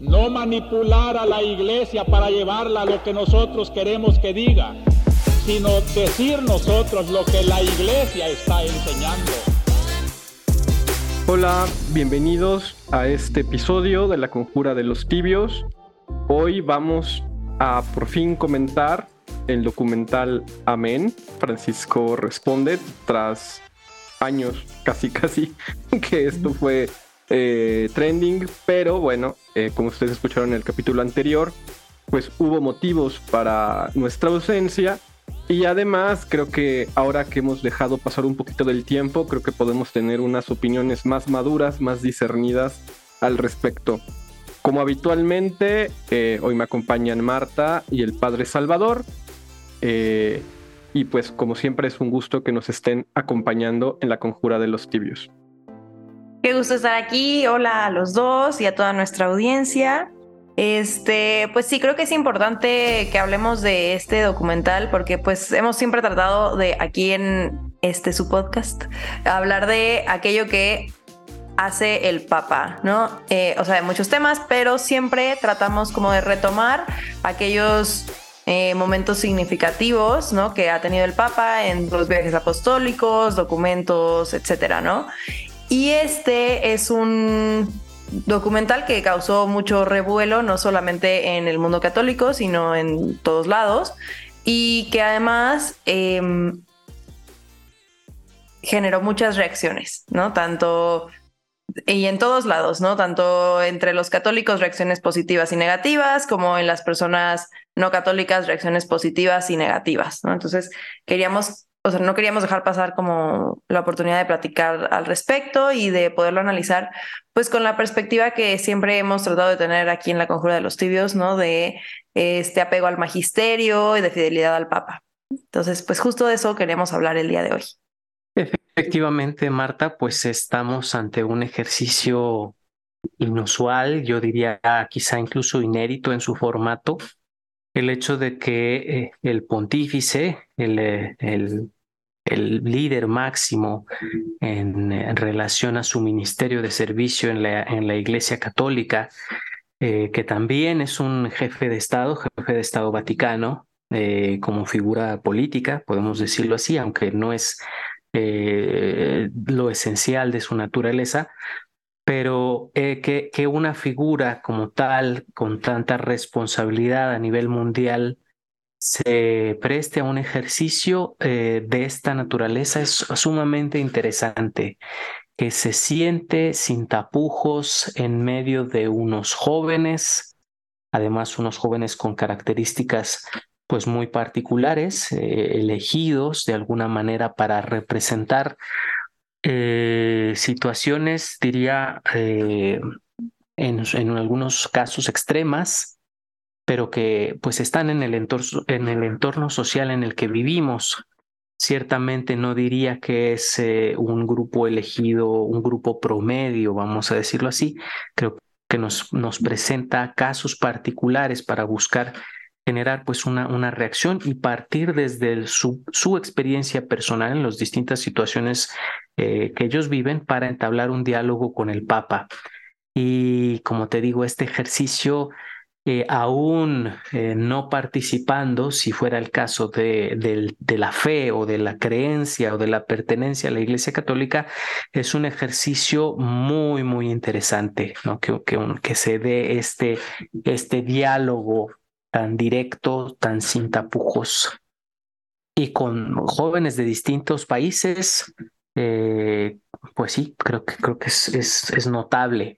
no manipular a la iglesia para llevarla a lo que nosotros queremos que diga, sino decir nosotros lo que la iglesia está enseñando. Hola, bienvenidos a este episodio de la Conjura de los Tibios. Hoy vamos a por fin comentar el documental Amén. Francisco responde tras años, casi casi, que esto fue eh, trending, pero bueno, eh, como ustedes escucharon en el capítulo anterior, pues hubo motivos para nuestra ausencia y además creo que ahora que hemos dejado pasar un poquito del tiempo, creo que podemos tener unas opiniones más maduras, más discernidas al respecto. Como habitualmente, eh, hoy me acompañan Marta y el Padre Salvador. y pues como siempre es un gusto que nos estén acompañando en la conjura de los tibios. Qué gusto estar aquí. Hola a los dos y a toda nuestra audiencia. Este, pues sí, creo que es importante que hablemos de este documental porque pues hemos siempre tratado de aquí en este su podcast hablar de aquello que hace el Papa, ¿no? Eh, o sea, de muchos temas, pero siempre tratamos como de retomar aquellos eh, momentos significativos, ¿no? Que ha tenido el Papa en los viajes apostólicos, documentos, etcétera, ¿no? Y este es un documental que causó mucho revuelo, no solamente en el mundo católico, sino en todos lados, y que además em, generó muchas reacciones, ¿no? Tanto y en todos lados, ¿no? Tanto entre los católicos reacciones positivas y negativas, como en las personas no católicas reacciones positivas y negativas, ¿no? Entonces queríamos o sea, no queríamos dejar pasar como la oportunidad de platicar al respecto y de poderlo analizar, pues con la perspectiva que siempre hemos tratado de tener aquí en la Conjura de los Tibios, ¿no? De este apego al magisterio y de fidelidad al Papa. Entonces, pues justo de eso queremos hablar el día de hoy. Efectivamente, Marta, pues estamos ante un ejercicio inusual, yo diría quizá incluso inédito en su formato, el hecho de que eh, el pontífice, el, eh, el, el líder máximo en, relación a su ministerio de servicio en la, en la Iglesia Católica, eh, que también es un jefe de Estado, jefe de Estado Vaticano, como figura política, podemos decirlo así, aunque no es lo esencial de su naturaleza, pero eh, que, que, una figura como tal, con tanta responsabilidad a nivel mundial, se preste a un ejercicio eh, de esta naturaleza es sumamente interesante, que se siente sin tapujos en medio de unos jóvenes, además unos jóvenes con características pues muy particulares, eh, elegidos de alguna manera para representar eh, situaciones, diría, en, en, algunos casos extremas, pero que pues están en el, entorno, social en el que vivimos. Ciertamente no diría que es eh, un grupo elegido, un grupo promedio, vamos a decirlo así. Creo que nos, nos presenta casos particulares para buscar generar pues una, una reacción y partir desde su, su, experiencia personal en las distintas situaciones eh, que ellos viven para entablar un diálogo con el Papa. Y como te digo, este ejercicio, eh, aún eh, no participando, si fuera el caso de, la fe o de la creencia o de la pertenencia a la Iglesia Católica, es un ejercicio muy, muy interesante, ¿no? que, se dé este, este diálogo tan directo, tan sin tapujos. Y con jóvenes de distintos países, eh, pues sí, creo que, es notable.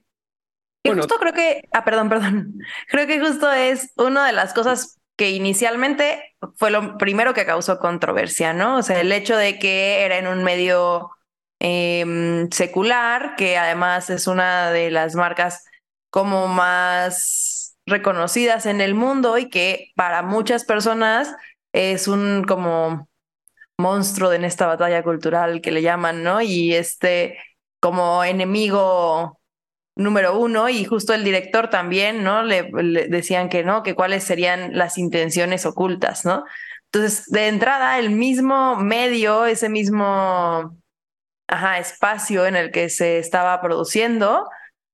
Y justo creo que, ah, perdón, perdón, creo que justo es una de las cosas que inicialmente fue lo primero que causó controversia, ¿no? O sea, el hecho de que era en un medio em, secular, que además es una de las marcas como más reconocidas en el mundo y que para muchas personas es un como monstruo en esta batalla cultural que le llaman, ¿no? Y este como enemigo número uno y justo el director también, ¿no? Le, decían que no, que cuáles serían las intenciones ocultas, ¿no? Entonces, de entrada, el mismo medio, ese mismo ajá, espacio en el que se estaba produciendo,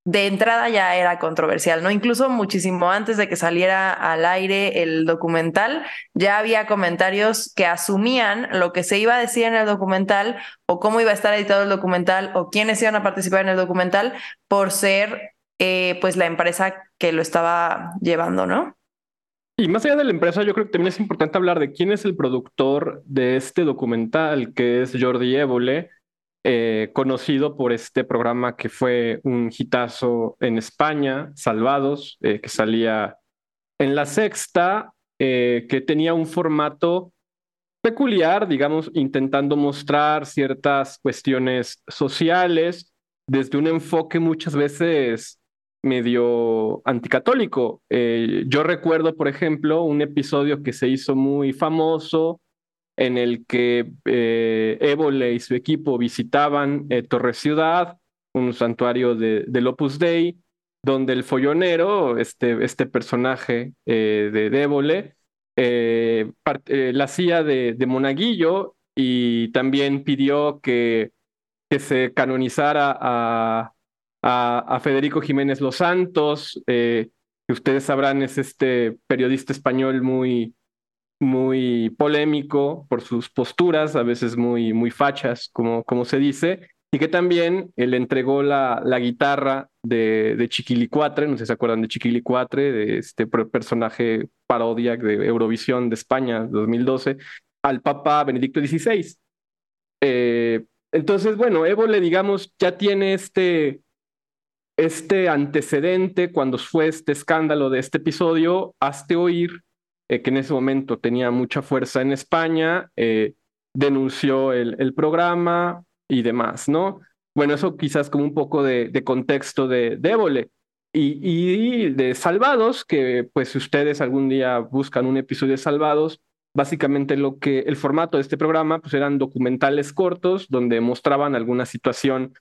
de entrada ya era controversial, ¿no? Incluso muchísimo antes de que saliera al aire el documental, ya había comentarios que asumían lo que se iba a decir en el documental o cómo iba a estar editado el documental o quiénes iban a participar en el documental por ser eh, pues la empresa que lo estaba llevando, ¿no? Y más allá de la empresa, yo creo que también es importante hablar de quién es el productor de este documental, que es Jordi Évole, eh, conocido por este programa que fue un hitazo en España, Salvados, eh, que salía en la sexta, eh, que tenía un formato peculiar, digamos, intentando mostrar ciertas cuestiones sociales desde un enfoque muchas veces medio anticatólico. yo recuerdo, por ejemplo, un episodio que se hizo muy famoso en el que eh, Évole y su equipo visitaban eh, Torre Ciudad, un santuario de, del Opus Dei, donde el follonero, este, este personaje eh, de Évole, eh, la hacía de, de, monaguillo y también pidió que, que se canonizara a, a, Federico Jiménez Los Santos, que ustedes sabrán es este periodista español muy, muy polémico por sus posturas, a veces muy, muy fachas, como, como se dice, y que también le entregó la, la guitarra de, de, Chiquilicuatre, no sé si se acuerdan de Chiquilicuatre, de este personaje parodia de Eurovisión de España 2012, al Papa Benedicto XVI. Eh, entonces, bueno, Évole, digamos, ya tiene este, este antecedente cuando fue este escándalo de este episodio, hazte oír eh, que en ese momento tenía mucha fuerza en España, eh, denunció el, el, programa y demás, ¿no? Bueno, eso quizás como un poco de, de contexto de, de Y, y, de Salvados, que pues si ustedes algún día buscan un episodio de Salvados, básicamente lo que el formato de este programa pues eran documentales cortos donde mostraban alguna situación,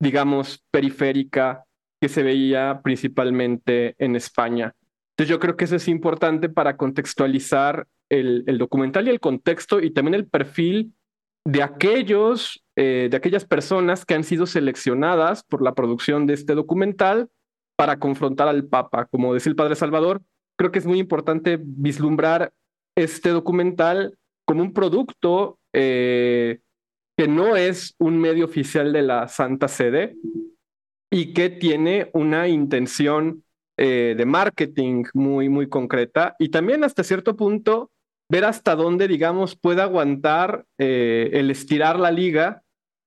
digamos, periférica que se veía principalmente en España. Entonces yo creo que eso es importante para contextualizar el, documental y el contexto y también el perfil de aquellos, eh, de aquellas personas que han sido seleccionadas por la producción de este documental para confrontar al Papa. Como decía el Padre Salvador, creo que es muy importante vislumbrar este documental como un producto eh, que no es un medio oficial de la Santa Sede y que tiene una intención eh, de marketing muy, muy concreta y también hasta cierto punto ver hasta dónde, digamos, puede aguantar eh, el estirar la liga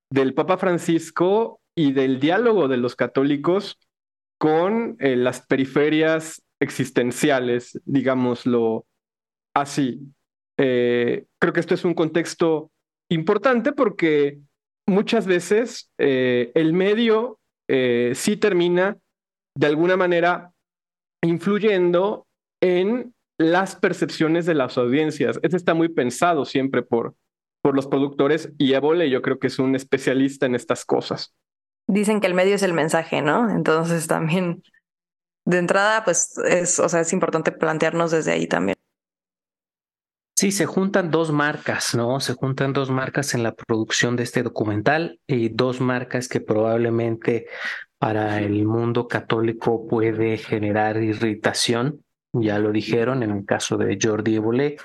del Papa Francisco y del diálogo de los católicos con eh, las periferias existenciales, digámoslo así. Creo que esto es un contexto importante porque muchas veces el medio sí termina de alguna manera influyendo en las percepciones de las audiencias. Esto está muy pensado siempre por, por los productores y Évole yo creo que es un especialista en estas cosas. Dicen que el medio es el mensaje, ¿no? Entonces también de entrada, pues es, o sea, es importante plantearnos desde ahí también. Sí, se juntan dos marcas, ¿no? Se juntan dos marcas en la producción de este documental y dos marcas que probablemente para el mundo católico puede generar irritación, ya lo dijeron en el caso de Jordi Évole.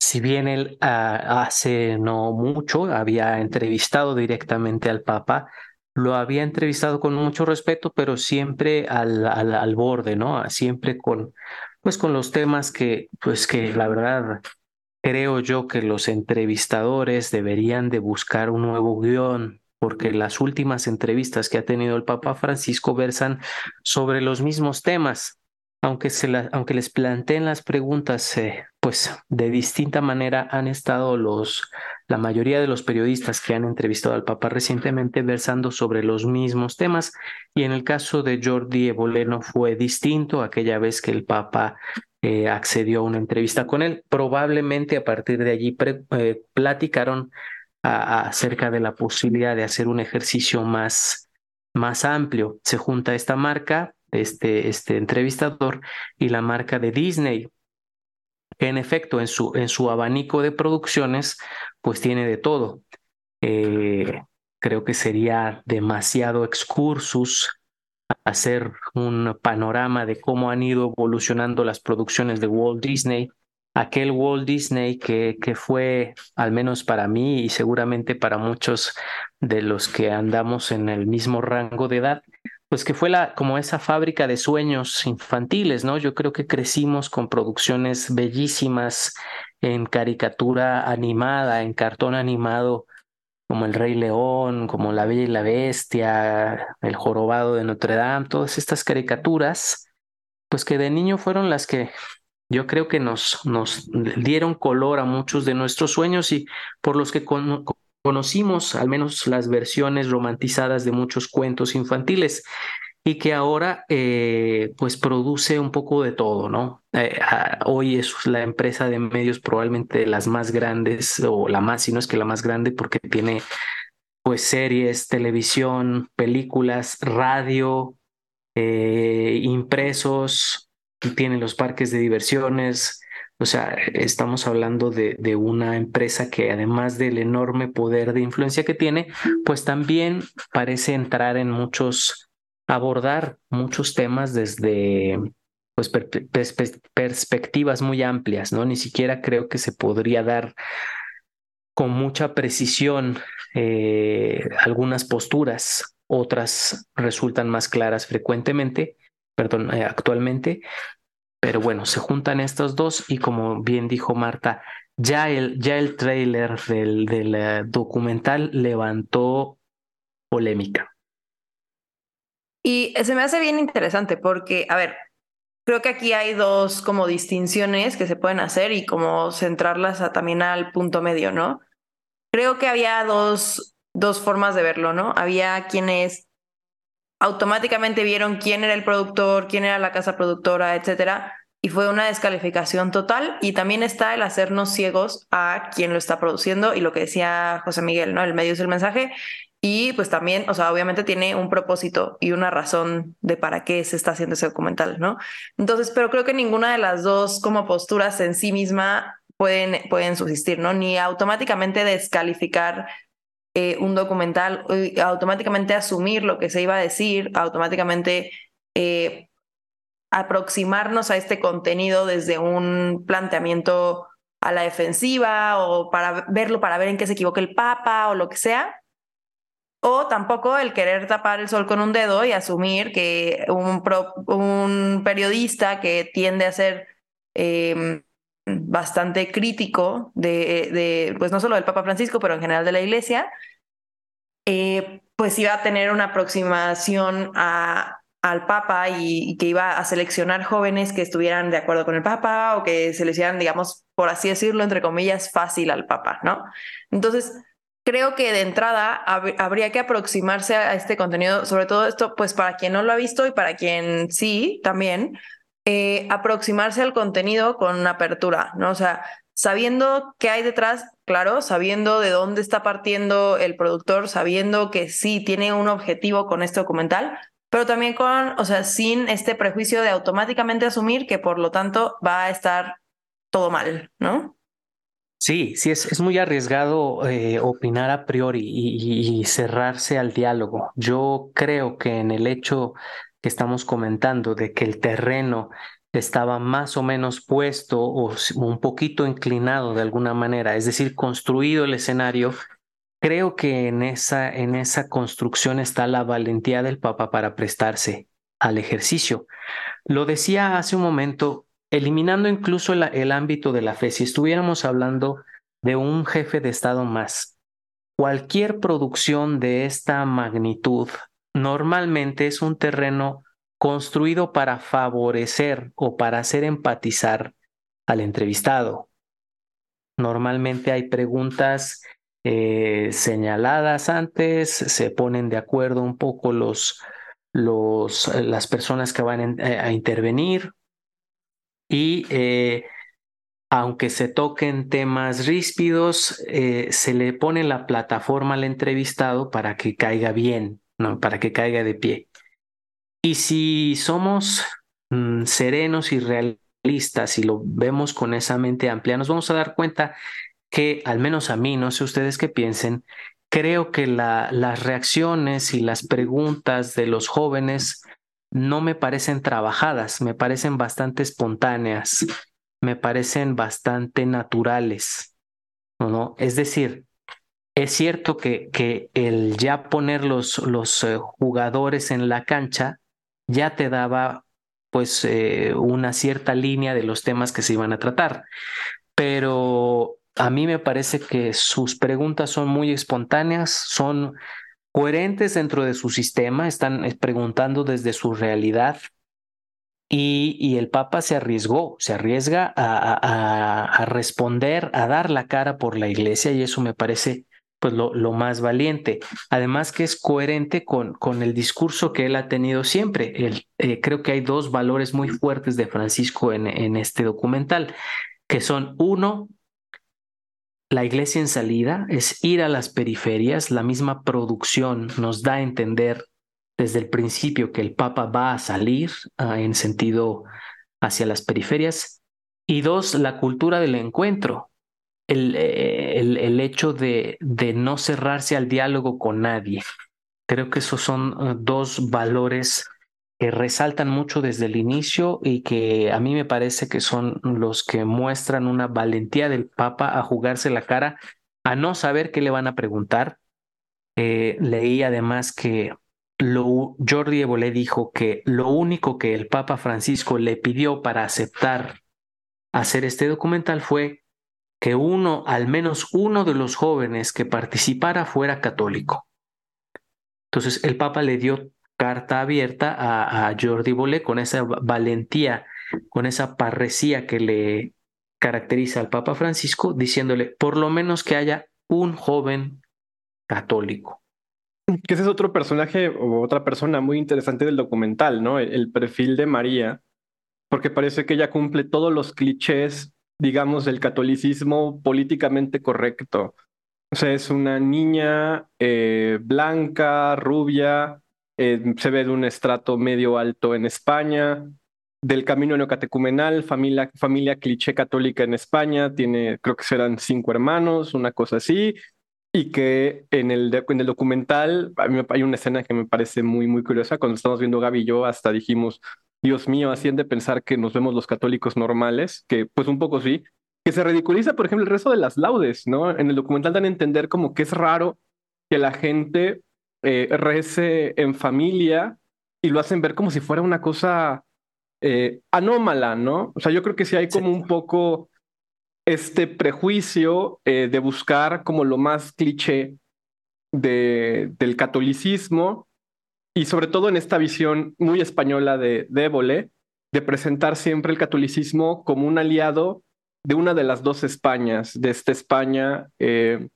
Si bien él uh, hace no mucho había entrevistado directamente al Papa, lo había entrevistado con mucho respeto, pero siempre al, al, al borde, ¿no? Siempre con, pues con los temas que, pues que la verdad creo yo que los entrevistadores deberían de buscar un nuevo guion porque las últimas entrevistas que ha tenido el Papa Francisco versan sobre los mismos temas, aunque, se aunque les planteen las preguntas, eh, pues de distinta manera han estado los, la mayoría de los periodistas que han entrevistado al Papa recientemente versando sobre los mismos temas, y en el caso de Jordi Evoleno fue distinto aquella vez que el Papa eh, accedió a una entrevista con él. Probablemente a partir de allí eh, platicaron acerca de la posibilidad de hacer un ejercicio más, más amplio. Se junta esta marca, este, este entrevistador, y la marca de Disney, en efecto en su, en su abanico de producciones, pues tiene de todo. Eh, creo que sería demasiado excursus hacer un panorama de cómo han ido evolucionando las producciones de Walt Disney, aquel Walt Disney que, que fue, al menos para mí y seguramente para muchos de los que andamos en el mismo rango de edad, pues que fue la, como esa fábrica de sueños infantiles, ¿no? Yo creo que crecimos con producciones bellísimas en caricatura animada, en cartón animado, como El Rey León, como La Bella y la Bestia, El Jorobado de Notre Dame, todas estas caricaturas, pues que de niño fueron las que yo creo que nos, nos dieron color a muchos de nuestros sueños y por los que conocimos al menos las versiones romantizadas de muchos cuentos infantiles y que ahora eh, pues produce un poco de todo, ¿no? Eh, hoy es la empresa de medios probablemente las más grandes o la más, si no es que la más grande porque tiene pues series, televisión, películas, radio, eh, impresos, tiene los parques de diversiones, o sea, estamos hablando de, una empresa que además del enorme poder de influencia que tiene, pues también parece entrar en muchos abordar muchos temas desde pues, perspectivas muy amplias, ¿no? Ni siquiera creo que se podría dar con mucha precisión eh, algunas posturas, otras resultan más claras frecuentemente, perdón, eh, actualmente, pero bueno, se juntan estos dos y como bien dijo Marta, ya el, ya el trailer del, del eh, documental levantó polémica. Y se me hace bien interesante porque, a ver, creo que aquí hay dos como distinciones que se pueden hacer y como centrarlas también al punto medio, ¿no? Creo que había dos, dos formas de verlo, ¿no? Había quienes automáticamente vieron quién era el productor, quién era la casa productora, etcétera, y fue una descalificación total. Y también está el hacernos ciegos a quien lo está produciendo y lo que decía José Miguel, ¿no? El medio es el mensaje y pues también, o sea, obviamente tiene un propósito y una razón de para qué se está haciendo ese documental, ¿no? Entonces, pero creo que ninguna de las dos como posturas en sí misma pueden, pueden subsistir, ¿no? Ni automáticamente descalificar eh, un documental, automáticamente asumir lo que se iba a decir, automáticamente eh, aproximarnos a este contenido desde un planteamiento a la defensiva o para verlo, para ver en qué se equivoca el Papa o lo que sea. O tampoco el querer tapar el sol con un dedo y asumir que un, un periodista que tiende a ser em, bastante crítico de, de, pues no solo del Papa Francisco, pero en general de la Iglesia, eh, pues iba a tener una aproximación a, al Papa y, que iba a seleccionar jóvenes que estuvieran de acuerdo con el Papa o que se le hicieran, digamos, por así decirlo, entre comillas, fácil al Papa, ¿no? Entonces, creo que de entrada habría que aproximarse a este contenido, sobre todo esto, pues para quien no lo ha visto y para quien sí, también, eh, aproximarse al contenido con apertura, ¿no? O sea, sabiendo qué hay detrás, claro, sabiendo de dónde está partiendo el productor, sabiendo que sí tiene un objetivo con este documental, pero también con, o sea, sin este prejuicio de automáticamente asumir que por lo tanto va a estar todo mal, ¿no? Sí, sí, es, es muy arriesgado eh, opinar a priori y, cerrarse al diálogo. Yo creo que en el hecho que estamos comentando de que el terreno estaba más o menos puesto o un poquito inclinado de alguna manera, es decir, construido el escenario, creo que en esa, en esa construcción está la valentía del Papa para prestarse al ejercicio. Lo decía hace un momento, eliminando incluso el, ámbito de la fe, si estuviéramos hablando de un jefe de Estado más, cualquier producción de esta magnitud normalmente es un terreno construido para favorecer o para hacer empatizar al entrevistado. Normalmente hay preguntas eh, señaladas antes, se ponen de acuerdo un poco los, los, las personas que van a intervenir, y eh, aunque se toquen temas ríspidos, eh, se le pone la plataforma al entrevistado para que caiga bien, ¿no? para que caiga de pie. Y si somos mm, serenos y realistas y lo vemos con esa mente amplia, nos vamos a dar cuenta que, al menos a mí, no sé ustedes qué piensen, creo que la, las reacciones y las preguntas de los jóvenes no me parecen trabajadas, me parecen bastante espontáneas, me parecen bastante naturales. ¿no? Es decir, es cierto que, que el ya poner los, los eh, jugadores en la cancha ya te daba pues eh, una cierta línea de los temas que se iban a tratar. Pero a mí me parece que sus preguntas son muy espontáneas, son coherentes dentro de su sistema, están eh, preguntando desde su realidad y, el Papa se arriesgó, se arriesga a, responder, a dar la cara por la iglesia y eso me parece pues lo, lo más valiente. Además que es coherente con, con, el discurso que él ha tenido siempre. Eh, creo que hay dos valores muy fuertes de Francisco en, en este documental, que son uno, la iglesia en salida, es ir a las periferias, la misma producción nos da a entender desde el principio que el Papa va a salir ah, en sentido hacia las periferias. Y dos, la cultura del encuentro, el, eh, el, el hecho de, de, no cerrarse al diálogo con nadie. Creo que esos son ah, dos valores que resaltan mucho desde el inicio y que a mí me parece que son los que muestran una valentía del Papa a jugarse la cara, a no saber qué le van a preguntar. Eh, leí además que lo, Jordi Evolé dijo que lo único que el Papa Francisco le pidió para aceptar hacer este documental fue que uno, al menos uno de los jóvenes que participara fuera católico. Entonces el Papa le dio carta abierta a, Jordi Bolé con esa valentía, con esa parresía que le caracteriza al Papa Francisco, diciéndole por lo menos que haya un joven católico. Que ese es otro personaje o otra persona muy interesante del documental, ¿no? El, perfil de María, porque parece que ella cumple todos los clichés, digamos, del catolicismo políticamente correcto. O sea, es una niña eh, blanca, rubia, eh, se ve de un estrato medio alto en España, del camino neocatecumenal, familia, familia cliché católica en España, tiene, creo que serán cinco hermanos, una cosa así, y que en el, en el documental hay una escena que me parece muy, muy curiosa. Cuando estamos viendo Gaby y yo, hasta dijimos, Dios mío, hacían de pensar que nos vemos los católicos normales, que pues un poco sí, que se ridiculiza, por ejemplo, el resto de las laudes, ¿no? En el documental dan a entender como que es raro que la gente eh, rece en familia y lo hacen ver como si fuera una cosa eh, anómala, ¿no? O sea, yo creo que sí hay como un poco este prejuicio eh, de buscar como lo más cliché de, del catolicismo y sobre todo en esta visión muy española de, de de presentar siempre el catolicismo como un aliado de una de las dos Españas, de esta España, eh,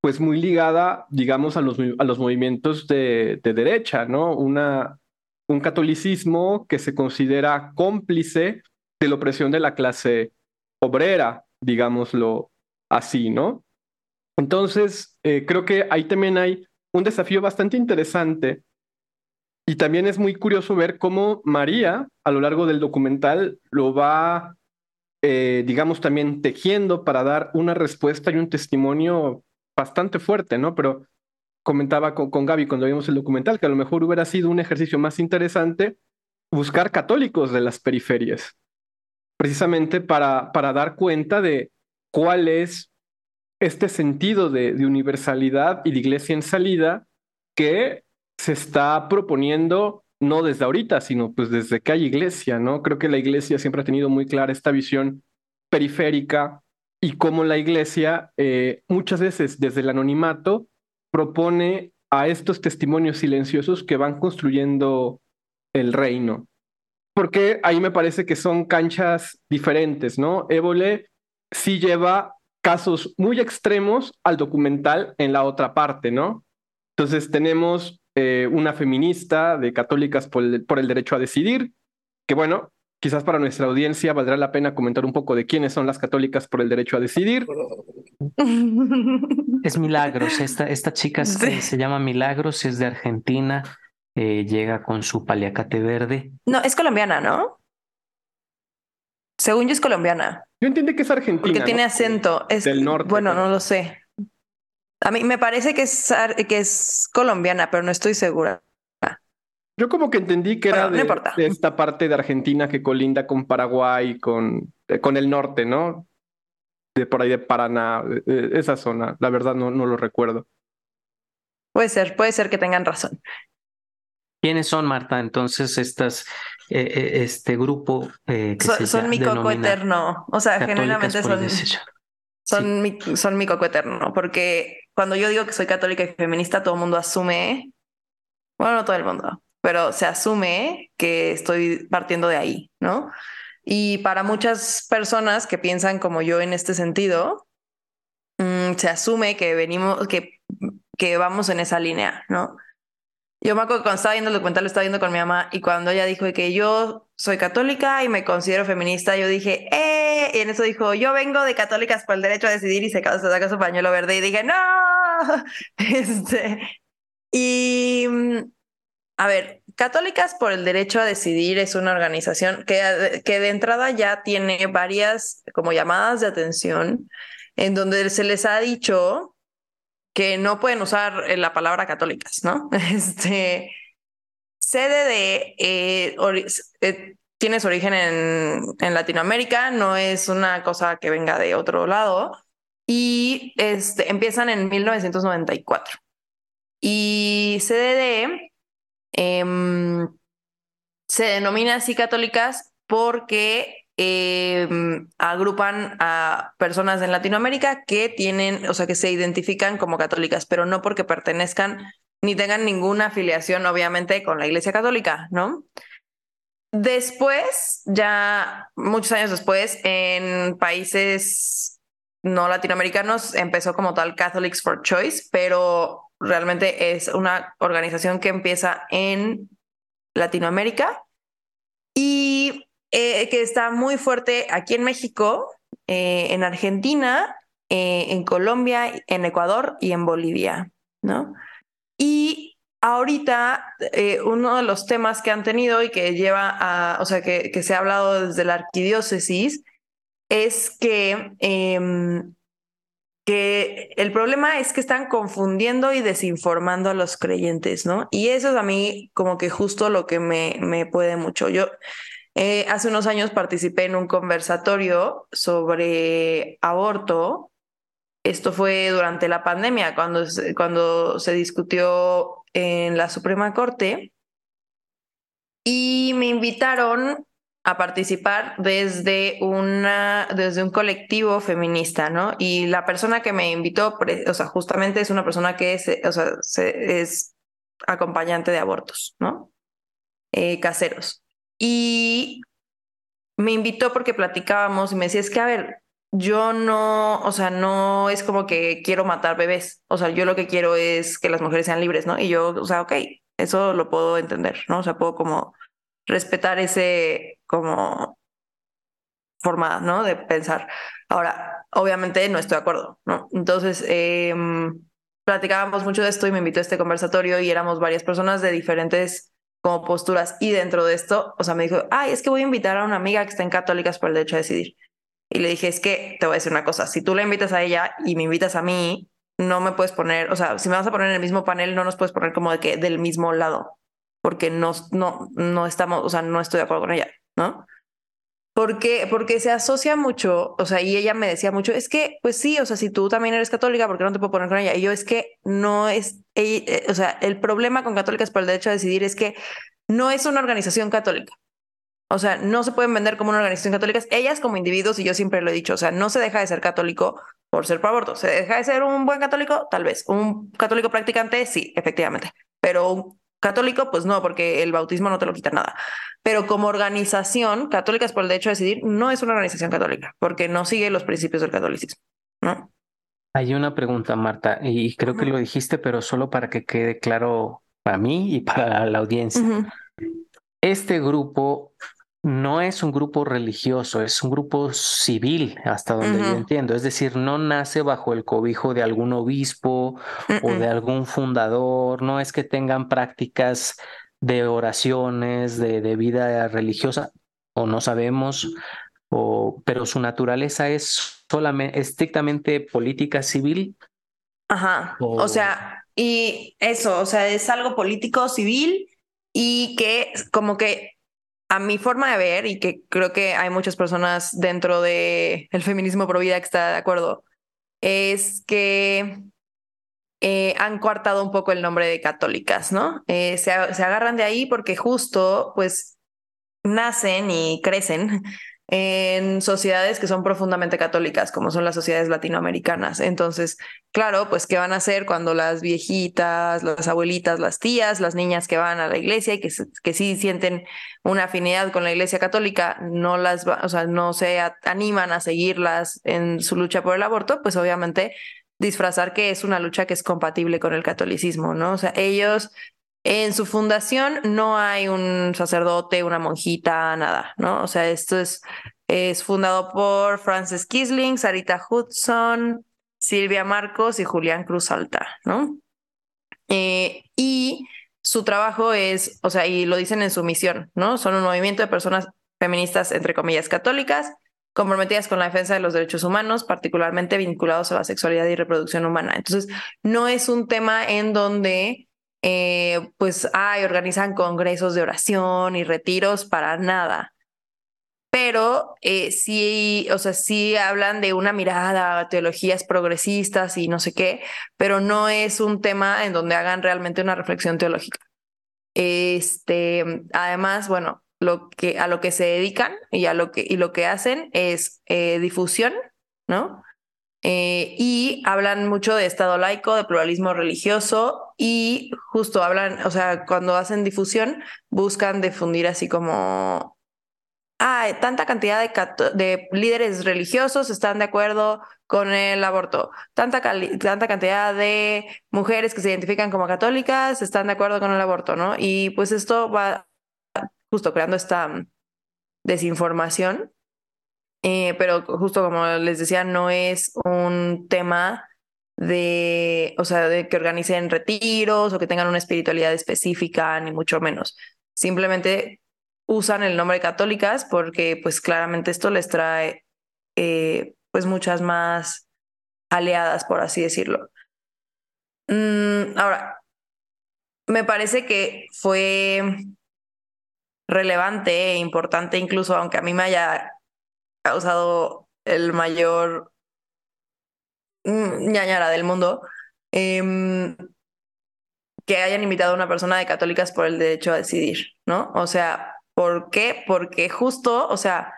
pues muy ligada, digamos, a los, a los movimientos de, de derecha, ¿no? Una, un catolicismo que se considera cómplice de la opresión de la clase obrera, digámoslo así, ¿no? Entonces, eh, creo que ahí también hay un desafío bastante interesante y también es muy curioso ver cómo María, a lo largo del documental, lo va, eh, digamos, también tejiendo para dar una respuesta y un testimonio bastante fuerte, ¿no? Pero comentaba con, con Gaby cuando vimos el documental que a lo mejor hubiera sido un ejercicio más interesante buscar católicos de las periferias, precisamente para, para dar cuenta de cuál es este sentido de, universalidad y de iglesia en salida que se está proponiendo no desde ahorita, sino pues desde que hay iglesia, ¿no? Creo que la iglesia siempre ha tenido muy clara esta visión periférica y cómo la iglesia eh, muchas veces desde el anonimato propone a estos testimonios silenciosos que van construyendo el reino porque ahí me parece que son canchas diferentes, ¿no? Évole sí lleva casos muy extremos al documental en la otra parte, ¿no? Entonces tenemos eh, una feminista de Católicas por el, por el Derecho a Decidir, que bueno, quizás para nuestra audiencia valdrá la pena comentar un poco de quiénes son las católicas por el derecho a decidir. Es Milagros, esta, esta chica se, se, llama Milagros, es de Argentina, eh, llega con su paliacate verde. No, es colombiana, ¿no? Según yo es colombiana. Yo entiendo que es argentina. Porque tiene acento. Es, del norte. Bueno, no lo sé. A mí me parece que es, que es colombiana, pero no estoy segura. Yo como que entendí que era de, esta parte de Argentina que colinda con Paraguay, con, eh, con el norte, ¿no? De por ahí de Paraná, esa zona. La verdad no, no lo recuerdo. Puede ser, puede ser que tengan razón. ¿Quiénes son, Marta? Entonces, estas, eh, eh, este grupo que son, mi coco eterno. O sea, genuinamente son, son, mi, son mi coco eterno. Porque cuando yo digo que soy católica y feminista, todo el mundo asume, bueno, no todo el mundo, pero se asume que estoy partiendo de ahí, ¿no? Y para muchas personas que piensan como yo en este sentido, mm, se asume que venimos, que, que vamos en esa línea, ¿no? Yo me acuerdo que cuando estaba viendo el documental, lo estaba viendo con mi mamá y cuando ella dijo que yo soy católica y me considero feminista, yo dije, ¡eh! Y en eso dijo, yo vengo de católicas por el derecho a decidir y se, se saca su pañuelo verde y dije, ¡no! Este, y mm, a ver, Católicas por el Derecho a Decidir es una organización que, que de entrada ya tiene varias como llamadas de atención en donde se les ha dicho que no pueden usar eh, la palabra católicas, ¿no? Este, sede de, eh, eh, tiene su origen en, en, Latinoamérica, no es una cosa que venga de otro lado, y este, empiezan en 1994. Y CDD Em, se denomina así católicas porque em, agrupan a personas en Latinoamérica que tienen, o sea, que se identifican como católicas, pero no porque pertenezcan ni tengan ninguna afiliación, obviamente, con la Iglesia Católica, ¿no? Después, ya muchos años después, en países no latinoamericanos, empezó como tal Catholics for Choice, pero realmente es una organización que empieza en Latinoamérica y eh, que está muy fuerte aquí en México, eh, en Argentina, eh, en Colombia, en Ecuador y en Bolivia, ¿no? Y ahorita uno de los temas que han tenido y que lleva a, o sea, que, se ha hablado desde la arquidiócesis es que em, que el problema es que están confundiendo y desinformando a los creyentes, ¿no? Y eso es a mí como que justo lo que me, me puede mucho. Yo eh, hace unos años participé en un conversatorio sobre aborto. Esto fue durante la pandemia, cuando, cuando se discutió en la Suprema Corte. Y me invitaron a participar desde, una, desde un colectivo feminista, ¿no? Y la persona que me invitó, o sea, justamente es una persona que es, o sea, es acompañante de abortos, ¿no? Eh, caseros. Y me invitó porque platicábamos y me decía, es que, a ver, yo no, o sea, no es como que quiero matar bebés, o sea, yo lo que quiero es que las mujeres sean libres, ¿no? Y yo, o sea, ok, eso lo puedo entender, ¿no? O sea, puedo como respetar ese como forma, ¿no? De pensar. Ahora, obviamente no estoy de acuerdo, ¿no? Entonces, eh, platicábamos mucho de esto y me invitó a este conversatorio y éramos varias personas de diferentes como posturas y dentro de esto, o sea, me dijo, ay, es que voy a invitar a una amiga que está en Católicas por el derecho a decidir. Y le dije, es que te voy a decir una cosa, si tú la invitas a ella y me invitas a mí, no me puedes poner, o sea, si me vas a poner en el mismo panel, no nos puedes poner como de que del mismo lado, porque no, no, no estamos, o sea, no estoy de acuerdo con ella, ¿no? Porque, porque se asocia mucho, o sea, y ella me decía mucho, es que, pues sí, o sea, si tú también eres católica, ¿por qué no te puedo poner con ella? Y yo es que no es, eh, o sea, el problema con Católicas por el Derecho a Decidir es que no es una organización católica. O sea, no se pueden vender como una organización católica. Ellas como individuos, y yo siempre lo he dicho, o sea, no se deja de ser católico por ser pro aborto. ¿Se deja de ser un buen católico? Tal vez. ¿Un católico practicante? Sí, efectivamente. Pero un Católico, pues no, porque el bautismo no te lo quita nada. Pero como organización, Católicas por el Derecho a Decidir no es una organización católica, porque no sigue los principios del catolicismo, ¿no? Hay una pregunta, Marta, y creo que lo dijiste, pero solo para que quede claro para mí y para la audiencia. Este grupo no es un grupo religioso, es un grupo civil, hasta donde yo entiendo. Es decir, no nace bajo el cobijo de algún obispo o de algún fundador, no es que tengan prácticas de oraciones, de, de vida religiosa, o no sabemos, o, pero su naturaleza es solamente estrictamente política civil. Ajá. O... o sea, y eso, o sea, es algo político civil y que como que a mi forma de ver y que creo que hay muchas personas dentro del el feminismo pro vida que está de acuerdo, es que eh, han coartado un poco el nombre de católicas, ¿no? Eh, se, se agarran de ahí porque justo, pues, nacen y crecen en sociedades que son profundamente católicas, como son las sociedades latinoamericanas. Entonces, claro, pues, ¿qué van a hacer cuando las viejitas, las abuelitas, las tías, las niñas que van a la iglesia y que, que sí sienten una afinidad con la iglesia católica, no las, o sea, no se animan a seguirlas en su lucha por el aborto? Pues obviamente disfrazar que es una lucha que es compatible con el catolicismo, ¿no? O sea, ellos en su fundación no hay un sacerdote, una monjita, nada, ¿no? O sea, esto es, es fundado por Francis Kisling, Sarita Hudson, Silvia Marcos y Julián Cruz Alta, ¿no? Eh, y su trabajo es, o sea, y lo dicen en su misión, ¿no? Son un movimiento de personas feministas, entre comillas, católicas, comprometidas con la defensa de los derechos humanos, particularmente vinculados a la sexualidad y reproducción humana. Entonces, no es un tema en donde eh, pues hay, organizan congresos de oración y retiros para nada. Pero eh, sí, o sea, sí hablan de una mirada teologías progresistas y no sé qué, pero no es un tema en donde hagan realmente una reflexión teológica. Este, además, bueno, lo que, a lo que se dedican y, a lo que, y lo que hacen es eh, difusión, ¿no? Eh, y hablan mucho de Estado laico, de pluralismo religioso y justo hablan, o sea, cuando hacen difusión, buscan difundir así como, ah, tanta cantidad de, de líderes religiosos están de acuerdo con el aborto, tanta, tanta cantidad de mujeres que se identifican como católicas están de acuerdo con el aborto, ¿no? Y pues esto va justo creando esta desinformación eh, pero justo como les decía, no es un tema de, o sea, de que organicen retiros o que tengan una espiritualidad específica, ni mucho menos. Simplemente usan el nombre católicas porque pues claramente esto les trae eh, pues muchas más aliadas, por así decirlo. Mm, ahora, me parece que fue relevante e importante, incluso aunque a mí me haya causado el mayor ñañara del mundo, em, que hayan invitado a una persona de católicas por el derecho a decidir, ¿no? O sea, ¿por qué? Porque justo, o sea,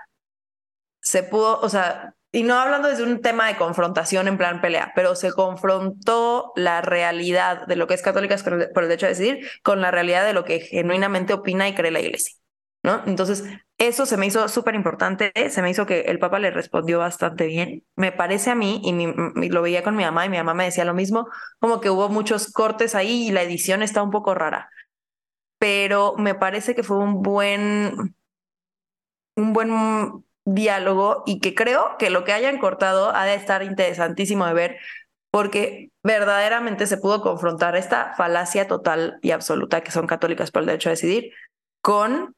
se pudo, o sea, y no hablando desde un tema de confrontación en plan pelea, pero se confrontó la realidad de lo que es católicas por el derecho a decidir con la realidad de lo que genuinamente opina y cree la iglesia. ¿no? Entonces, eso se me hizo súper importante, se me hizo que el Papa le respondió bastante bien. Me parece a mí, y, lo veía con mi mamá, y mi mamá me decía lo mismo, como que hubo muchos cortes ahí y la edición está un poco rara. Pero me parece que fue un buen, un buen diálogo y que creo que lo que hayan cortado ha de estar interesantísimo de ver porque verdaderamente se pudo confrontar esta falacia total y absoluta que son católicas por el derecho a decidir con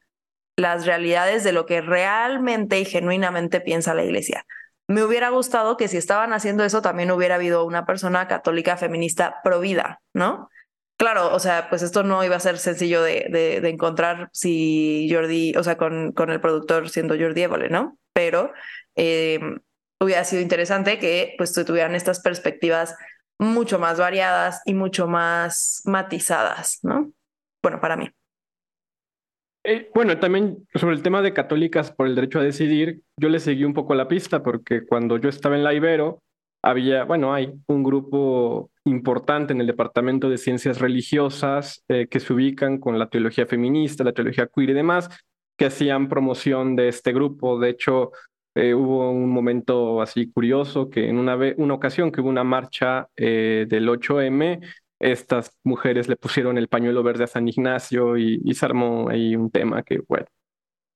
las realidades de lo que realmente y genuinamente piensa la iglesia. Me hubiera gustado que si estaban haciendo eso también hubiera habido una persona católica feminista pro vida, ¿no? Claro, o sea, pues esto no iba a ser sencillo de, de, encontrar si Jordi, o sea, con, con el productor siendo Jordi Évole, ¿no? Pero eh, hubiera sido interesante que pues tuvieran estas perspectivas mucho más variadas y mucho más matizadas, ¿no? Bueno, para mí. Eh, bueno, también sobre el tema de católicas por el derecho a decidir, yo le seguí un poco la pista porque cuando yo estaba en la Ibero, había, bueno, hay un grupo importante en el Departamento de Ciencias Religiosas eh, que se ubican con la teología feminista, la teología queer y demás, que hacían promoción de este grupo. De hecho, eh, hubo un momento así curioso que en una, una ocasión que hubo una marcha del 8M, estas mujeres le pusieron el pañuelo verde a San Ignacio y, se armó ahí un tema que, bueno.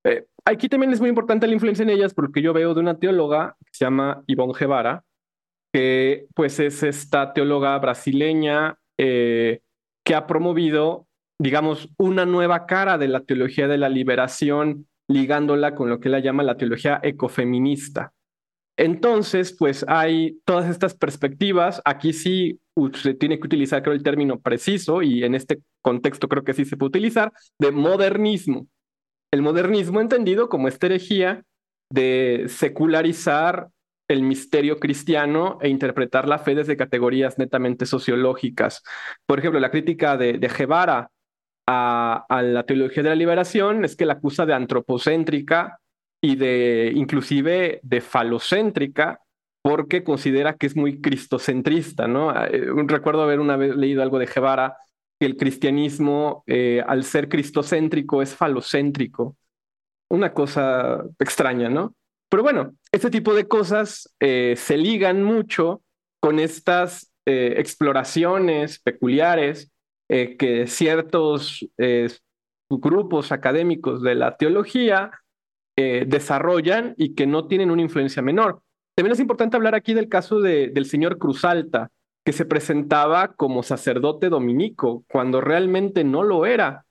Eh, aquí también es muy importante la influencia en ellas porque yo veo de una teóloga que se llama Ivonne Guevara, que pues es esta teóloga brasileña eh, que ha promovido, digamos, una nueva cara de la teología de la liberación, ligándola con lo que ella llama la teología ecofeminista. Entonces, pues hay todas estas perspectivas. Aquí sí se tiene que utilizar, creo, el término preciso y en este contexto creo que sí se puede utilizar, de modernismo. El modernismo entendido como esta herejía de secularizar el misterio cristiano e interpretar la fe desde categorías netamente sociológicas. Por ejemplo, la crítica de, de Guevara a, a, la teología de la liberación es que la acusa de antropocéntrica y de inclusive de falocéntrica porque considera que es muy cristocentrista, ¿no? Eh, recuerdo haber una vez leído algo de Guevara que el cristianismo, eh, al ser cristocéntrico, es falocéntrico. Una cosa extraña, ¿no? Pero bueno, este tipo de cosas eh, se ligan mucho con estas exploraciones peculiares que ciertos grupos académicos de la teología eh, desarrollan y que no tienen una influencia menor. También es importante hablar aquí del caso de, del señor Cruz Alta, que se presentaba como sacerdote dominico cuando realmente no lo era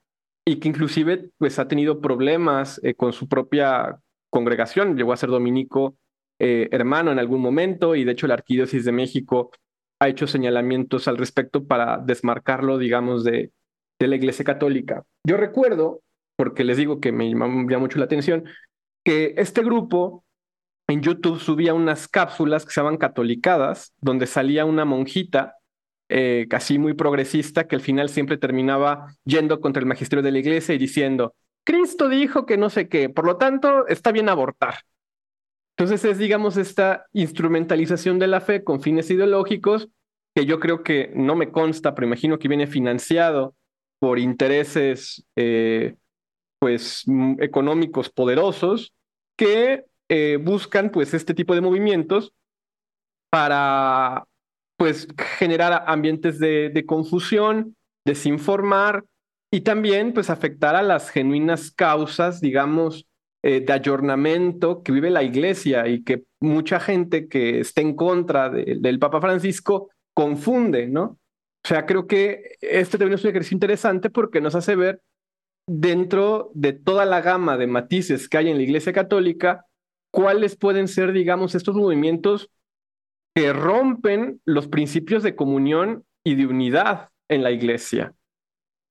y que inclusive pues ha tenido problemas eh, con su propia congregación, llegó a ser dominico eh, hermano en algún momento y de hecho la Arquidiócesis de México ha hecho señalamientos al respecto para desmarcarlo, digamos, de, la Iglesia Católica. Yo recuerdo, porque les digo que me llama mucho la atención, que este grupo en YouTube subía unas cápsulas que se llaman catolicadas, donde salía una monjita eh, casi muy progresista que al final siempre terminaba yendo contra el magisterio de la iglesia y diciendo, Cristo dijo que no sé qué, por lo tanto está bien abortar. Entonces es, digamos, esta instrumentalización de la fe con fines ideológicos que yo creo que no me consta, pero imagino que viene financiado por intereses eh, pues económicos poderosos que eh, buscan pues este tipo de movimientos para pues generar ambientes de, confusión, desinformar y también pues afectar a las genuinas causas, digamos, eh, de ayornamiento que vive la iglesia y que mucha gente que está en contra de, del Papa Francisco confunde, ¿no? O sea, creo que este también es un ejercicio interesante porque nos hace ver dentro de toda la gama de matices que hay en la Iglesia Católica, cuáles pueden ser, digamos, estos movimientos que rompen los principios de comunión y de unidad en la Iglesia.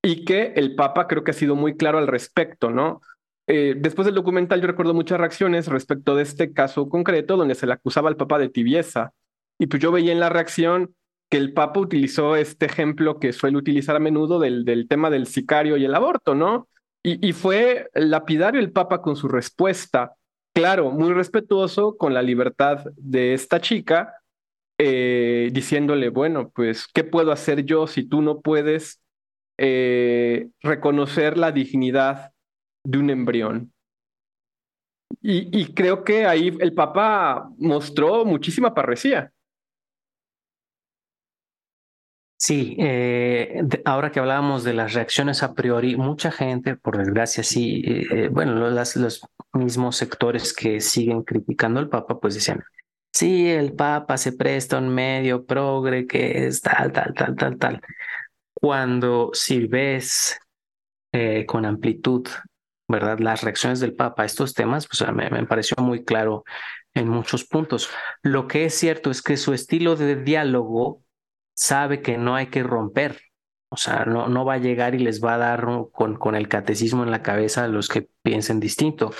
Y que el Papa creo que ha sido muy claro al respecto, ¿no? Eh, después del documental yo recuerdo muchas reacciones respecto de este caso concreto donde se le acusaba al Papa de tibieza. Y pues yo veía en la reacción que el Papa utilizó este ejemplo que suele utilizar a menudo del, del tema del sicario y el aborto, ¿no? Y, y, fue lapidario el Papa con su respuesta, claro, muy respetuoso con la libertad de esta chica, eh, diciéndole, bueno, pues, ¿qué puedo hacer yo si tú no puedes eh, reconocer la dignidad de un embrión? Y, y creo que ahí el Papa mostró muchísima parresía. Sí, eh, ahora que hablábamos de las reacciones a priori, mucha gente, por desgracia, sí, eh, bueno, las, los mismos sectores que siguen criticando al Papa, pues decían, sí, el Papa se presta un medio progre que es tal, tal, tal, tal, tal. Cuando si ves eh, con amplitud, ¿verdad? Las reacciones del Papa a estos temas, pues me, me pareció muy claro en muchos puntos. Lo que es cierto es que su estilo de diálogo sabe que no hay que romper. O sea, no, no va a llegar y les va a dar con, con el catecismo en la cabeza a los que piensen distinto.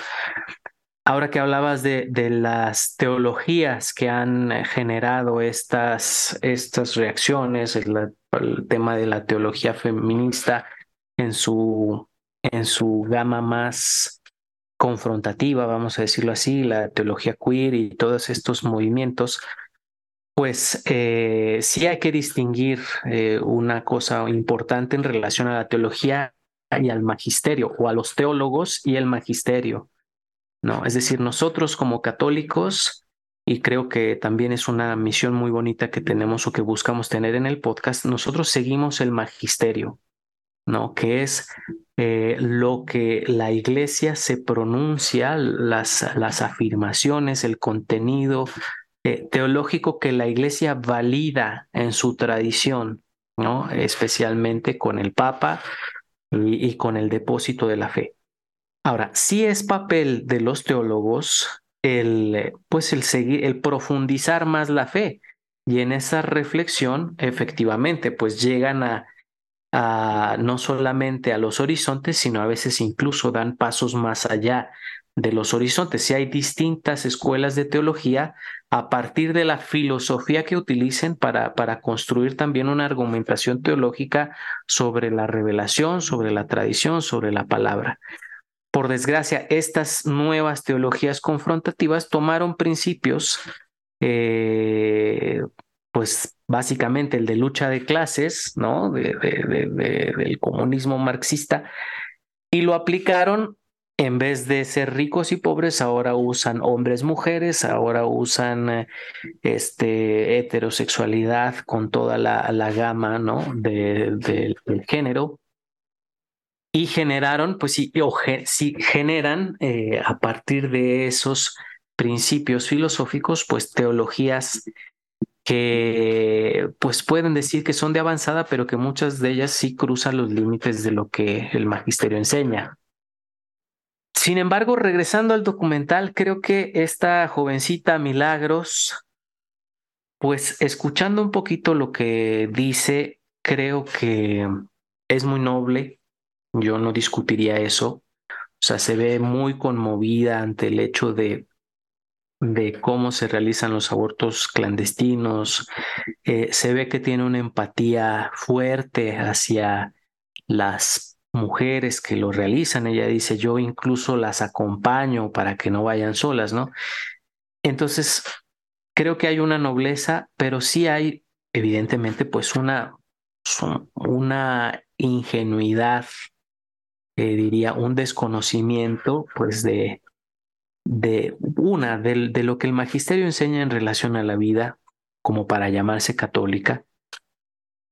Ahora que hablabas de, de las teologías que han generado estas, estas reacciones, el, el, tema de la teología feminista en su, en su gama más confrontativa, vamos a decirlo así, la teología queer y todos estos movimientos, pues eh, sí hay que distinguir eh, una cosa importante en relación a la teología y al magisterio, o a los teólogos y el magisterio. ¿no? Es decir, nosotros como católicos, y creo que también es una misión muy bonita que tenemos o que buscamos tener en el podcast, nosotros seguimos el magisterio, ¿no? Que es eh, lo que la iglesia se pronuncia, las, las afirmaciones, el contenido, eh, teológico que la Iglesia valida en su tradición, ¿no? especialmente con el Papa y, y con el depósito de la fe. Ahora, sí es papel de los teólogos el, pues el seguir, el profundizar más la fe. Y en esa reflexión, efectivamente, pues llegan a, a no solamente a los horizontes, sino a veces incluso dan pasos más allá de los horizontes. Si hay distintas escuelas de teología, a partir de la filosofía que utilicen para, para construir también una argumentación teológica sobre la revelación, sobre la tradición, sobre la palabra. Por desgracia, estas nuevas teologías confrontativas tomaron principios, eh, pues básicamente el de lucha de clases, ¿no? del comunismo marxista, y lo aplicaron en vez de ser ricos y pobres, ahora usan hombres, mujeres, ahora usan eh, este, heterosexualidad con toda la, la gama ¿no? del género. Y generaron, pues sí, sí generan eh, a partir de esos principios filosóficos, pues teologías que pues pueden decir que son de avanzada, pero que muchas de ellas sí cruzan los límites de lo que el magisterio enseña. Sin embargo, regresando al documental, creo que esta jovencita Milagros, pues escuchando un poquito lo que dice, creo que es muy noble, yo no discutiría eso, o sea, se ve muy conmovida ante el hecho de, de cómo se realizan los abortos clandestinos, eh, se ve que tiene una empatía fuerte hacia las mujeres que lo realizan. Ella dice, yo incluso las acompaño para que no vayan solas, ¿no? Entonces, creo que hay una nobleza, pero sí hay, evidentemente, pues una, una ingenuidad, eh, diría, un desconocimiento, pues de, de una, de, de lo que el magisterio enseña en relación a la vida, como para llamarse católica,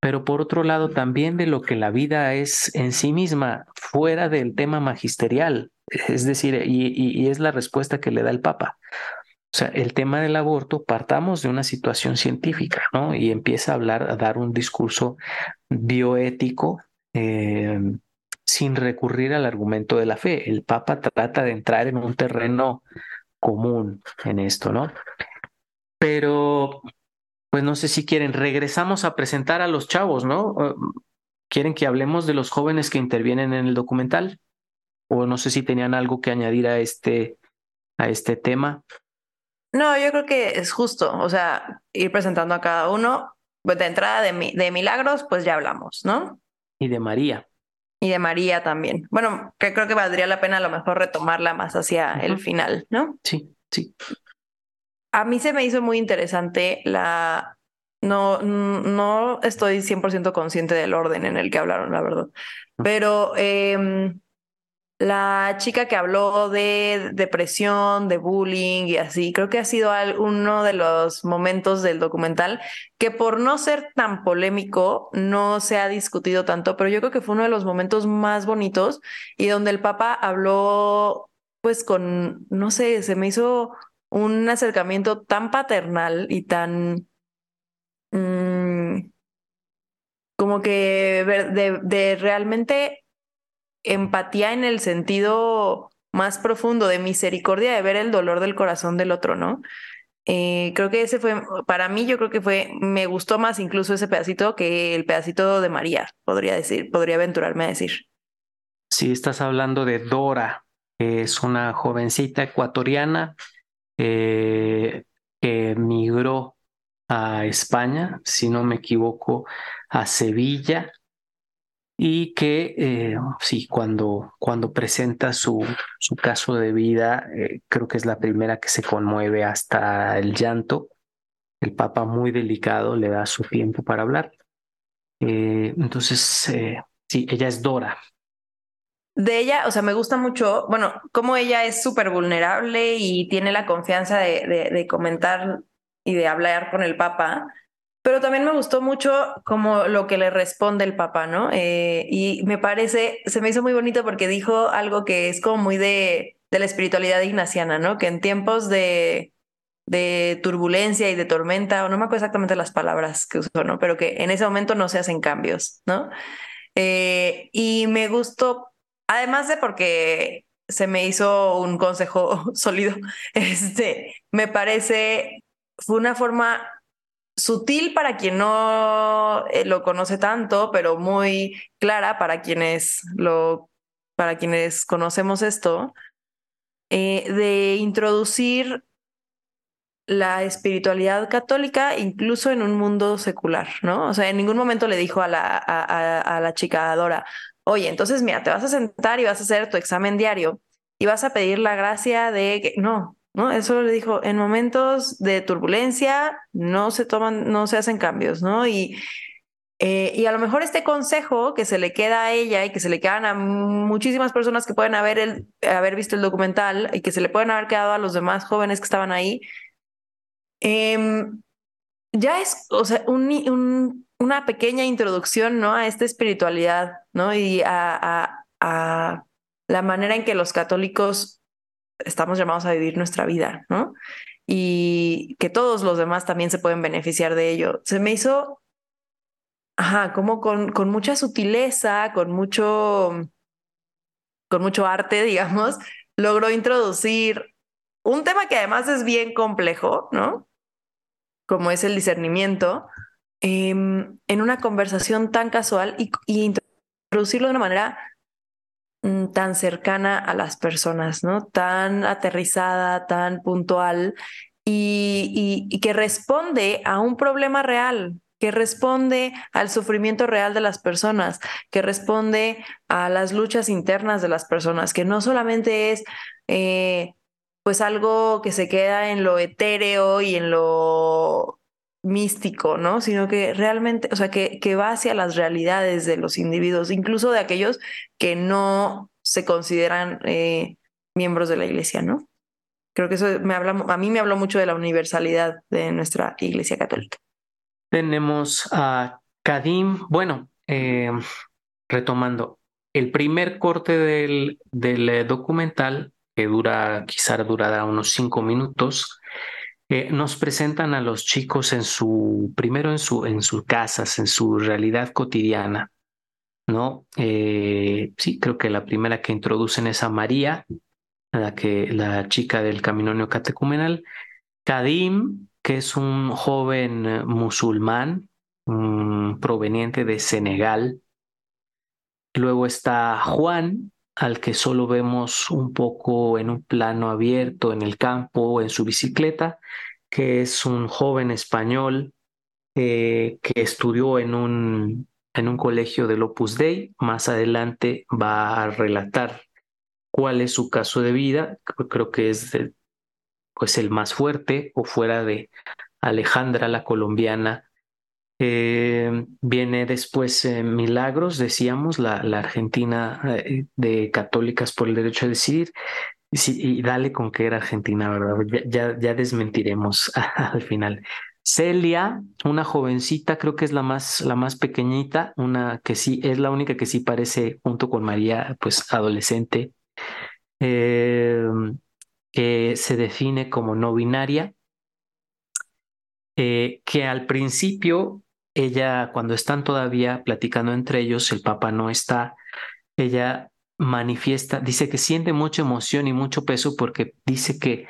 pero por otro lado también de lo que la vida es en sí misma, fuera del tema magisterial. Es decir, y, es la respuesta que le da el Papa. O sea, el tema del aborto, partamos de una situación científica, ¿no? Y empieza a hablar, a dar un discurso bioético eh, sin recurrir al argumento de la fe. El Papa trata de entrar en un terreno común en esto, ¿no? Pero pues no sé si quieren, regresamos a presentar a los chavos, ¿no? ¿Quieren que hablemos de los jóvenes que intervienen en el documental? O no sé si tenían algo que añadir a este, a este tema. No, yo creo que es justo, o sea, ir presentando a cada uno. Pues de entrada de, de Milagros, pues ya hablamos, ¿no? Y de María. Y de María también. Bueno, que creo que valdría la pena a lo mejor retomarla más hacia el final, ¿no? Sí, sí a mí se me hizo muy interesante la... No, no estoy 100% consciente del orden en el que hablaron, la verdad. Pero em, la chica que habló de depresión, de bullying y así, creo que ha sido uno de los momentos del documental que por no ser tan polémico no se ha discutido tanto, pero yo creo que fue uno de los momentos más bonitos y donde el Papa habló pues con, no sé, se me hizo un acercamiento tan paternal y tan mm, como que de, realmente empatía en el sentido más profundo de misericordia de ver el dolor del corazón del otro, ¿no? Eh, creo que ese fue, para mí yo creo que fue, me gustó más incluso ese pedacito que el pedacito de María, podría decir, podría aventurarme a decir. Sí, estás hablando de Dora, es una jovencita ecuatoriana eh, que migró a España, si no me equivoco, a Sevilla, y que eh, sí, cuando, cuando presenta su, su caso de vida, eh, creo que es la primera que se conmueve hasta el llanto. El Papa muy delicado le da su tiempo para hablar. entonces, sí, ella es Dora, de ella, o sea, me gusta mucho, bueno, como ella es súper vulnerable y tiene la confianza de, de, comentar y de hablar con el Papa, pero también me gustó mucho como lo que le responde el Papa, ¿no? Eh, y me parece, se me hizo muy bonito porque dijo algo que es como muy de, de la espiritualidad ignaciana, ¿no? Que en tiempos de, de turbulencia y de tormenta, o no me acuerdo exactamente las palabras que usó, ¿no? Pero que en ese momento no se hacen cambios, ¿no? Eh, y me gustó Además de porque se me hizo un consejo sólido. Este, me parece, fue una forma sutil para quien no eh, lo conoce tanto, pero muy clara para quienes lo, para quienes conocemos esto, eh, de introducir la espiritualidad católica incluso en un mundo secular, ¿no? O sea, en ningún momento le dijo a la, a, la chica Dora, oye, entonces mira, te vas a sentar y vas a hacer tu examen diario y vas a pedir la gracia de que no, ¿no? Eso le dijo, en momentos de turbulencia no se toman, no se hacen cambios, ¿no? Y, eh, y a lo mejor este consejo que se le queda a ella y que se le quedan a muchísimas personas que pueden haber, el, haber visto el documental y que se le pueden haber quedado a los demás jóvenes que estaban ahí, Em, ya es, o sea, un, una pequeña introducción, ¿no? A esta espiritualidad, ¿no? Y a, a, la manera en que los católicos estamos llamados a vivir nuestra vida, ¿no? Y que todos los demás también se pueden beneficiar de ello. Se me hizo, ajá, como con, con mucha sutileza, con mucho, con mucho arte, digamos, logró introducir un tema que además es bien complejo, ¿no? Como es el discernimiento, em, en una conversación tan casual y, introducirlo de una manera mm, tan cercana a las personas, ¿no? Tan aterrizada, tan puntual y, que responde a un problema real, que responde al sufrimiento real de las personas, que responde a las luchas internas de las personas, que no solamente es eh, pues algo que se queda en lo etéreo y en lo místico, ¿no? Sino que realmente, o sea, que, que va hacia las realidades de los individuos, incluso de aquellos que no se consideran eh, miembros de la iglesia, ¿no? Creo que eso me habla, a mí me habló mucho de la universalidad de nuestra iglesia católica. Tenemos a Kadim, bueno, eh, retomando, el primer corte del, del eh, documental que dura, quizá durará unos cinco minutos, eh, nos presentan a los chicos en su, primero en, su, en sus casas, en su realidad cotidiana, ¿no? Eh, sí, creo que la primera que introducen es a María, la, que, la chica del camino neocatecumenal, Kadim, que es un joven musulmán proveniente de Senegal. Luego está Juan, al que solo vemos un poco en un plano abierto en el campo o en su bicicleta, que es un joven español eh, que estudió en un, en un colegio del Opus Dei. Más adelante va a relatar cuál es su caso de vida. Creo que es pues el más fuerte o fuera de Alejandra, la colombiana, eh, viene después eh, Milagros, decíamos, la, la Argentina eh, de Católicas por el Derecho a Decidir. y dale con que era Argentina, ¿verdad? Ya, ya, desmentiremos al final. Celia, una jovencita, creo que es la más, la más pequeñita, una que sí, es la única que sí parece, junto con María, pues adolescente, que se define como no binaria, que al principio ella, cuando están todavía platicando entre ellos, el papá no está, ella manifiesta, dice que siente mucha emoción y mucho peso porque dice que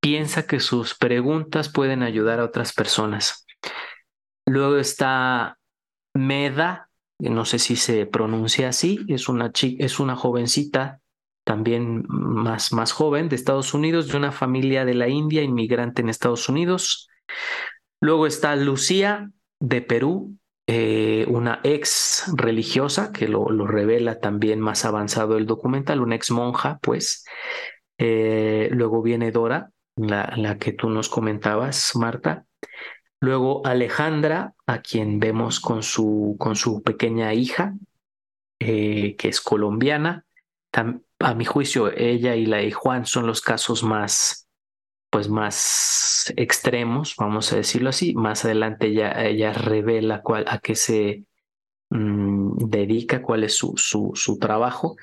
piensa que sus preguntas pueden ayudar a otras personas. Luego está Meda, no sé si se pronuncia así, es una chica, es una jovencita también más, más joven de Estados Unidos, de una familia de la India, inmigrante en Estados Unidos. Luego está Lucía, de Perú, eh, una ex religiosa, que lo, lo, revela también más avanzado el documental, una ex monja, pues. Eh, luego viene Dora, la, la, que tú nos comentabas, Marta. Luego Alejandra, a quien vemos con su, con su pequeña hija, eh, que es colombiana. a mi juicio, ella y la de Juan son los casos más, pues más extremos, vamos a decirlo así. Más adelante ella, ella revela cuál, a qué se mm, dedica, cuál es su, su, su trabajo.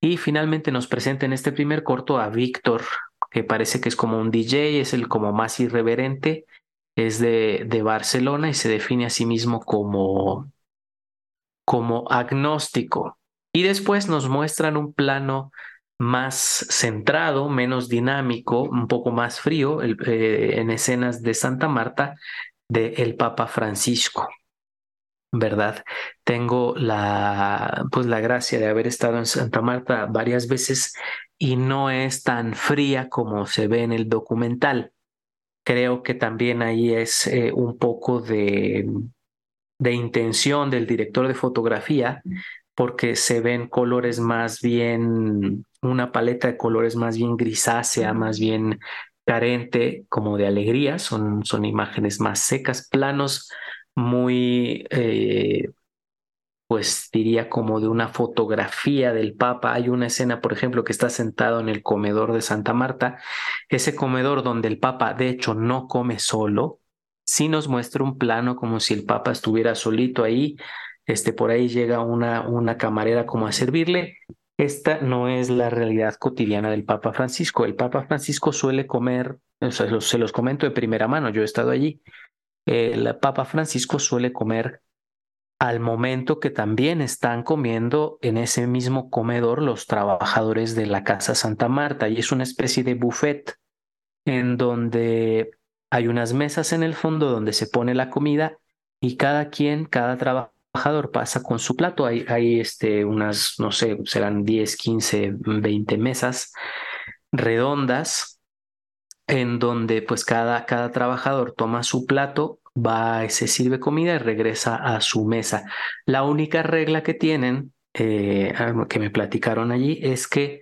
Y finalmente nos presenta en este primer corto a Víctor, que parece que es como un DJ, es el como más irreverente, es de, de Barcelona y se define a sí mismo como, como agnóstico. Y después nos muestran un plano más centrado, menos dinámico, un poco más frío eh, en escenas de Santa Marta de el Papa Francisco. ¿Verdad? Tengo la pues la gracia de haber estado en Santa Marta varias veces y no es tan fría como se ve en el documental. Creo que también ahí es eh, un poco de, de intención del director de fotografía porque se ven colores más bien, una paleta de colores más bien grisácea, más bien carente como de alegría, son, son imágenes más secas, planos muy eh, pues diría como de una fotografía del Papa. Hay una escena, por ejemplo, que está sentado en el comedor de Santa Marta, ese comedor donde el Papa de hecho no come solo, sí nos muestra un plano como si el Papa estuviera solito ahí, este, por ahí llega una, una camarera como a servirle. Esta no es la realidad cotidiana del Papa Francisco. El Papa Francisco suele comer, se los comento de primera mano, yo he estado allí, el Papa Francisco suele comer al momento que también están comiendo en ese mismo comedor los trabajadores de la Casa Santa Marta y es una especie de buffet en donde hay unas mesas en el fondo donde se pone la comida y cada quien, cada trabajador pasa con su plato. Hay, hay este, unas, no sé, serán 10, 15, 20 mesas redondas en donde pues cada, cada trabajador toma su plato va, se sirve comida y regresa a su mesa. La única regla que tienen, eh, que me platicaron allí, es que,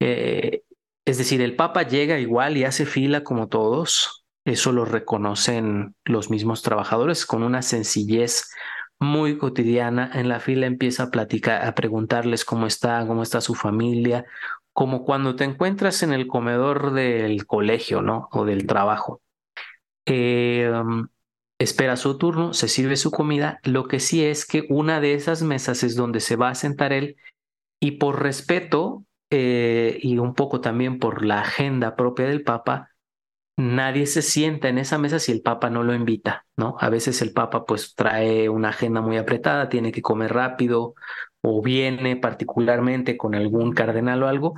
eh, es decir, el Papa llega igual y hace fila como todos. Eso lo reconocen los mismos trabajadores con una sencillez muy cotidiana. En la fila empieza a platicar, a preguntarles cómo está, cómo está su familia, como cuando te encuentras en el comedor del colegio, ¿no? O del trabajo. Eh, espera su turno, se sirve su comida, lo que sí es que una de esas mesas es donde se va a sentar él y por respeto eh, y un poco también por la agenda propia del Papa, nadie se sienta en esa mesa si el Papa no lo invita, ¿no? A veces el Papa pues trae una agenda muy apretada, tiene que comer rápido o viene particularmente con algún cardenal o algo,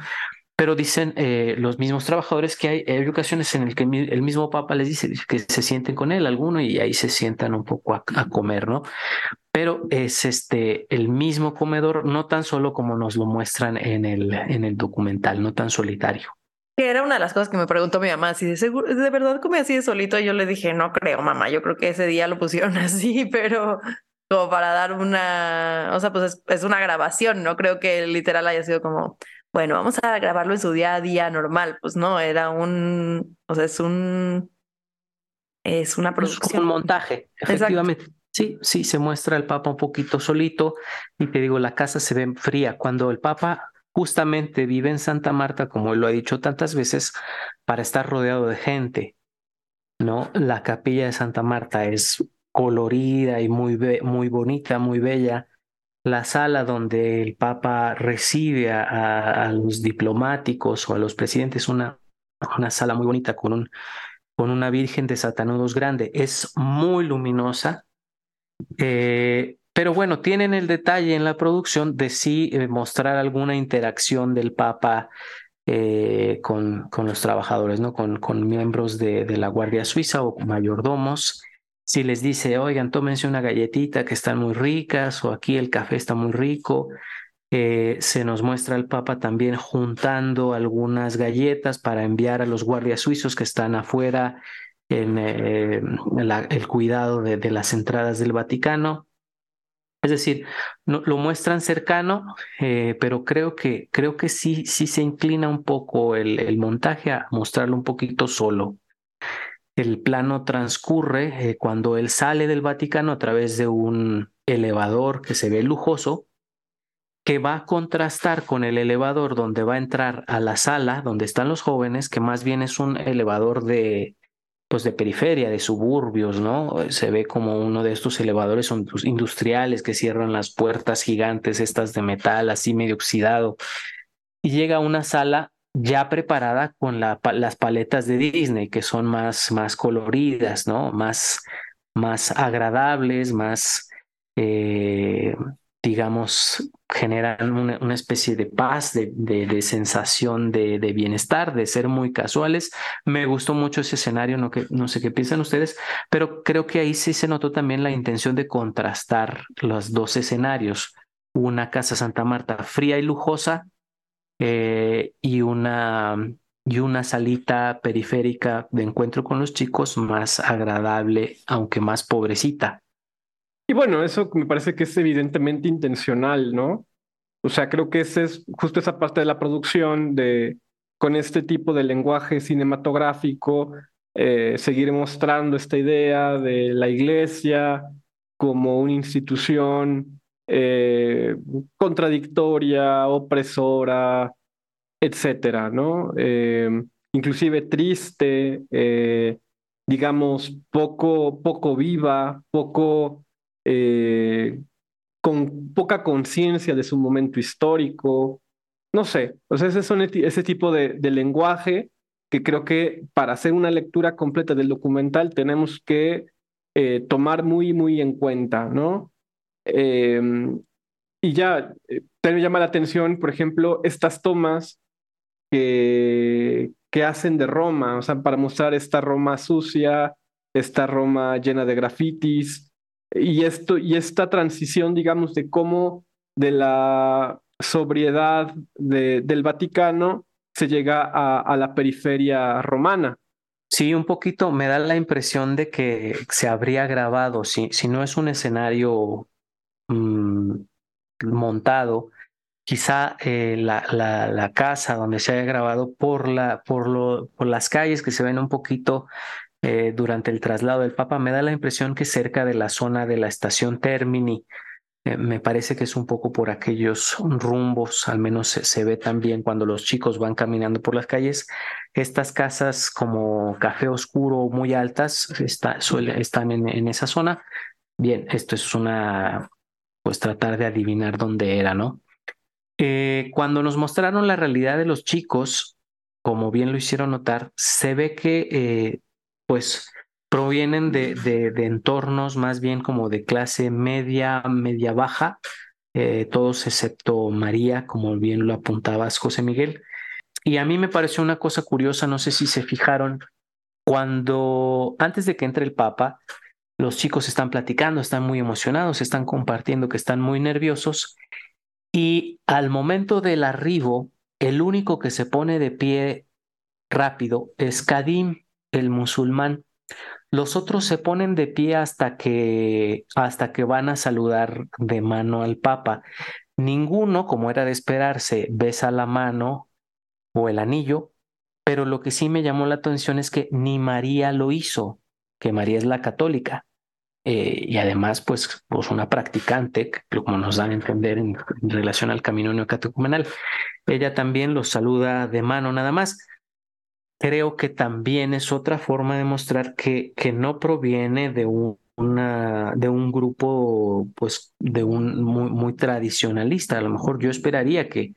pero dicen eh, los mismos trabajadores que hay, ocasiones en las que el mismo Papa les dice que se sienten con él alguno y ahí se sientan un poco a, comer, ¿no? Pero es este el mismo comedor, no tan solo como nos lo muestran en el, en el documental, no tan solitario. Que era una de las cosas que me preguntó mi mamá, si de, seguro, de verdad come así de solito, y yo le dije, no creo, mamá, yo creo que ese día lo pusieron así, pero como para dar una, o sea, pues es una grabación, no creo que literal haya sido como, bueno, vamos a grabarlo en su día a día normal, pues no, era un, o sea, es un, es una producción. Es un montaje, efectivamente. Sí, sí, se muestra el Papa un poquito solito y te digo, la casa se ve fría. Cuando el Papa justamente vive en Santa Marta, como él lo ha dicho tantas veces, para estar rodeado de gente, ¿no? La capilla de Santa Marta es colorida y muy, muy bonita, muy bella la sala donde el Papa recibe a, los diplomáticos o a los presidentes, una, una sala muy bonita con, un, con una Virgen de Satanudos grande. Es muy luminosa, eh, pero bueno, tienen el detalle en la producción de sí eh, mostrar alguna interacción del Papa eh, con, con, los trabajadores, ¿no? con, con miembros de, la Guardia Suiza o mayordomos si les dice, oigan, tómense una galletita que están muy ricas o aquí el café está muy rico, eh, se nos muestra el Papa también juntando algunas galletas para enviar a los guardias suizos que están afuera en el cuidado de, las entradas del Vaticano. Es decir, no, lo muestran cercano, eh, pero creo que, creo que sí, sí se inclina un poco el, el montaje a mostrarlo un poquito solo. El plano transcurre eh, cuando él sale del Vaticano a través de un elevador que se ve lujoso, que va a contrastar con el elevador donde va a entrar a la sala donde están los jóvenes, que más bien es un elevador de pues de periferia, de suburbios, ¿no? Se ve como uno de estos elevadores industriales que cierran las puertas gigantes, estas de metal, así medio oxidado, y llega a una sala ya preparada con la, las paletas de Disney, que son más, más coloridas, ¿no? Más, más agradables, más, eh, digamos, generan una, especie de paz, de, de, sensación de, bienestar, de ser muy casuales. Me gustó mucho ese escenario, no sé qué piensan ustedes, pero creo que ahí sí se notó también la intención de contrastar los dos escenarios. Una casa Santa Marta fría y lujosa eh, y, una, y una salita periférica de encuentro con los chicos más agradable, aunque más pobrecita. Y bueno, eso me parece que es evidentemente intencional, ¿no? O sea, creo que esa es justo esa parte de la producción de con este tipo de lenguaje cinematográfico, eh, seguir mostrando esta idea de la iglesia como una institución eh, contradictoria, opresora, etcétera, ¿no? Eh, inclusive triste, digamos, poco, poco viva, poco eh, con poca conciencia de su momento histórico. No sé, o sea, ese, son ese tipo de, lenguaje que creo que para hacer una lectura completa del documental tenemos que eh, tomar muy, muy en cuenta, ¿no? Em, y ya, eh, me llama la atención, por ejemplo, estas tomas que, que hacen de Roma, o sea, para mostrar esta Roma sucia, esta Roma llena de grafitis, y, esto, y esta transición, digamos, de cómo de la sobriedad del Vaticano se llega a, la periferia romana. Sí, un poquito me da la impresión de que se habría grabado, si, si no es un escenario mm, montado, quizá eh, la, la, la, casa donde se haya grabado por, la, por, lo, por las calles que se ven un poquito eh, durante el traslado del Papa, me da la impresión que cerca de la zona de la estación Termini, eh, me parece que es un poco por aquellos rumbos, al menos se, ve también cuando los chicos van caminando por las calles, estas casas como café oscuro muy altas está, están en, en esa zona. Bien, esto es una, pues tratar de adivinar dónde era, ¿no? Eh, cuando nos mostraron la realidad de los chicos, como bien lo hicieron notar, se ve que pues provienen de, de, entornos más bien como de clase media, media baja, eh, todos excepto María, como bien lo apuntabas, José Miguel. Y a mí me pareció una cosa curiosa, no sé si se fijaron, cuando antes de que entre el Papa, los chicos están platicando, están muy emocionados, están compartiendo que están muy nerviosos y al momento del arribo, el único que se pone de pie rápido es Kadim, el musulmán. Los otros se ponen de pie hasta que, hasta que van a saludar de mano al Papa. Ninguno, como era de esperarse, besa la mano o el anillo, pero lo que sí me llamó la atención es que ni María lo hizo, que María es la católica. Eh, y además, pues, pues una practicante, como nos dan a entender en, en relación al camino neocatecumenal. Ella también los saluda de mano nada más creo que también es otra forma de mostrar que, que no proviene de un, una, de un grupo, pues, de un muy, muy tradicionalista. A lo mejor yo esperaría que,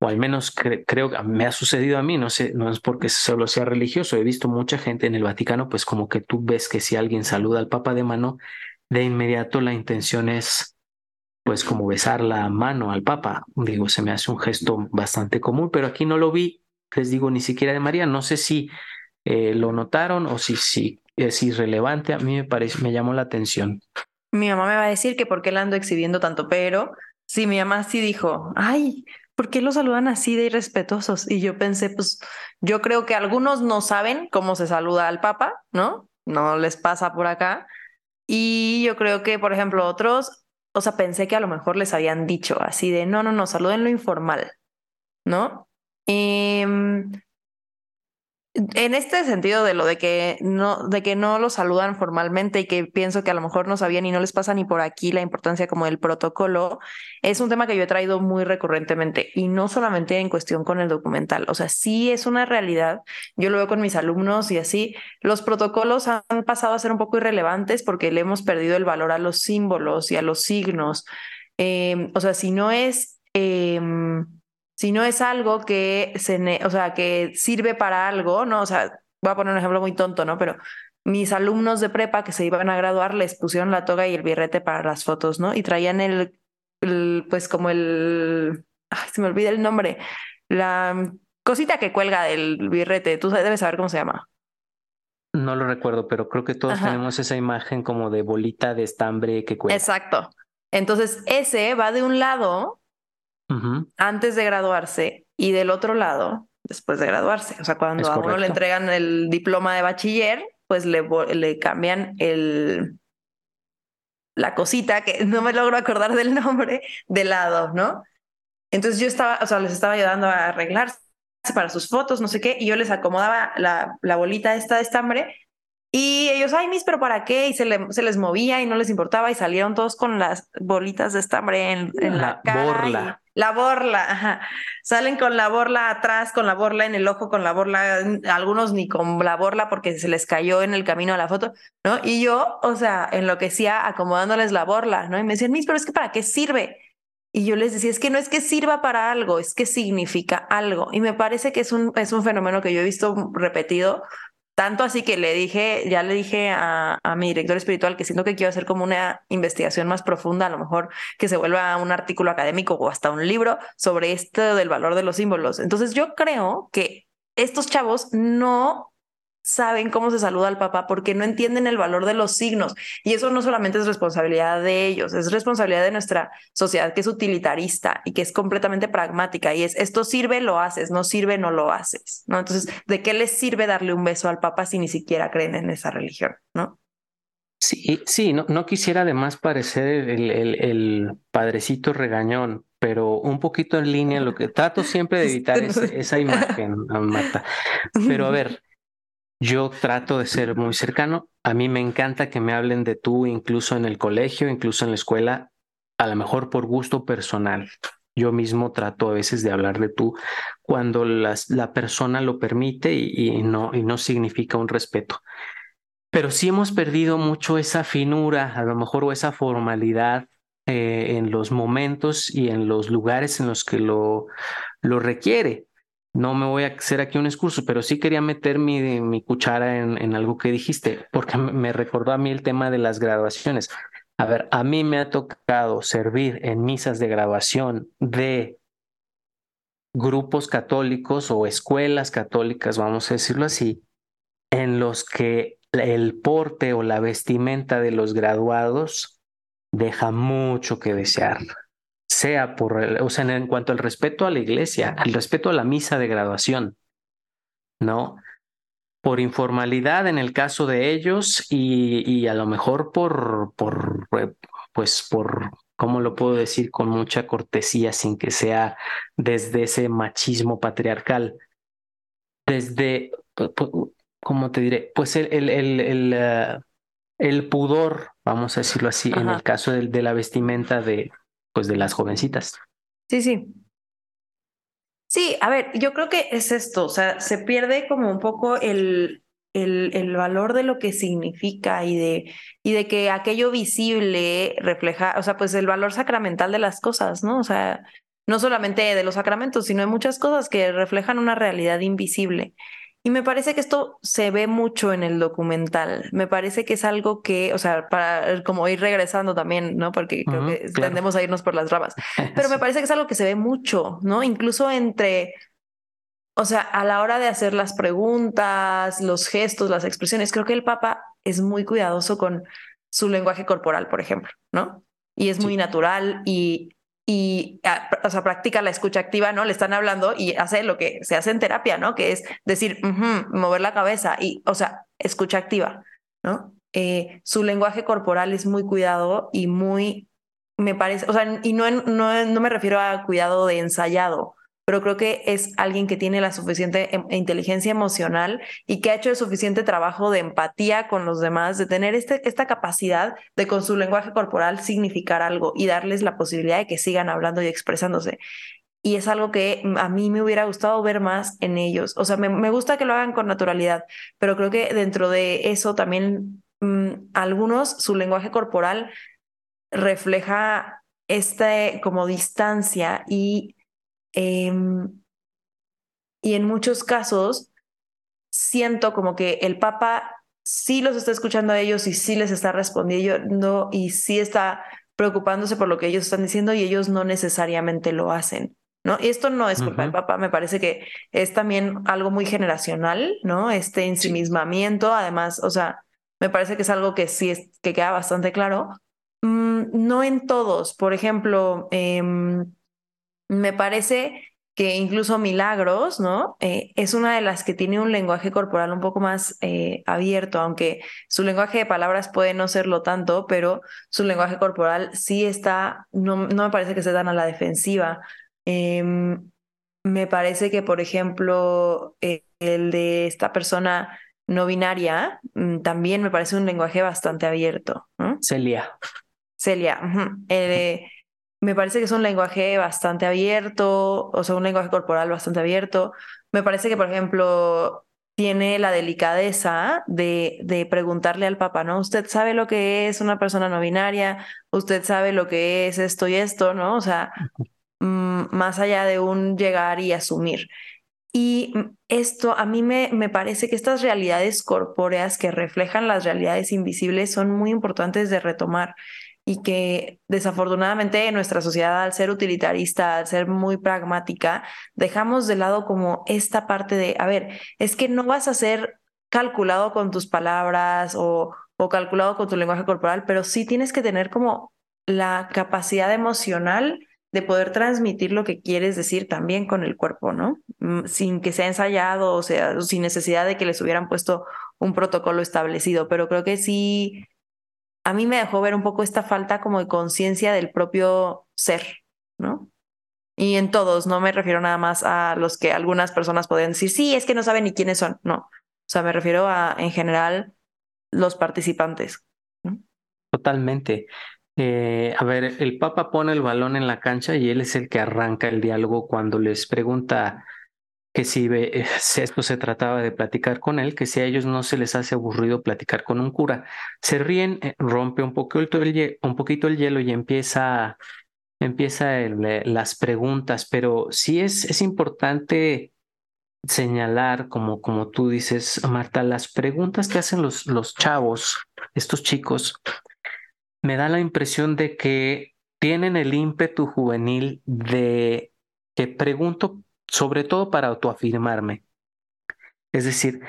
o al menos creo que me ha sucedido a mí, no sé, no es porque solo sea religioso, he visto mucha gente en el Vaticano, pues como que tú ves que si alguien saluda al Papa de mano, de inmediato la intención es pues como besar la mano al Papa. Digo, se me hace un gesto bastante común, pero aquí no lo vi les digo, ni siquiera de María. No sé si eh, lo notaron o si, si es irrelevante. A mí me, parece, me llamó la atención. Mi mamá me va a decir que por qué la ando exhibiendo tanto, pero sí, mi mamá sí dijo, ay, ¿por qué lo saludan así de irrespetuosos? Y yo pensé, pues yo creo que algunos no saben cómo se saluda al Papa, ¿no? No les pasa por acá. Y yo creo que, por ejemplo, otros, o sea, pensé que a lo mejor les habían dicho así de, no, no, no, saluden lo informal, ¿no? Em, en este sentido de lo de que no, de que no lo saludan formalmente y que pienso que a lo mejor no sabían y no les pasa ni por aquí la importancia como del protocolo, es un tema que yo he traído muy recurrentemente y no solamente en cuestión con el documental, o sea, sí es una realidad, yo lo veo con mis alumnos y así, los protocolos han pasado a ser un poco irrelevantes porque le hemos perdido el valor a los símbolos y a los signos, em, o sea, si no es... Em, si no es algo que, se, o sea, que sirve para algo, ¿no? O sea, voy a poner un ejemplo muy tonto, ¿no? Pero mis alumnos de prepa que se iban a graduar les pusieron la toga y el birrete para las fotos, ¿no? Y traían el pues como el, ay, se me olvida el nombre, la cosita que cuelga del birrete, tú debes saber cómo se llama. No lo recuerdo, pero creo que todos tenemos esa imagen como de bolita de estambre que cuelga. Exacto. Entonces, ese va de un lado antes de graduarse y del otro lado después de graduarse. O sea, cuando a uno le entregan el diploma de bachiller, pues le, le cambian el la cosita que no me logro acordar del nombre de lado, ¿no? Entonces yo estaba, o sea, les estaba ayudando a arreglarse para sus fotos, no sé qué, y yo les acomodaba la, la bolita esta de estambre y ellos, ay, mis, pero ¿para qué? Y se, se, les movía y no les importaba y salieron todos con las bolitas de estambre en, en la, la Borla. La borla, ajá. Salen con la borla atrás, con la borla en el ojo, con la borla, algunos ni con la borla porque se les cayó en el camino a la foto, ¿no? Y yo, o sea, enloquecía acomodándoles la borla, ¿no? Y me decían, mis, pero es que ¿para qué sirve? Y yo les decía, es que no es que sirva para algo, es que significa algo. Y me parece que es un, es un fenómeno que yo he visto repetido tanto así que le dije, ya le dije a, mi director espiritual que siento que quiero hacer como una investigación más profunda, a lo mejor que se vuelva un artículo académico o hasta un libro sobre esto del valor de los símbolos. Entonces yo creo que estos chavos no saben cómo se saluda al papá porque no entienden el valor de los signos. Y eso no solamente es responsabilidad de ellos, es responsabilidad de nuestra sociedad que es utilitarista y que es completamente pragmática. Y es, esto sirve, lo haces, no sirve, no lo haces. ¿no? Entonces, ¿de qué les sirve darle un beso al papá si ni siquiera creen en esa religión? ¿no? Sí, sí, no, no quisiera además parecer el, el, el, padrecito regañón, pero un poquito en línea, lo que trato siempre de evitar es, esa imagen, Marta. Pero a ver, yo trato de ser muy cercano. A mí me encanta que me hablen de tú, incluso en el colegio, incluso en la escuela, a lo mejor por gusto personal. Yo mismo trato a veces de hablar de tú cuando las, la persona lo permite y, no, y no significa un respeto. Pero sí hemos perdido mucho esa finura, a lo mejor, o esa formalidad eh, en los momentos y en los lugares en los que lo, lo requiere no me voy a hacer aquí un discurso, pero sí quería meter mi, mi cuchara en, en, algo que dijiste, porque me recordó a mí el tema de las graduaciones. A ver, a mí me ha tocado servir en misas de graduación de grupos católicos o escuelas católicas, vamos a decirlo así, en los que el porte o la vestimenta de los graduados deja mucho que desear sea por, o sea, en cuanto al respeto a la iglesia, al respeto a la misa de graduación, ¿no? Por informalidad en el caso de ellos y, y a lo mejor por, por, pues por, ¿cómo lo puedo decir? Con mucha cortesía, sin que sea desde ese machismo patriarcal. Desde, ¿cómo te diré? Pues el, el, el, el, eh, el pudor, vamos a decirlo así, en el caso de, de la vestimenta de, pues de las jovencitas. Sí, sí. Sí, a ver, yo creo que es esto, o sea, se pierde como un poco el, el, el, valor de lo que significa y de, y de que aquello visible refleja, o sea, pues el valor sacramental de las cosas, ¿no? O sea, no solamente de los sacramentos, sino de muchas cosas que reflejan una realidad invisible. Y me parece que esto se ve mucho en el documental. Me parece que es algo que, o sea, para como ir regresando también, ¿no? Porque creo que tendemos a irnos por las ramas. Pero me parece que es algo que se ve mucho, ¿no? Incluso entre, o sea, a la hora de hacer las preguntas, los gestos, las expresiones, creo que el Papa es muy cuidadoso con su lenguaje corporal, por ejemplo, ¿no? Y es muy natural y y o sea, practica la escucha activa, ¿no? Le están hablando y hace lo que se hace en terapia, ¿no? Que es decir, mover la cabeza y, o sea, escucha activa, ¿no? Eh, su lenguaje corporal es muy cuidado y muy, me parece, o sea, y no, no, no me refiero a cuidado de ensayado, pero creo que es alguien que tiene la suficiente em, inteligencia emocional y que ha hecho el suficiente trabajo de empatía con los demás, de tener este, esta capacidad de con su lenguaje corporal significar algo y darles la posibilidad de que sigan hablando y expresándose. Y es algo que a mí me hubiera gustado ver más en ellos. O sea, me, gusta que lo hagan con naturalidad, pero creo que dentro de eso también mm, algunos, su lenguaje corporal refleja esta como distancia y Em, y en muchos casos siento como que el Papa sí los está escuchando a ellos y sí les está respondiendo y sí está preocupándose por lo que ellos están diciendo y ellos no necesariamente lo hacen. ¿No? Y esto no es culpa del papá, me parece que es también algo muy generacional, ¿no? Este ensimismamiento, además, o sea, me parece que es algo que sí es, que queda bastante claro. Mm, no en todos, por ejemplo, em, me parece que incluso Milagros, ¿no? Eh, es una de las que tiene un lenguaje corporal un poco más eh, abierto, aunque su lenguaje de palabras puede no serlo tanto, pero su lenguaje corporal sí está, no, no me parece que esté tan a la defensiva. Em, me parece que, por ejemplo, eh, el de esta persona no binaria mm, también me parece un lenguaje bastante abierto. Celia. Celia. Me parece que es un lenguaje bastante abierto, o sea, un lenguaje corporal bastante abierto. Me parece que, por ejemplo, tiene la delicadeza de, de preguntarle al papá, ¿no? Usted sabe lo que es una persona no binaria, usted sabe lo que es esto y esto, ¿no? O sea, mm, más allá de un llegar y asumir. Y esto a mí me, me parece que estas realidades corpóreas que reflejan las realidades invisibles son muy importantes de retomar y que desafortunadamente en nuestra sociedad, al ser utilitarista, al ser muy pragmática, dejamos de lado como esta parte de, a ver, es que no vas a ser calculado con tus palabras o, o calculado con tu lenguaje corporal, pero sí tienes que tener como la capacidad emocional de poder transmitir lo que quieres decir también con el cuerpo, ¿no? Mm, sin que sea ensayado, o sea, sin necesidad de que les hubieran puesto un protocolo establecido, pero creo que sí a mí me dejó ver un poco esta falta como de conciencia del propio ser, ¿no? Y en todos, no me refiero nada más a los que algunas personas pueden decir, sí, es que no saben ni quiénes son, no. O sea, me refiero a, en general, los participantes. Totalmente. Eh, a ver, el Papa pone el balón en la cancha y él es el que arranca el diálogo cuando les pregunta que eh, si esto se trataba de platicar con él, que si a ellos no se les hace aburrido platicar con un cura. Se ríen, eh, rompe un, poco el, un poquito el hielo y empieza, empieza eh, las preguntas, pero sí es, es importante señalar, como, como tú dices, Marta, las preguntas que hacen los, los chavos, estos chicos, me da la impresión de que tienen el ímpetu juvenil de que pregunto sobre todo para autoafirmarme. Es decir,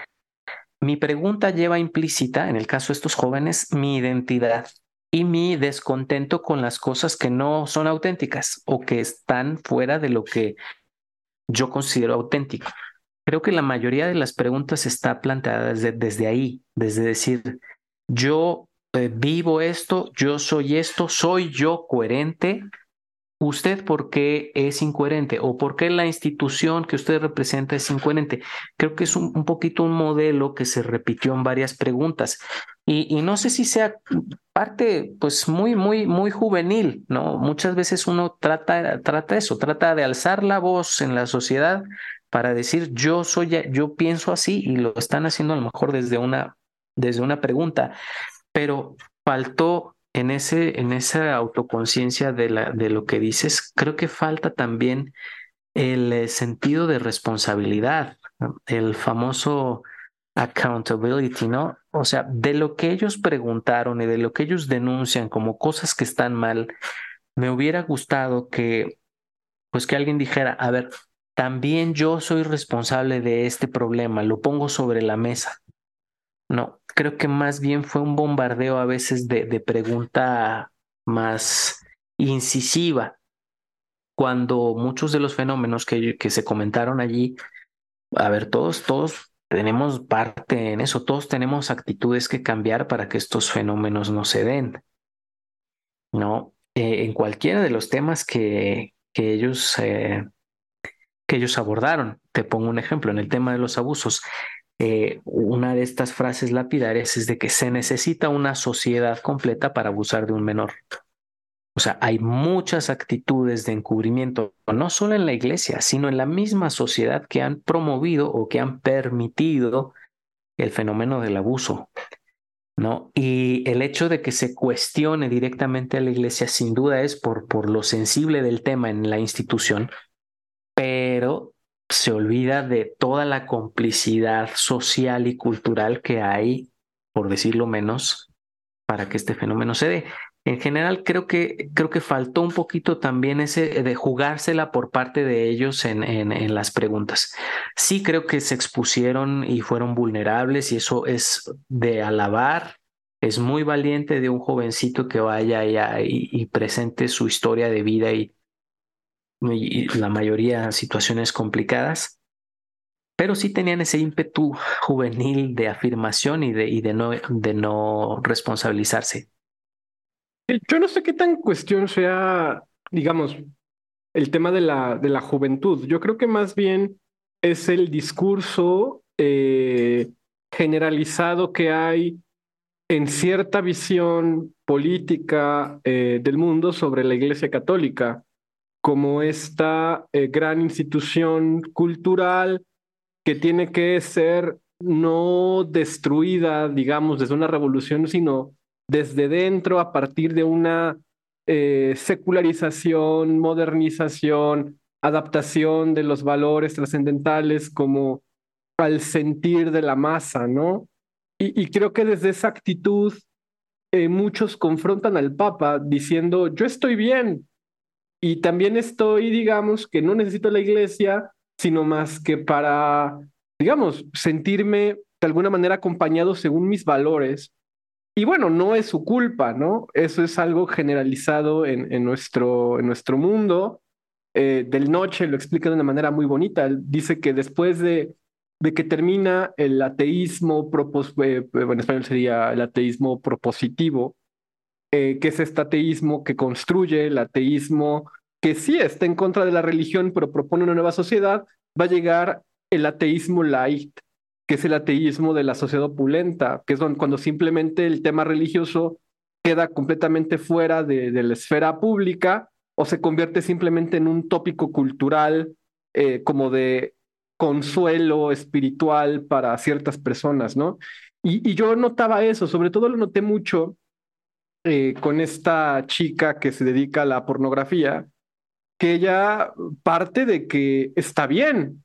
mi pregunta lleva implícita, en el caso de estos jóvenes, mi identidad y mi descontento con las cosas que no son auténticas o que están fuera de lo que yo considero auténtico. Creo que la mayoría de las preguntas está planteada desde, ahí, desde decir, yo eh, vivo esto, yo soy esto, soy yo coherente ¿Usted por qué es incoherente o por qué la institución que usted representa es incoherente? Creo que es un, poquito un modelo que se repitió en varias preguntas y, no sé si sea parte pues muy, muy, muy juvenil, ¿no? Muchas veces uno trata, trata eso, trata de alzar la voz en la sociedad para decir yo soy, yo pienso así y lo están haciendo a lo mejor desde una, desde una pregunta, pero faltó en, ese, en esa autoconciencia de, de lo que dices, creo que falta también el eh, sentido de responsabilidad, el famoso accountability, ¿no? O sea, de lo que ellos preguntaron y de lo que ellos denuncian como cosas que están mal, me hubiera gustado que, pues que alguien dijera, a ver, también yo soy responsable de este problema, lo pongo sobre la mesa. No, creo que más bien fue un bombardeo a veces de, pregunta más incisiva, cuando muchos de los fenómenos que, que se comentaron allí, a ver, todos, todos tenemos parte en eso, todos tenemos actitudes que cambiar para que estos fenómenos no se den. ¿No? Eh, en cualquiera de los temas que, que ellos, eh, que ellos abordaron. Te pongo un ejemplo, en el tema de los abusos. Eh, una de estas frases lapidarias es de que se necesita una sociedad completa para abusar de un menor. O sea, hay muchas actitudes de encubrimiento, no solo en la iglesia, sino en la misma sociedad que han promovido o que han permitido el fenómeno del abuso. ¿No? Y el hecho de que se cuestione directamente a la iglesia sin duda es por, por lo sensible del tema en la institución, pero se olvida de toda la complicidad social y cultural que hay, por decirlo menos, para que este fenómeno se dé. en general creo que, creo que faltó un poquito también ese de jugársela por parte de ellos en, en, las preguntas. Sí creo que se expusieron y fueron vulnerables y eso es de alabar. Es muy valiente de un jovencito que vaya y presente su historia de vida y, y la mayoría situaciones complicadas pero sí tenían ese ímpetu juvenil de afirmación y de, y de, no, de no responsabilizarse. Yo no sé qué tan cuestión sea, digamos, el tema de la, de la juventud. Yo creo que más bien es el discurso eh, generalizado que hay en cierta visión política eh, del mundo sobre la Iglesia Católica como esta eh, gran institución cultural que tiene que ser no destruida, digamos, desde una revolución, sino desde dentro a partir de una eh, secularización, modernización, adaptación de los valores trascendentales como al sentir de la masa, ¿no? Y, creo que desde esa actitud eh, muchos confrontan al Papa diciendo, yo estoy bien y también estoy, digamos, que no necesito la iglesia, sino más que para, digamos, sentirme de alguna manera acompañado según mis valores y bueno, no es su culpa, ¿no? Eso es algo generalizado en, en nuestro, en nuestro mundo. Eh, del Noche lo explica de una manera muy bonita. Dice que después de, de que termina el ateísmo, propos, eh, en español sería el ateísmo propositivo, eh, que es este ateísmo que construye, el ateísmo que sí está en contra de la religión, pero propone una nueva sociedad, va a llegar el ateísmo light, que es el ateísmo de la sociedad opulenta, que es cuando simplemente el tema religioso queda completamente fuera de, la esfera pública o se convierte simplemente en un tópico cultural eh, como de consuelo espiritual para ciertas personas, ¿no? Y, yo notaba eso, sobre todo lo noté mucho eh, con esta chica que se dedica a la pornografía, que ella parte de que está bien,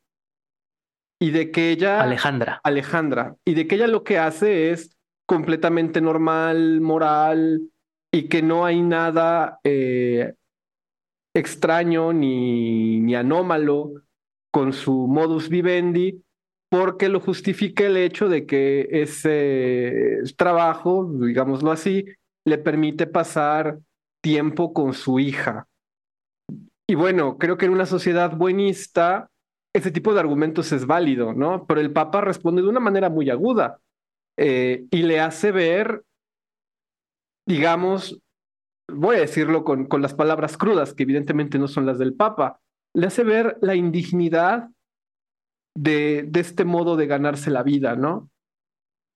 y de que ella... Alejandra. Alejandra. Y de que ella lo que hace es completamente normal, moral, y que no hay nada eh, extraño ni, ni anómalo con su modus vivendi, porque lo justifica el hecho de que ese trabajo, digámoslo así, le permite pasar tiempo con su hija. Y bueno, creo que en una sociedad buenista, ese tipo de argumentos es válido, ¿no? Pero el Papa responde de una manera muy aguda eh, y le hace ver, digamos, voy a decirlo con, con las palabras crudas, que evidentemente no son las del Papa, le hace ver la indignidad de, de este modo de ganarse la vida, ¿no?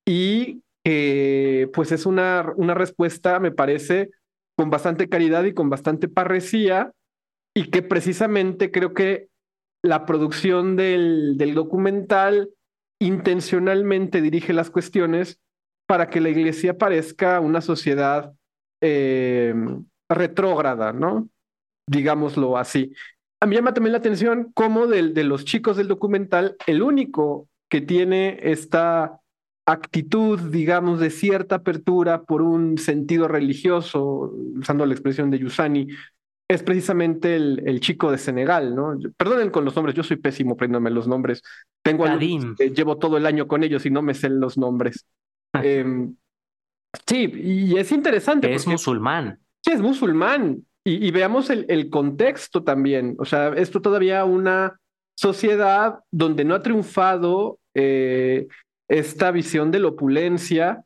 Y eh, pues es una, una respuesta, me parece, con bastante caridad y con bastante parresía, y que precisamente creo que la producción del, del documental intencionalmente dirige las cuestiones para que la iglesia parezca una sociedad eh, retrógrada, ¿no? Digámoslo así. A mí llama también la atención cómo de, de los chicos del documental, el único que tiene esta actitud, digamos, de cierta apertura por un sentido religioso, usando la expresión de Yusani, es precisamente el, el, chico de Senegal, ¿no? Perdonen con los nombres, yo soy pésimo aprendiéndome los nombres. Tengo que llevo todo el año con ellos y no me sé los nombres. Ah. eh, sí, y es interesante. Es musulmán. Sí, es musulmán. Y, y veamos el, el, contexto también. O sea, esto todavía una sociedad donde no ha triunfado eh, esta visión de la opulencia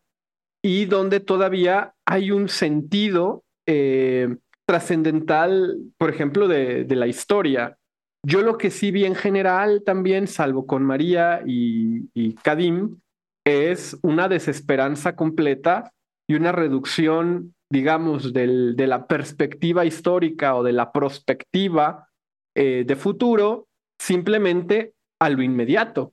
y donde todavía hay un sentido eh, trascendental, por ejemplo, de, de, la historia. Yo lo que sí vi en general también, salvo con María y, y Kadim, es una desesperanza completa y una reducción, digamos, del, de la perspectiva histórica o de la prospectiva eh, de futuro simplemente a lo inmediato.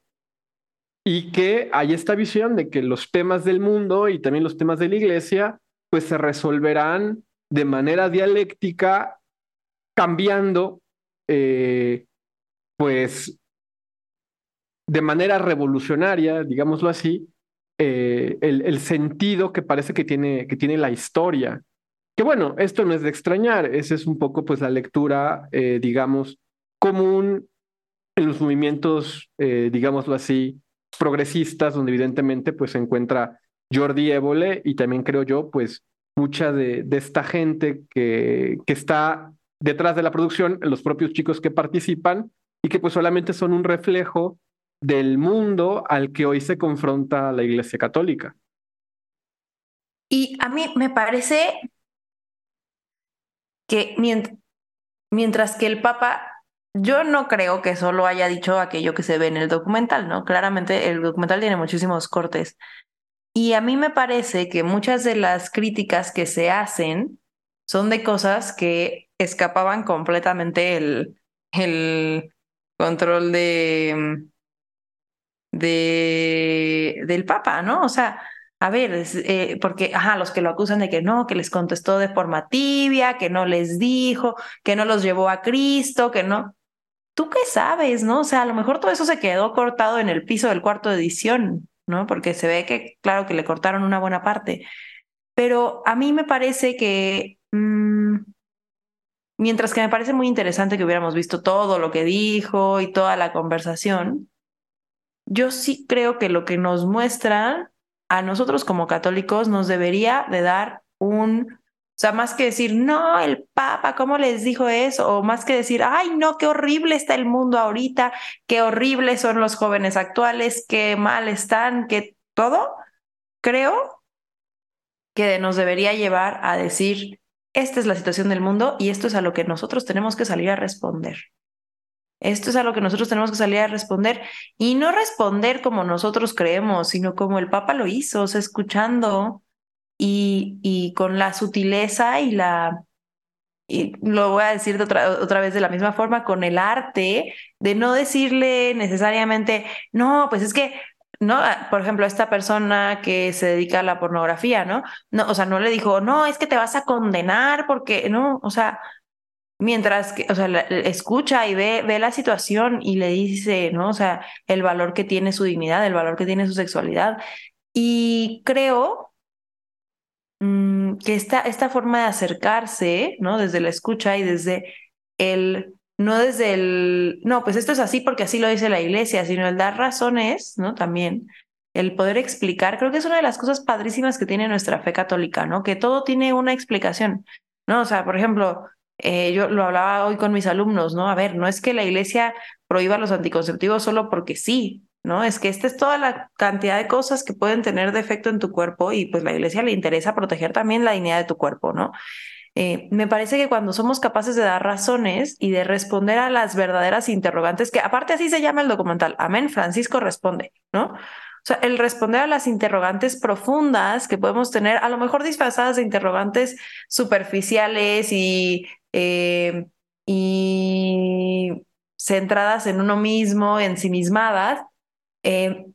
Y que hay esta visión de que los temas del mundo y también los temas de la iglesia, pues se resolverán de manera dialéctica, cambiando, eh, pues, de manera revolucionaria, digámoslo así, eh, el, el, sentido que parece que tiene, que tiene la historia. Que bueno, esto no es de extrañar, esa es un poco pues la lectura, eh, digamos, común en los movimientos, digámoslo así, progresistas, donde evidentemente pues se encuentra Jordi Évole y también creo yo pues mucha de, de esta gente que, que está detrás de la producción, los propios chicos que participan y que pues solamente son un reflejo del mundo al que hoy se confronta la Iglesia Católica. Y a mí me parece que mientras que el Papa, yo no creo que solo haya dicho aquello que se ve en el documental, ¿no? Claramente el documental tiene muchísimos cortes. Y a mí me parece que muchas de las críticas que se hacen son de cosas que escapaban completamente el, el control de, de, del Papa, ¿no? O sea, a ver, eh, porque, ajá, los que lo acusan de que no, que les contestó de forma tibia, que no les dijo, que no los llevó a Cristo, que no. ¿Tú qué sabes, no? O sea, a lo mejor todo eso se quedó cortado en el piso del cuarto de edición, ¿no? Porque se ve que, claro, que le cortaron una buena parte. Pero a mí me parece que, mm, mientras que me parece muy interesante que hubiéramos visto todo lo que dijo y toda la conversación, yo sí creo que lo que nos muestra a nosotros como católicos nos debería de dar un, o sea, más que decir, no, el Papa, ¿cómo les dijo eso? O más que decir, ay, no, qué horrible está el mundo ahorita, qué horribles son los jóvenes actuales, qué mal están, qué todo, creo que nos debería llevar a decir, esta es la situación del mundo y esto es a lo que nosotros tenemos que salir a responder. Esto es a lo que nosotros tenemos que salir a responder y no responder como nosotros creemos, sino como el Papa lo hizo, o sea, escuchando y, y con la sutileza y la, y lo voy a decir de otra, otra vez de la misma forma, con el arte de no decirle necesariamente, no, pues es que ¿no? Ah, por ejemplo, esta persona que se dedica a la pornografía, ¿no? No, o sea, no le dijo, no, es que te vas a condenar porque, no, o sea, mientras que, o sea, escucha y ve, ve la situación y le dice, ¿no? O sea, el valor que tiene su dignidad, el valor que tiene su sexualidad. Y creo mm, que esta, esta forma de acercarse, ¿no? Desde la escucha y desde el, no desde el, no, pues esto es así porque así lo dice la iglesia, sino el dar razones, ¿no? También. El poder explicar, creo que es una de las cosas padrísimas que tiene nuestra fe católica, ¿no? Que todo tiene una explicación, ¿no? O sea, por ejemplo, eh, yo lo hablaba hoy con mis alumnos, ¿no? A ver, no es que la iglesia prohíba los anticonceptivos solo porque sí, ¿no? Es que esta es toda la cantidad de cosas que pueden tener defecto en tu cuerpo y pues la iglesia le interesa proteger también la dignidad de tu cuerpo, ¿no? Eh, me parece que cuando somos capaces de dar razones y de responder a las verdaderas interrogantes, que aparte así se llama el documental, Amén, Francisco responde, ¿no? O sea, el responder a las interrogantes profundas que podemos tener, a lo mejor disfrazadas de interrogantes superficiales y eh, y centradas en uno mismo, ensimismadas, eh,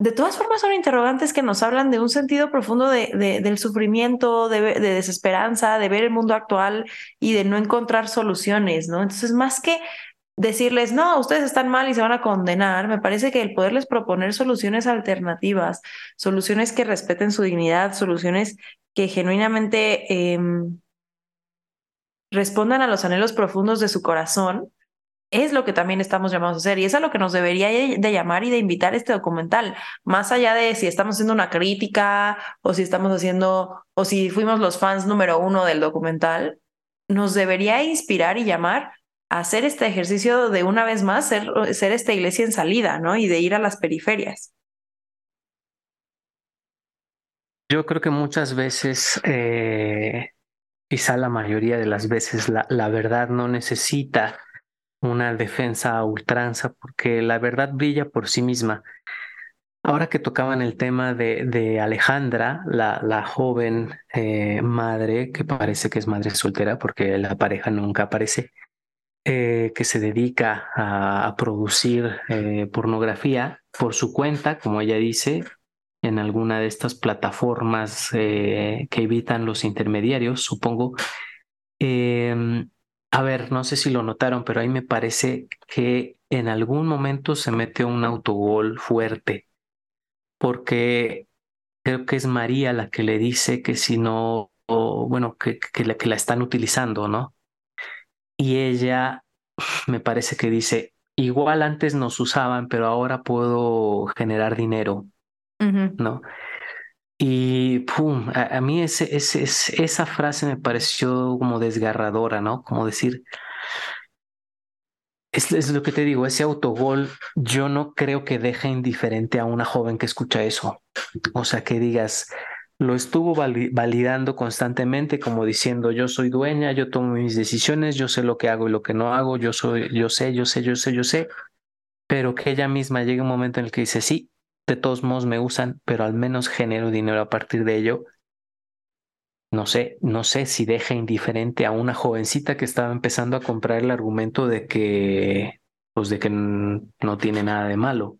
de todas formas son interrogantes que nos hablan de un sentido profundo de, del sufrimiento, de, de, desesperanza, de ver el mundo actual y de no encontrar soluciones, ¿no? Entonces, más que decirles, no, ustedes están mal y se van a condenar, me parece que el poderles proponer soluciones alternativas, soluciones que respeten su dignidad, soluciones que genuinamente... Eh, respondan a los anhelos profundos de su corazón, es lo que también estamos llamados a hacer y es a lo que nos debería de llamar y de invitar este documental, más allá de si estamos haciendo una crítica o si estamos haciendo o si fuimos los fans número uno del documental, nos debería inspirar y llamar a hacer este ejercicio de una vez más ser, ser esta iglesia en salida, ¿no? Y de ir a las periferias. Yo creo que muchas veces eh, Quizá la mayoría de las veces la, la verdad no necesita una defensa a ultranza porque la verdad brilla por sí misma. Ahora que tocaban el tema de, de Alejandra, la, la joven eh, madre, que parece que es madre soltera porque la pareja nunca aparece, eh, que se dedica a, producir eh, pornografía por su cuenta, como ella dice, en alguna de estas plataformas que evitan los intermediarios, supongo. Em, a ver, no sé si lo notaron, pero ahí me parece que en algún momento se mete un autogol fuerte, porque creo que es María la que le dice que si no bueno, que, que, la, que la están utilizando, ¿no? Y ella me parece que dice, igual antes nos usaban, pero ahora puedo generar dinero, ¿no? Y pum, a, mí esa frase me pareció como desgarradora, ¿no? Como decir, es, es, lo que te digo, ese autogol yo no creo que deje indiferente a una joven que escucha eso. O sea, que digas, lo estuvo validando constantemente como diciendo yo soy dueña, yo tomo mis decisiones, yo sé lo que hago y lo que no hago, yo soy, yo sé, yo sé, yo sé, yo sé, pero que ella misma llegue un momento en el que dice sí, de todos modos me usan, pero al menos genero dinero a partir de ello. No sé, no sé si deja indiferente a una jovencita que estaba empezando a comprar el argumento de que, pues de que no tiene nada de malo.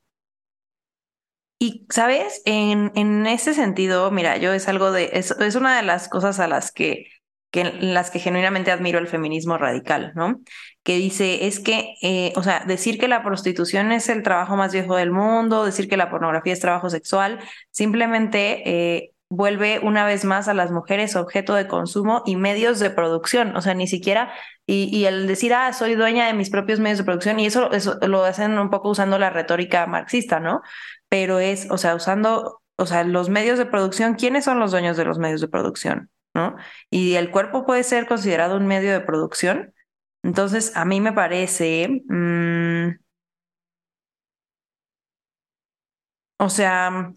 Y, ¿sabes? En, en ese sentido, mira, yo es algo de, es, es una de las cosas a las que, que, las que genuinamente admiro el feminismo radical, ¿no? Que dice, es que, eh, o sea, decir que la prostitución es el trabajo más viejo del mundo, decir que la pornografía es trabajo sexual, simplemente eh, vuelve una vez más a las mujeres objeto de consumo y medios de producción, o sea, ni siquiera, y, y el decir, ah, soy dueña de mis propios medios de producción, y eso, eso lo hacen un poco usando la retórica marxista, ¿no? pero es, o sea, usando, o sea, los medios de producción, ¿quiénes son los dueños de los medios de producción? ¿No? Y el cuerpo puede ser considerado un medio de producción. Entonces, a mí me parece, mm, o sea,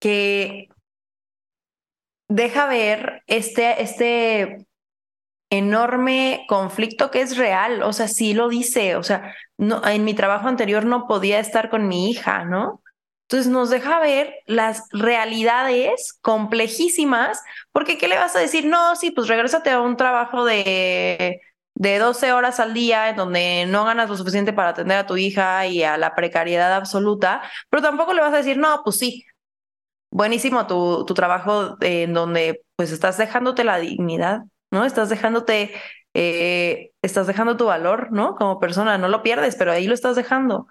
que deja ver este, este enorme conflicto que es real, o sea, sí lo dice, o sea, no, en mi trabajo anterior no podía estar con mi hija, ¿no? Entonces nos deja ver las realidades complejísimas, porque ¿qué le vas a decir? No, sí, pues regrésate a un trabajo de, de 12 horas al día en donde no ganas lo suficiente para atender a tu hija y a la precariedad absoluta, pero tampoco le vas a decir, no, pues sí, buenísimo tu, tu trabajo en donde pues estás dejándote la dignidad, ¿no? Estás dejándote, eh, estás dejando tu valor, ¿no? Como persona, no lo pierdes, pero ahí lo estás dejando.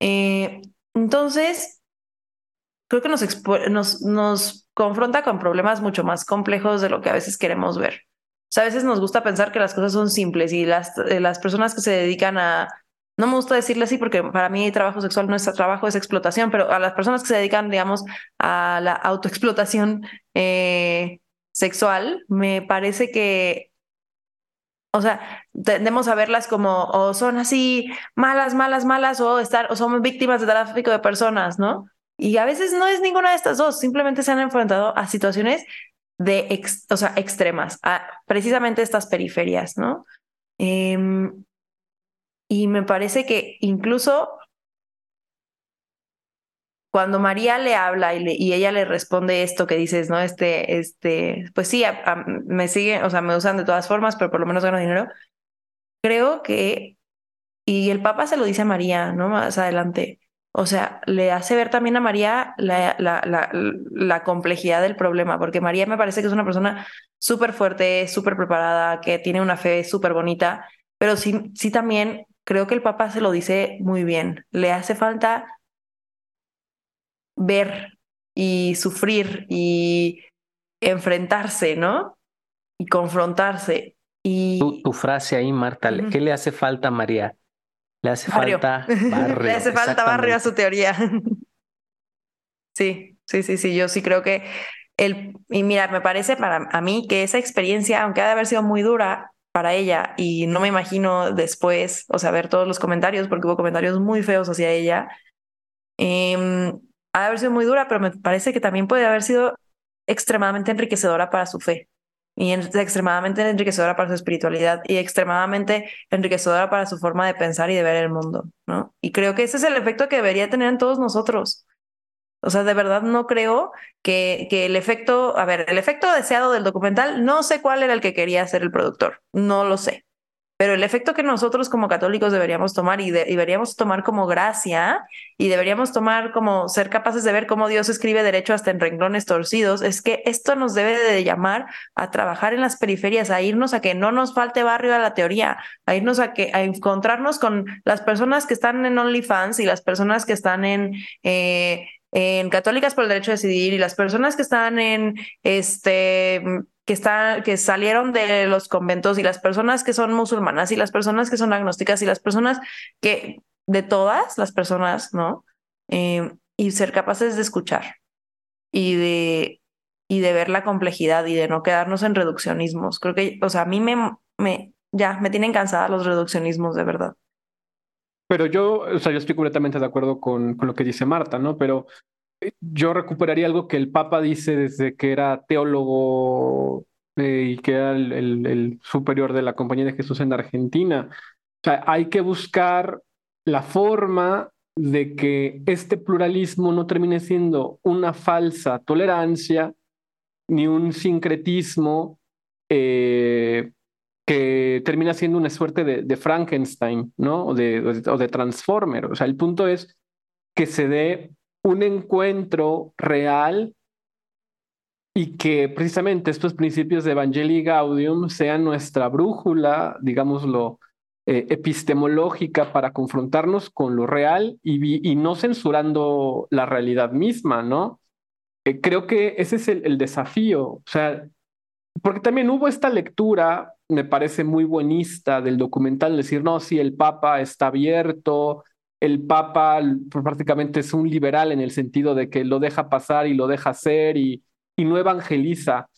Eh, entonces, creo que nos, nos, nos confronta con problemas mucho más complejos de lo que a veces queremos ver. O sea, a veces nos gusta pensar que las cosas son simples y las, eh, las personas que se dedican a, no me gusta decirle así porque para mí trabajo sexual no es trabajo, es explotación, pero a las personas que se dedican, digamos, a la autoexplotación eh, sexual, me parece que, o sea, tendemos a verlas como o son así malas, malas, malas, o estar, o son víctimas de tráfico de personas, ¿no? Y a veces no es ninguna de estas dos, simplemente se han enfrentado a situaciones de, o sea, extremas, a precisamente estas periferias, ¿no? Em, y me parece que incluso cuando María le habla y, y, ella le responde esto que dices, ¿no? Este, este, pues sí, me siguen, o sea, me usan de todas formas, pero por lo menos gano dinero. Creo que, y el Papa se lo dice a María, ¿no? Más adelante. O sea, le hace ver también a María la, la, la, la complejidad del problema, porque María me parece que es una persona súper fuerte, súper preparada, que tiene una fe súper bonita, pero sí, sí también creo que el Papa se lo dice muy bien. Le hace falta ver y sufrir y enfrentarse, ¿no? Y confrontarse. Y... Tu, frase ahí, Marta, ¿qué le hace falta a María? Le hace falta barrio. le hace falta barrio a su teoría. sí, sí, sí, sí, yo sí creo que el, y mira, me parece para a mí que esa experiencia, aunque ha de haber sido muy dura para ella, y no me imagino después, o sea, ver todos los comentarios, porque hubo comentarios muy feos hacia ella, eh, ha de haber sido muy dura, pero me parece que también puede haber sido extremadamente enriquecedora para su fe y extremadamente enriquecedora para su espiritualidad y extremadamente enriquecedora para su forma de pensar y de ver el mundo, ¿no? Y creo que ese es el efecto que debería tener en todos nosotros. O sea, de verdad no creo que, que el efecto, a ver, el efecto deseado del documental, no sé cuál era el que quería hacer el productor, no lo sé pero el efecto que nosotros como católicos deberíamos tomar y, deberíamos tomar como gracia y deberíamos tomar como ser capaces de ver cómo Dios escribe derecho hasta en renglones torcidos, es que esto nos debe de llamar a trabajar en las periferias, a irnos a que no nos falte barrio a la teoría, a irnos a que a encontrarnos con las personas que están en OnlyFans y las personas que están en eh, en Católicas por el Derecho a Decidir y las personas que están en este que están que salieron de los conventos y las personas que son musulmanas y las personas que son agnósticas y las personas que de todas las personas, ¿no? Eh, y ser capaces de escuchar y de y de ver la complejidad y de no quedarnos en reduccionismos. Creo que, o sea, a mí me, me ya me tienen cansada los reduccionismos de verdad. Pero yo, o sea, yo estoy completamente de acuerdo con, con lo que dice Marta, ¿no? Pero yo recuperaría algo que el Papa dice desde que era teólogo eh, y que era el, el, superior de la Compañía de Jesús en Argentina. O sea, hay que buscar la forma de que este pluralismo no termine siendo una falsa tolerancia ni un sincretismo eh, que termina siendo una suerte de, Frankenstein, ¿no? O de, o de Transformer. O sea, el punto es que se dé un encuentro real y que precisamente estos principios de Evangelii Gaudium sean nuestra brújula, digámoslo, eh, epistemológica para confrontarnos con lo real y, no censurando la realidad misma, ¿no? Eh, creo que ese es el, el desafío, o sea, porque también hubo esta lectura me parece muy buenista del documental, decir, no, si el Papa está abierto, el Papa prácticamente es un liberal en el sentido de que lo deja pasar y lo deja hacer y, no evangeliza.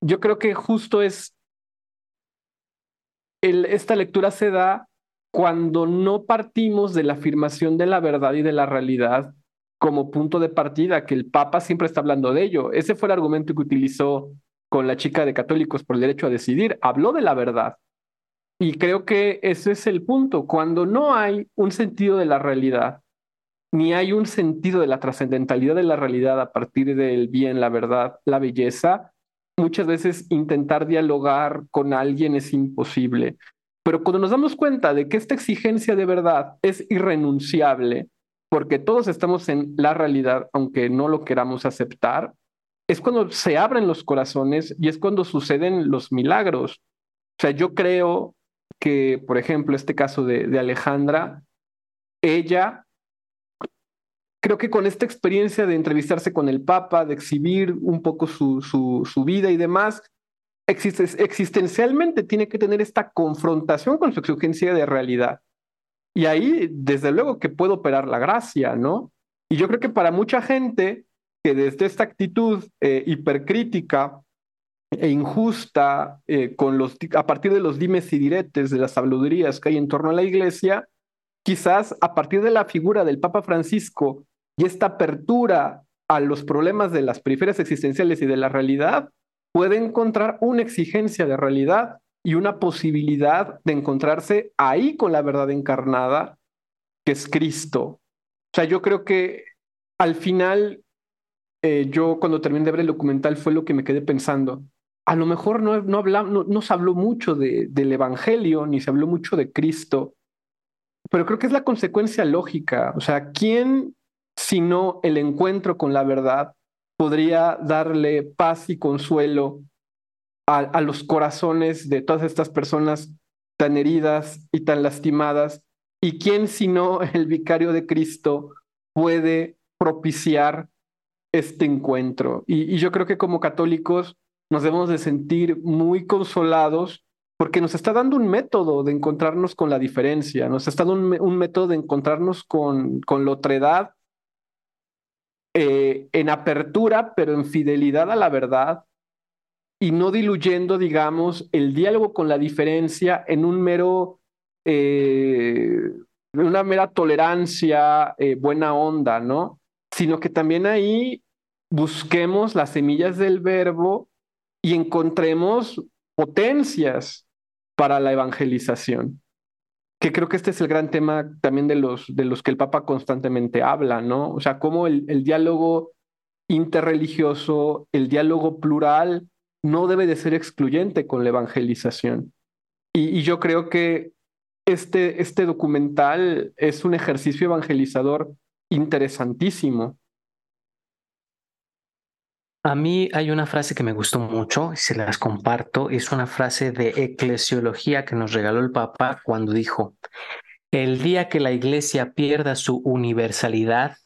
Yo creo que justo es, esta lectura se da cuando no partimos de la afirmación de la verdad y de la realidad como punto de partida, que el Papa siempre está hablando de ello. Ese fue el argumento que utilizó con la chica de Católicos por el Derecho a Decidir, habló de la verdad. Y creo que ese es el punto. Cuando no hay un sentido de la realidad, ni hay un sentido de la trascendentalidad de la realidad a partir del bien, la verdad, la belleza, muchas veces intentar dialogar con alguien es imposible. Pero cuando nos damos cuenta de que esta exigencia de verdad es irrenunciable, porque todos estamos en la realidad, aunque no lo queramos aceptar, es cuando se abren los corazones y es cuando suceden los milagros. O sea, yo creo que, por ejemplo, este caso de, Alejandra, ella, creo que con esta experiencia de entrevistarse con el Papa, de exhibir un poco su, su, vida y demás, existencialmente tiene que tener esta confrontación con su exigencia de realidad. Y ahí, desde luego que puede operar la gracia, ¿no? Y yo creo que para mucha gente, que desde esta actitud eh, hipercrítica e injusta eh, con los, a partir de los dimes y diretes de las habladurías que hay en torno a la iglesia, quizás a partir de la figura del Papa Francisco y esta apertura a los problemas de las periferias existenciales y de la realidad, puede encontrar una exigencia de realidad y una posibilidad de encontrarse ahí con la verdad encarnada, que es Cristo. O sea, yo creo que al final eh, yo cuando terminé de ver el documental fue lo que me quedé pensando. A lo mejor no, no, no, se habló mucho de, del Evangelio, ni se habló mucho de Cristo, pero creo que es la consecuencia lógica. O sea, ¿quién, sino el encuentro con la verdad, podría darle paz y consuelo a, a los corazones de todas estas personas tan heridas y tan lastimadas? ¿Y quién, sino el vicario de Cristo, puede propiciar este encuentro. Y, yo creo que como católicos nos debemos de sentir muy consolados porque nos está dando un método de encontrarnos con la diferencia, nos está dando un, método de encontrarnos con, con la otredad eh, en apertura, pero en fidelidad a la verdad y no diluyendo, digamos, el diálogo con la diferencia en un mero, eh, una mera tolerancia, eh, buena onda, ¿no? Sino que también ahí busquemos las semillas del verbo y encontremos potencias para la evangelización. Que creo que este es el gran tema también de los, de los que el Papa constantemente habla, ¿no? O sea, cómo el, el diálogo interreligioso, el diálogo plural, no debe de ser excluyente con la evangelización. Y, y yo creo que este, este documental es un ejercicio evangelizador interesantísimo. A mí hay una frase que me gustó mucho y se las comparto. Es una frase de eclesiología que nos regaló el Papa cuando dijo, el día que la iglesia pierda su universalidad,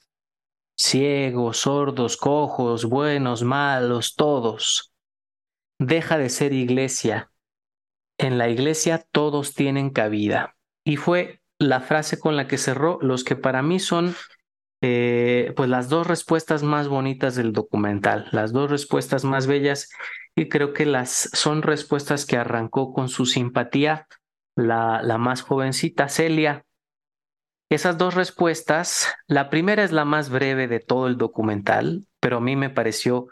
ciegos, sordos, cojos, buenos, malos, todos. Deja de ser iglesia. En la iglesia todos tienen cabida. Y fue la frase con la que cerró los que para mí son eh, pues las dos respuestas más bonitas del documental, las dos respuestas más bellas y creo que las son respuestas que arrancó con su simpatía la, la más jovencita, Celia. Esas dos respuestas, la primera es la más breve de todo el documental, pero a mí me pareció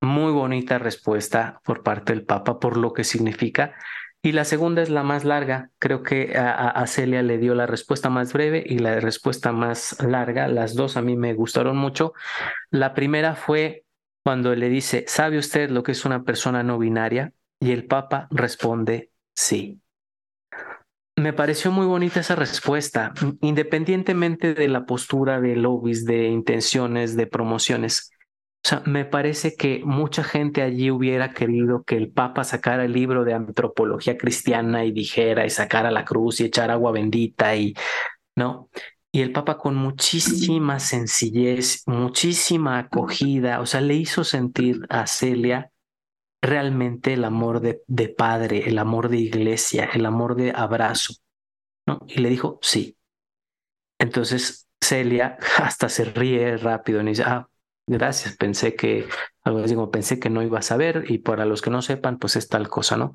muy bonita respuesta por parte del Papa por lo que significa. Y la segunda es la más larga. Creo que a, Celia le dio la respuesta más breve y la respuesta más larga. Las dos a mí me gustaron mucho. La primera fue cuando le dice, ¿sabe usted lo que es una persona no binaria? Y el Papa responde, sí. Me pareció muy bonita esa respuesta, independientemente de la postura de lobbies, de intenciones, de promociones. O sea, me parece que mucha gente allí hubiera querido que el Papa sacara el libro de antropología cristiana y dijera y sacara la cruz y echar agua bendita y, ¿no? Y el Papa con muchísima sencillez, muchísima acogida, o sea, le hizo sentir a Celia realmente el amor de, de padre, el amor de iglesia, el amor de abrazo, ¿no? Y le dijo, sí. Entonces Celia hasta se ríe rápido y dice, ah, gracias, pensé que, algo así pensé que no iba a saber y para los que no sepan, pues es tal cosa, ¿no?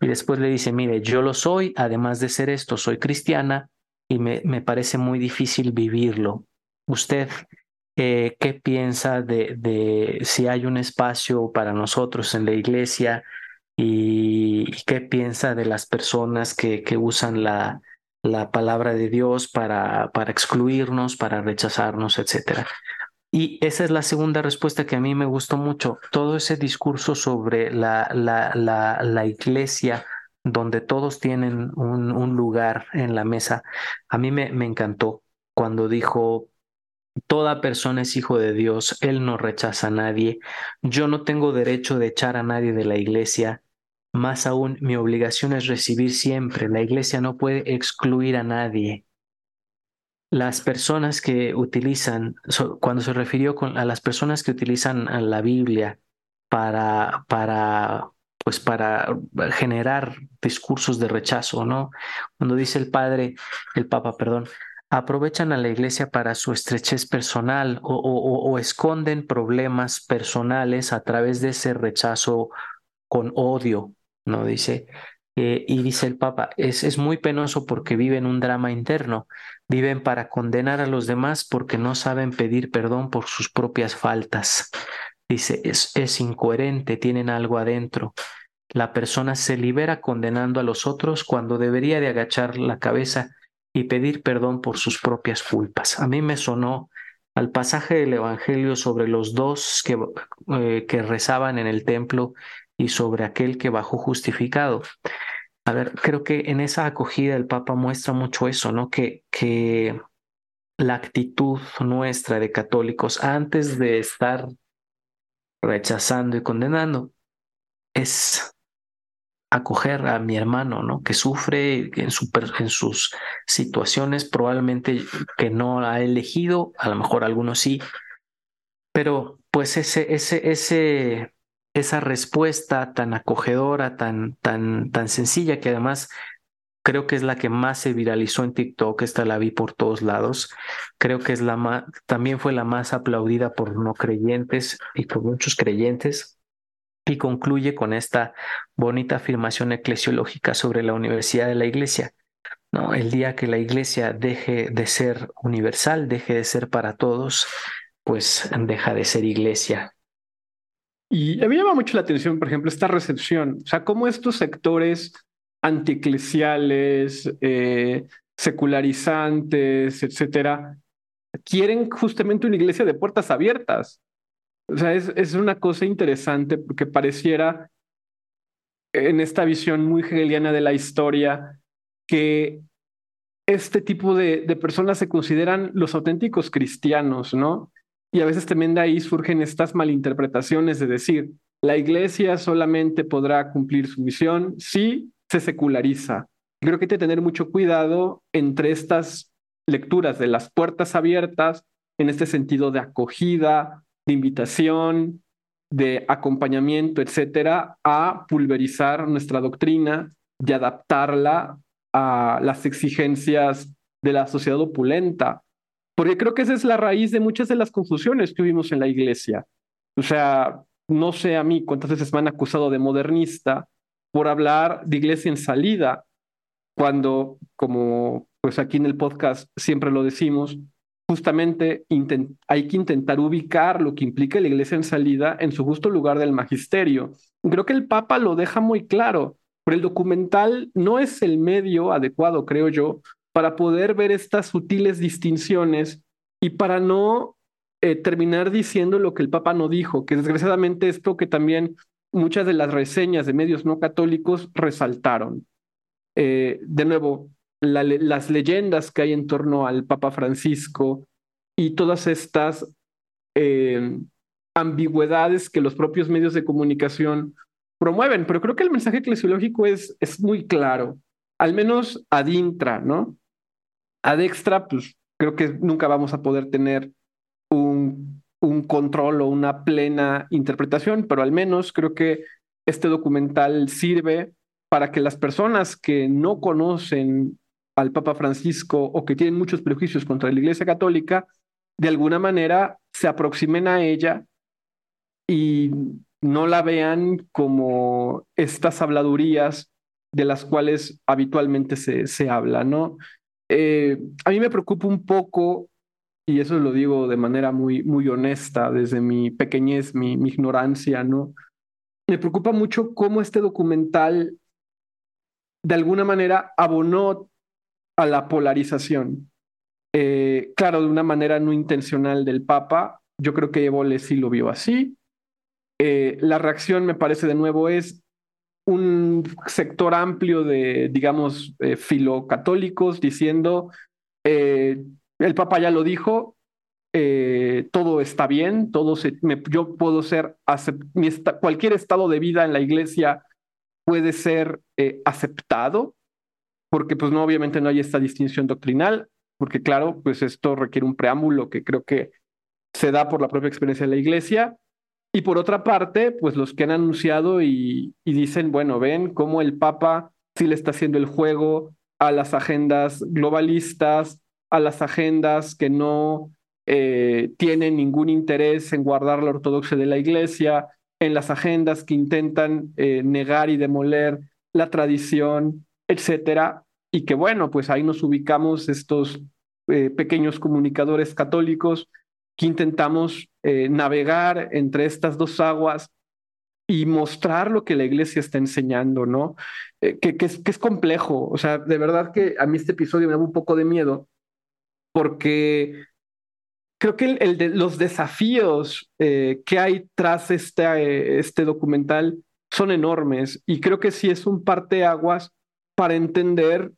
Y después le dice, mire, yo lo soy, además de ser esto, soy cristiana y me, me parece muy difícil vivirlo. ¿Usted eh, qué piensa de, de si hay un espacio para nosotros en la iglesia y, qué piensa de las personas que, que usan la, la palabra de Dios para, para excluirnos, para rechazarnos, etcétera? Y esa es la segunda respuesta que a mí me gustó mucho. Todo ese discurso sobre la, la, la, la iglesia, donde todos tienen un, un, lugar en la mesa, a mí me, me encantó. Cuando dijo, Toda persona es hijo de Dios, Él no rechaza a nadie, yo no tengo derecho de echar a nadie de la iglesia, más aún mi obligación es recibir siempre, la iglesia no puede excluir a nadie las personas que utilizan, cuando se refirió a las personas que utilizan la Biblia para, para, pues para generar discursos de rechazo, ¿no? Cuando dice el padre, el papa, perdón, aprovechan a la iglesia para su estrechez personal o, o esconden problemas personales a través de ese rechazo con odio, ¿no? Dice, eh, y dice el Papa, es, es muy penoso porque viven un drama interno, viven para condenar a los demás porque no saben pedir perdón por sus propias faltas. Dice, es, es incoherente, tienen algo adentro. La persona se libera condenando a los otros cuando debería de agachar la cabeza y pedir perdón por sus propias culpas. A mí me sonó al pasaje del Evangelio sobre los dos que, eh, que rezaban en el templo y sobre aquel que bajó justificado. A ver, creo que en esa acogida el Papa muestra mucho eso, ¿no? Que, que la actitud nuestra de católicos antes de estar rechazando y condenando es acoger a mi hermano, ¿no? Que sufre en, en sus situaciones probablemente que no ha elegido, a lo mejor algunos sí, pero pues ese, ese, ese esa respuesta tan acogedora, tan, tan, tan sencilla, que además creo que es la que más se viralizó en TikTok, esta la vi por todos lados, creo que es la más, también fue la más aplaudida por no creyentes y por muchos creyentes, y concluye con esta bonita afirmación eclesiológica sobre la universidad de la iglesia. ¿no? El día que la iglesia deje de ser universal, deje de ser para todos, pues deja de ser iglesia y a mí llama mucho la atención, por ejemplo, esta recepción, o sea, cómo estos sectores anticlesiales, eh, secularizantes, etcétera, quieren justamente una iglesia de puertas abiertas. O sea, es, es una cosa interesante porque pareciera en esta visión muy hegeliana de la historia que este tipo de, de personas se consideran los auténticos cristianos, ¿no? Y a veces también de ahí surgen estas malinterpretaciones de decir, la iglesia solamente podrá cumplir su misión si se seculariza. Creo que hay que tener mucho cuidado entre estas lecturas de las puertas abiertas en este sentido de acogida, de invitación, de acompañamiento, etcétera, a pulverizar nuestra doctrina y adaptarla a las exigencias de la sociedad opulenta. Porque creo que esa es la raíz de muchas de las confusiones que vivimos en la iglesia. O sea, no sé a mí cuántas veces me han acusado de modernista por hablar de iglesia en salida, cuando, como pues aquí en el podcast siempre lo decimos, justamente hay que intentar ubicar lo que implica la iglesia en salida en su justo lugar del magisterio. Creo que el Papa lo deja muy claro, pero el documental no es el medio adecuado, creo yo, para poder ver estas sutiles distinciones y para no eh, terminar diciendo lo que el Papa no dijo, que desgraciadamente esto que también muchas de las reseñas de medios no católicos resaltaron. Eh, de nuevo, las leyendas que hay en torno al Papa Francisco y todas estas eh, ambigüedades que los propios medios de comunicación promueven. Pero creo que el mensaje eclesiológico es, es muy claro, al menos ad intra, ¿no? Ad extra, pues creo que nunca vamos a poder tener un, un control o una plena interpretación, pero al menos creo que este documental sirve para que las personas que no conocen al Papa Francisco o que tienen muchos prejuicios contra la Iglesia Católica, de alguna manera se aproximen a ella y no la vean como estas habladurías de las cuales habitualmente se, se habla, ¿no? Eh, a mí me preocupa un poco, y eso lo digo de manera muy, muy honesta, desde mi pequeñez, mi ignorancia, ¿no? Me preocupa mucho cómo este documental de alguna manera abonó a la polarización. Eh, claro, de una manera no intencional del Papa, yo creo que Évole sí lo vio así. Eh, la reacción, me parece, de nuevo, es un sector amplio de, digamos, eh, filocatólicos diciendo, el Papa ya lo dijo, todo está bien, todo se, yo puedo ser, cualquier estado de vida en la iglesia puede ser aceptado porque pues no, obviamente no hay esta distinción doctrinal, porque claro, pues esto requiere un preámbulo que creo que se da por la propia experiencia de la iglesia. Y por otra parte, pues los que han anunciado y, dicen, bueno, ven cómo el Papa sí le está haciendo el juego a las agendas globalistas, a las agendas que no eh, tienen ningún interés en guardar la ortodoxia de la iglesia, en las agendas que intentan eh, negar y demoler la tradición, etcétera, y que bueno, pues ahí nos ubicamos estos eh, pequeños comunicadores católicos que intentamos eh, navegar entre estas dos aguas y mostrar lo que la iglesia está enseñando, ¿no? Eh, que, que, es, que, es, complejo, o sea, de verdad que a mí este episodio me da un poco de miedo porque creo que el, de, los desafíos que hay tras este, este documental son enormes y creo que sí es un parteaguas para entender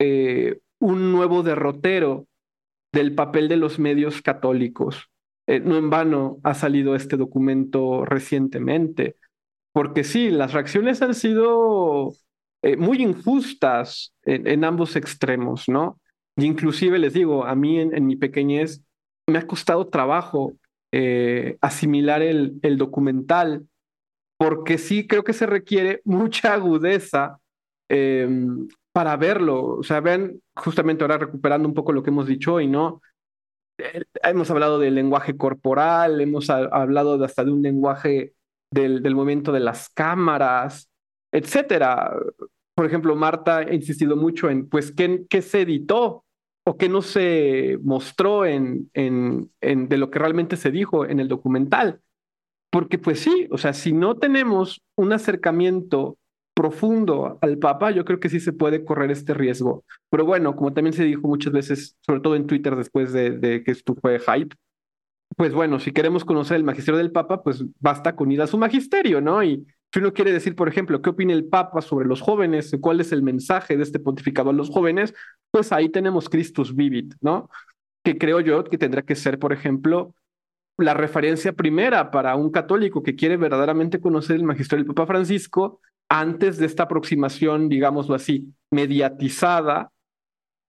eh, un nuevo derrotero del papel de los medios católicos. Eh, no en vano ha salido este documento recientemente, porque sí, las reacciones han sido eh, muy injustas en, ambos extremos, ¿no? Y inclusive les digo, a mí en, mi pequeñez me ha costado trabajo asimilar el, el documental, porque sí creo que se requiere mucha agudeza Em, para verlo. O sea, ven, justamente ahora recuperando un poco lo que hemos dicho hoy, ¿no? Eh, hemos hablado del lenguaje corporal, hemos hablado hasta de un lenguaje del, del momento de las cámaras, etcétera. Por ejemplo, Marta ha insistido mucho en, pues, ¿qué, qué se editó o qué no se mostró en, en, en, de lo que realmente se dijo en el documental? Porque, pues sí, o sea, si no tenemos un acercamiento profundo al Papa, yo creo que sí se puede correr este riesgo. Pero bueno, como también se dijo muchas veces, sobre todo en Twitter después de, que esto fue hype, pues bueno, si queremos conocer el magisterio del Papa, pues basta con ir a su magisterio, ¿no? Y si uno quiere decir, por ejemplo, qué opina el Papa sobre los jóvenes, cuál es el mensaje de este pontificado a los jóvenes, pues ahí tenemos Christus Vivit, ¿no? Que creo yo que tendrá que ser, por ejemplo, la referencia primera para un católico que quiere verdaderamente conocer el magisterio del Papa Francisco antes de esta aproximación, digámoslo así, mediatizada,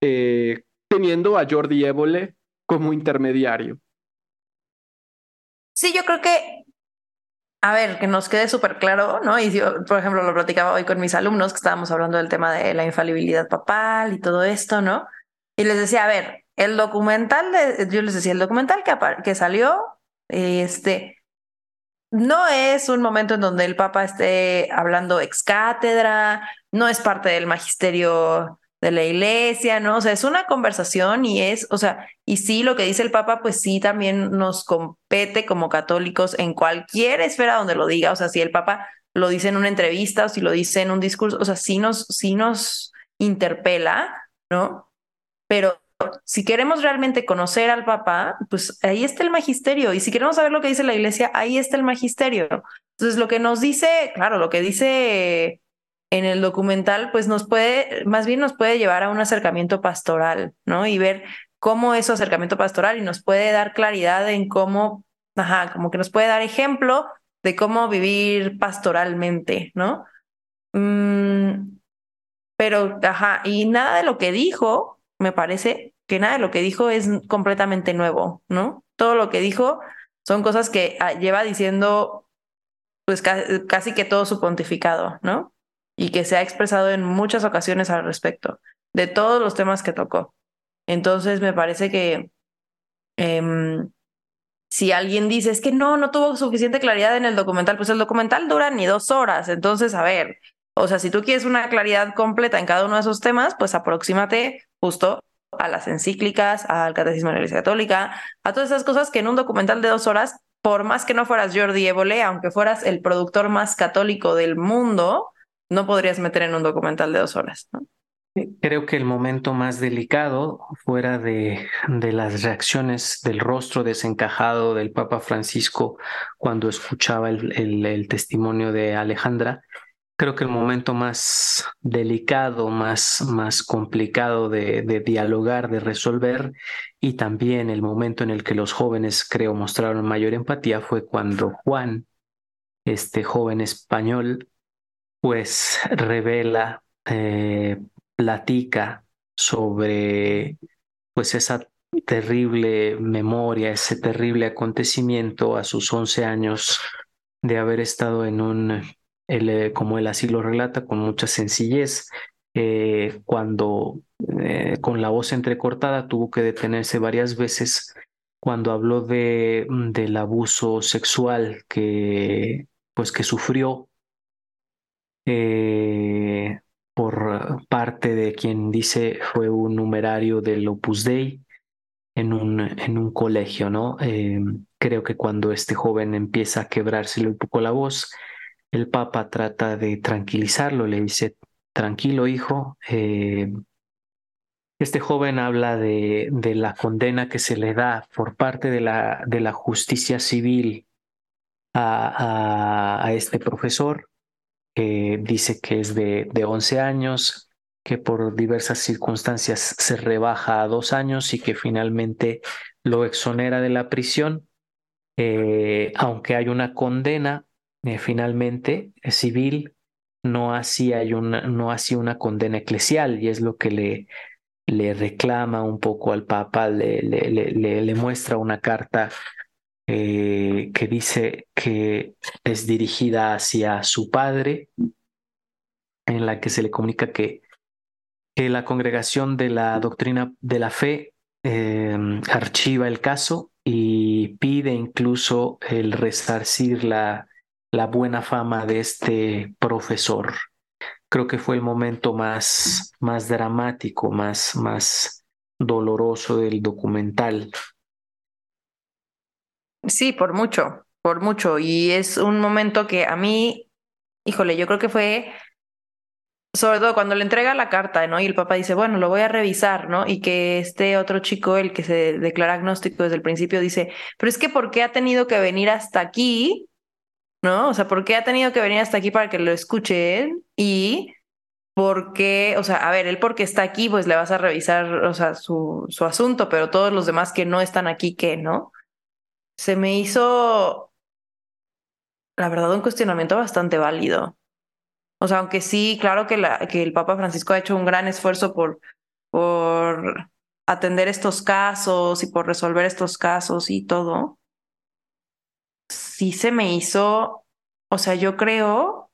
eh, teniendo a Jordi Évole como intermediario. Sí, yo creo que, a ver, que nos quede súper claro, ¿no? Y yo, por ejemplo, lo platicaba hoy con mis alumnos que estábamos hablando del tema de la infalibilidad papal y todo esto, ¿no? Y les decía, a ver, el documental, de, yo les decía, el documental que, que salió, este, no es un momento en donde el Papa esté hablando ex cátedra, no es parte del magisterio de la iglesia, ¿no? O sea, es una conversación y es, o sea, y sí, lo que dice el Papa, pues sí, también nos compete como católicos en cualquier esfera donde lo diga, o sea, si el Papa lo dice en una entrevista o si lo dice en un discurso, o sea, sí nos, sí nos interpela, ¿no? Pero si queremos realmente conocer al Papa, pues ahí está el magisterio. Y si queremos saber lo que dice la iglesia, ahí está el magisterio. Entonces, lo que nos dice, claro, lo que dice en el documental, pues nos puede, más bien nos puede llevar a un acercamiento pastoral, ¿no? Y ver cómo es su acercamiento pastoral y nos puede dar claridad en cómo, ajá, como que nos puede dar ejemplo de cómo vivir pastoralmente, ¿no? Mm, pero, ajá, y nada de lo que dijo, me parece que nada de lo que dijo es completamente nuevo, ¿no? Todo lo que dijo son cosas que ah, lleva diciendo pues casi que todo su pontificado, ¿no? y que se ha expresado en muchas ocasiones al respecto de todos los temas que tocó. Entonces me parece que em, si alguien dice es que no, no tuvo suficiente claridad en el documental, pues el documental dura ni dos horas. Entonces, a ver, o sea, si tú quieres una claridad completa en cada uno de esos temas, pues aproxímate justo a las encíclicas, al catecismo de la Iglesia Católica, a todas esas cosas que en un documental de dos horas, por más que no fueras Jordi Évole, aunque fueras el productor más católico del mundo, no podrías meter en un documental de dos horas. Creo que el momento más delicado, fuera de, de, las reacciones del rostro desencajado del Papa Francisco cuando escuchaba el, el, testimonio de Alejandra, creo que el momento más delicado, más, más complicado de, dialogar, de resolver, y también el momento en el que los jóvenes, creo, mostraron mayor empatía fue cuando Juan, este joven español, pues revela, eh, platica sobre pues esa terrible memoria, ese terrible acontecimiento a sus 11 años de haber estado en un, eh, como él así lo relata, con mucha sencillez, eh, cuando con la voz entrecortada tuvo que detenerse varias veces cuando habló de, del abuso sexual que, pues, que sufrió eh, por parte de quien dice fue un numerario del Opus Dei en un, en un colegio, ¿no? Eh, creo que cuando este joven empieza a quebrárselo un poco la voz, el Papa trata de tranquilizarlo, le dice, tranquilo hijo, eh, este joven habla de, la condena que se le da por parte de la, justicia civil a este profesor que dice que es de, de 11 años, que por diversas circunstancias se rebaja a dos años y que finalmente lo exonera de la prisión, eh, aunque hay una condena eh, finalmente civil, no hay una, no así una condena eclesial y es lo que le, le reclama un poco al Papa, le, le, le, muestra una carta eh, que dice que es dirigida hacia su padre, en la que se le comunica que, que la congregación de la doctrina de la fe eh, archiva el caso y pide incluso el resarcir la, la buena fama de este profesor. Creo que fue el momento más, más dramático, más, más doloroso del documental. Sí, por mucho, por mucho. Y es un momento que a mí, híjole, yo creo que fue, sobre todo cuando le entrega la carta, ¿no? Y el papá dice, bueno, lo voy a revisar, ¿no? Y que este otro chico, el que se declara agnóstico desde el principio, dice, pero es que ¿por qué ha tenido que venir hasta aquí? ¿No? O sea, ¿por qué ha tenido que venir hasta aquí para que lo escuchen? Y por qué, o sea, a ver, él porque está aquí, pues le vas a revisar, o sea, su, su asunto, pero todos los demás que no están aquí, ¿qué, no? se me hizo, la verdad, un cuestionamiento bastante válido. O sea, aunque sí, claro que, la, que el Papa Francisco ha hecho un gran esfuerzo por, por atender estos casos y por resolver estos casos y todo. Sí se me hizo, o sea, yo creo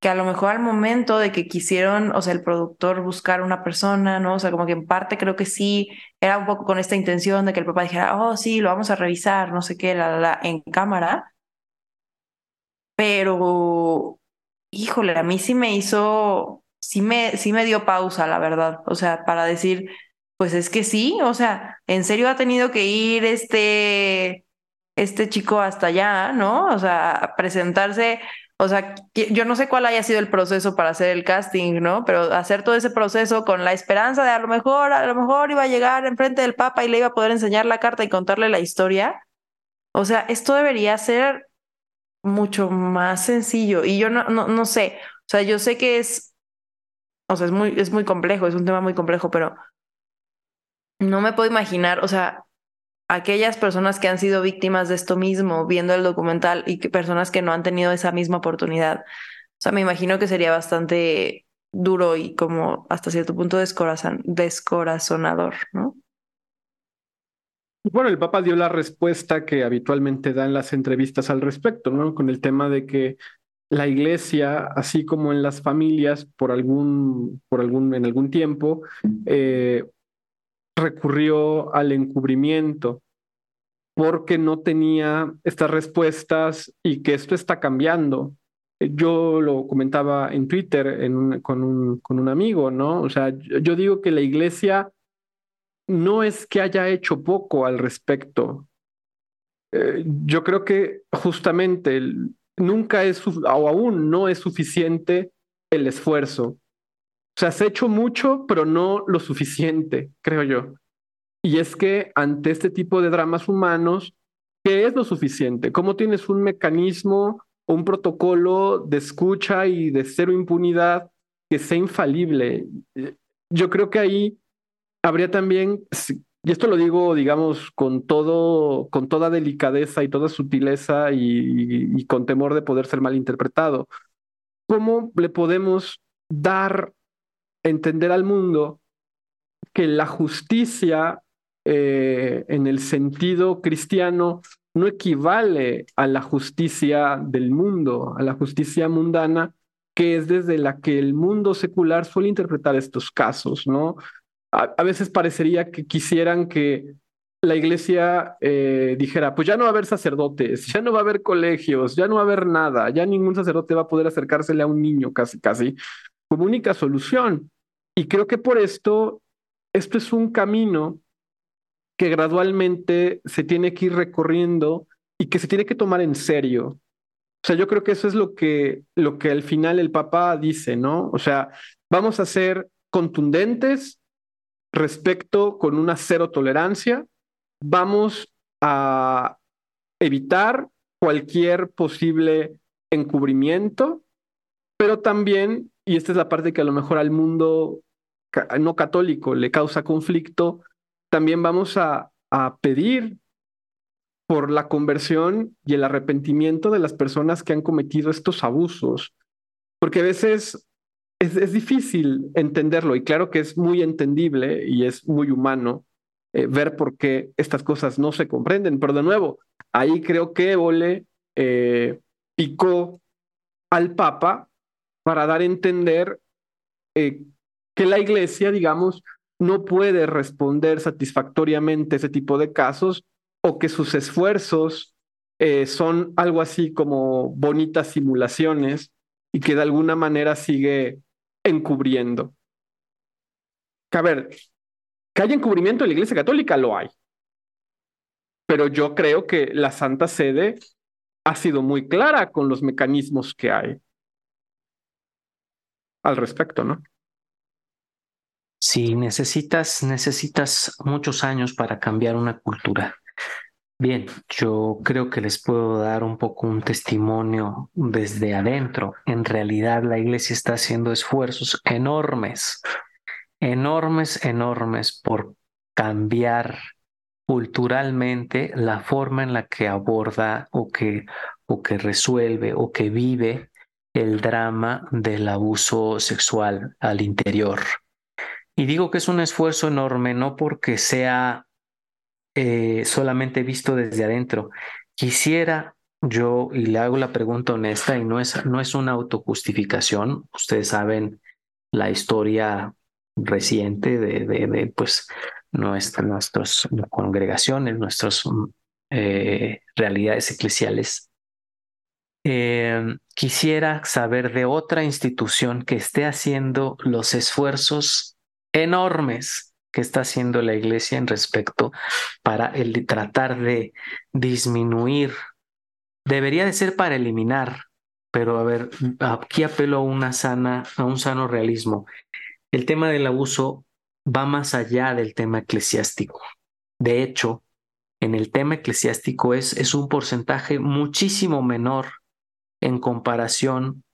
que a lo mejor al momento de que quisieron, o sea, el productor buscar una persona, ¿no? O sea, como que en parte creo que sí, era un poco con esta intención de que el papá dijera, oh, sí, lo vamos a revisar, no sé qué, la, la, la, en cámara. Pero, híjole, a mí sí me hizo, sí me, sí me dio pausa, la verdad. O sea, para decir, pues es que sí, o sea, en serio ha tenido que ir este, este chico hasta allá, ¿no? O sea, presentarse o sea, yo no sé cuál haya sido el proceso para hacer el casting, ¿no? Pero hacer todo ese proceso con la esperanza de a lo mejor, a lo mejor iba a llegar enfrente del Papa y le iba a poder enseñar la carta y contarle la historia. O sea, esto debería ser mucho más sencillo. Y yo no, no, no sé. O sea, yo sé que es, o sea, es muy, es muy complejo, es un tema muy complejo, pero no me puedo imaginar, o sea, aquellas personas que han sido víctimas de esto mismo viendo el documental y que personas que no han tenido esa misma oportunidad. O sea, me imagino que sería bastante duro y como hasta cierto punto descorazon descorazonador, ¿no? Bueno, el Papa dio la respuesta que habitualmente da en las entrevistas al respecto, ¿no? Con el tema de que la iglesia, así como en las familias, por algún, por algún, en algún tiempo, eh, recurrió al encubrimiento porque no tenía estas respuestas y que esto está cambiando. Yo lo comentaba en Twitter con, un, amigo, ¿no? O sea, yo digo que la iglesia no es que haya hecho poco al respecto. Eh, yo creo que justamente nunca es, o aún no es suficiente el esfuerzo. O sea, se ha hecho mucho, pero no lo suficiente, creo yo. Y es que ante este tipo de dramas humanos, ¿qué es lo suficiente? ¿Cómo tienes un mecanismo o un protocolo de escucha y de cero impunidad que sea infalible? Yo creo que ahí habría también, y esto lo digo, digamos, con todo, con toda delicadeza y toda sutileza y, con temor de poder ser malinterpretado. ¿Cómo le podemos dar entender al mundo que la justicia eh, en el sentido cristiano no equivale a la justicia del mundo, a la justicia mundana, que es desde la que el mundo secular suele interpretar estos casos, ¿no? A, veces parecería que quisieran que la iglesia eh, dijera, pues ya no va a haber sacerdotes, ya no va a haber colegios, ya no va a haber nada, ya ningún sacerdote va a poder acercársele a un niño casi, casi, como única solución. Y creo que por esto, esto es un camino que gradualmente se tiene que ir recorriendo y que se tiene que tomar en serio. O sea, yo creo que eso es lo que, lo que al final el Papa dice, ¿no? O sea, vamos a ser contundentes respecto con una cero tolerancia, vamos a evitar cualquier posible encubrimiento, pero también, y esta es la parte que a lo mejor al mundo no católico le causa conflicto, también vamos a, pedir por la conversión y el arrepentimiento de las personas que han cometido estos abusos, porque a veces es, difícil entenderlo y claro que es muy entendible y es muy humano eh, ver por qué estas cosas no se comprenden, pero de nuevo, ahí creo que Évole eh, picó al Papa para dar a entender eh, que la iglesia, digamos, no puede responder satisfactoriamente ese tipo de casos o que sus esfuerzos eh, son algo así como bonitas simulaciones y que de alguna manera sigue encubriendo. Que a ver, que haya encubrimiento en la Iglesia Católica, lo hay. Pero yo creo que la Santa Sede ha sido muy clara con los mecanismos que hay al respecto, ¿no? Sí, necesitas, necesitas muchos años para cambiar una cultura. Bien, yo creo que les puedo dar un poco un testimonio desde adentro. En realidad la iglesia está haciendo esfuerzos enormes, enormes, enormes por cambiar culturalmente la forma en la que aborda o que, o que resuelve o que vive el drama del abuso sexual al interior y digo que es un esfuerzo enorme, no porque sea eh, solamente visto desde adentro. Quisiera yo, y le hago la pregunta honesta, y no es, no es una autojustificación, ustedes saben la historia reciente de, de, pues, nuestras congregaciones, nuestras eh, realidades eclesiales. Eh, quisiera saber de otra institución que esté haciendo los esfuerzos enormes que está haciendo la iglesia en respecto para el tratar de disminuir. Debería de ser para eliminar, pero a ver, aquí apelo a una sana, a un sano realismo. El tema del abuso va más allá del tema eclesiástico. De hecho, en el tema eclesiástico es, es un porcentaje muchísimo menor en comparación,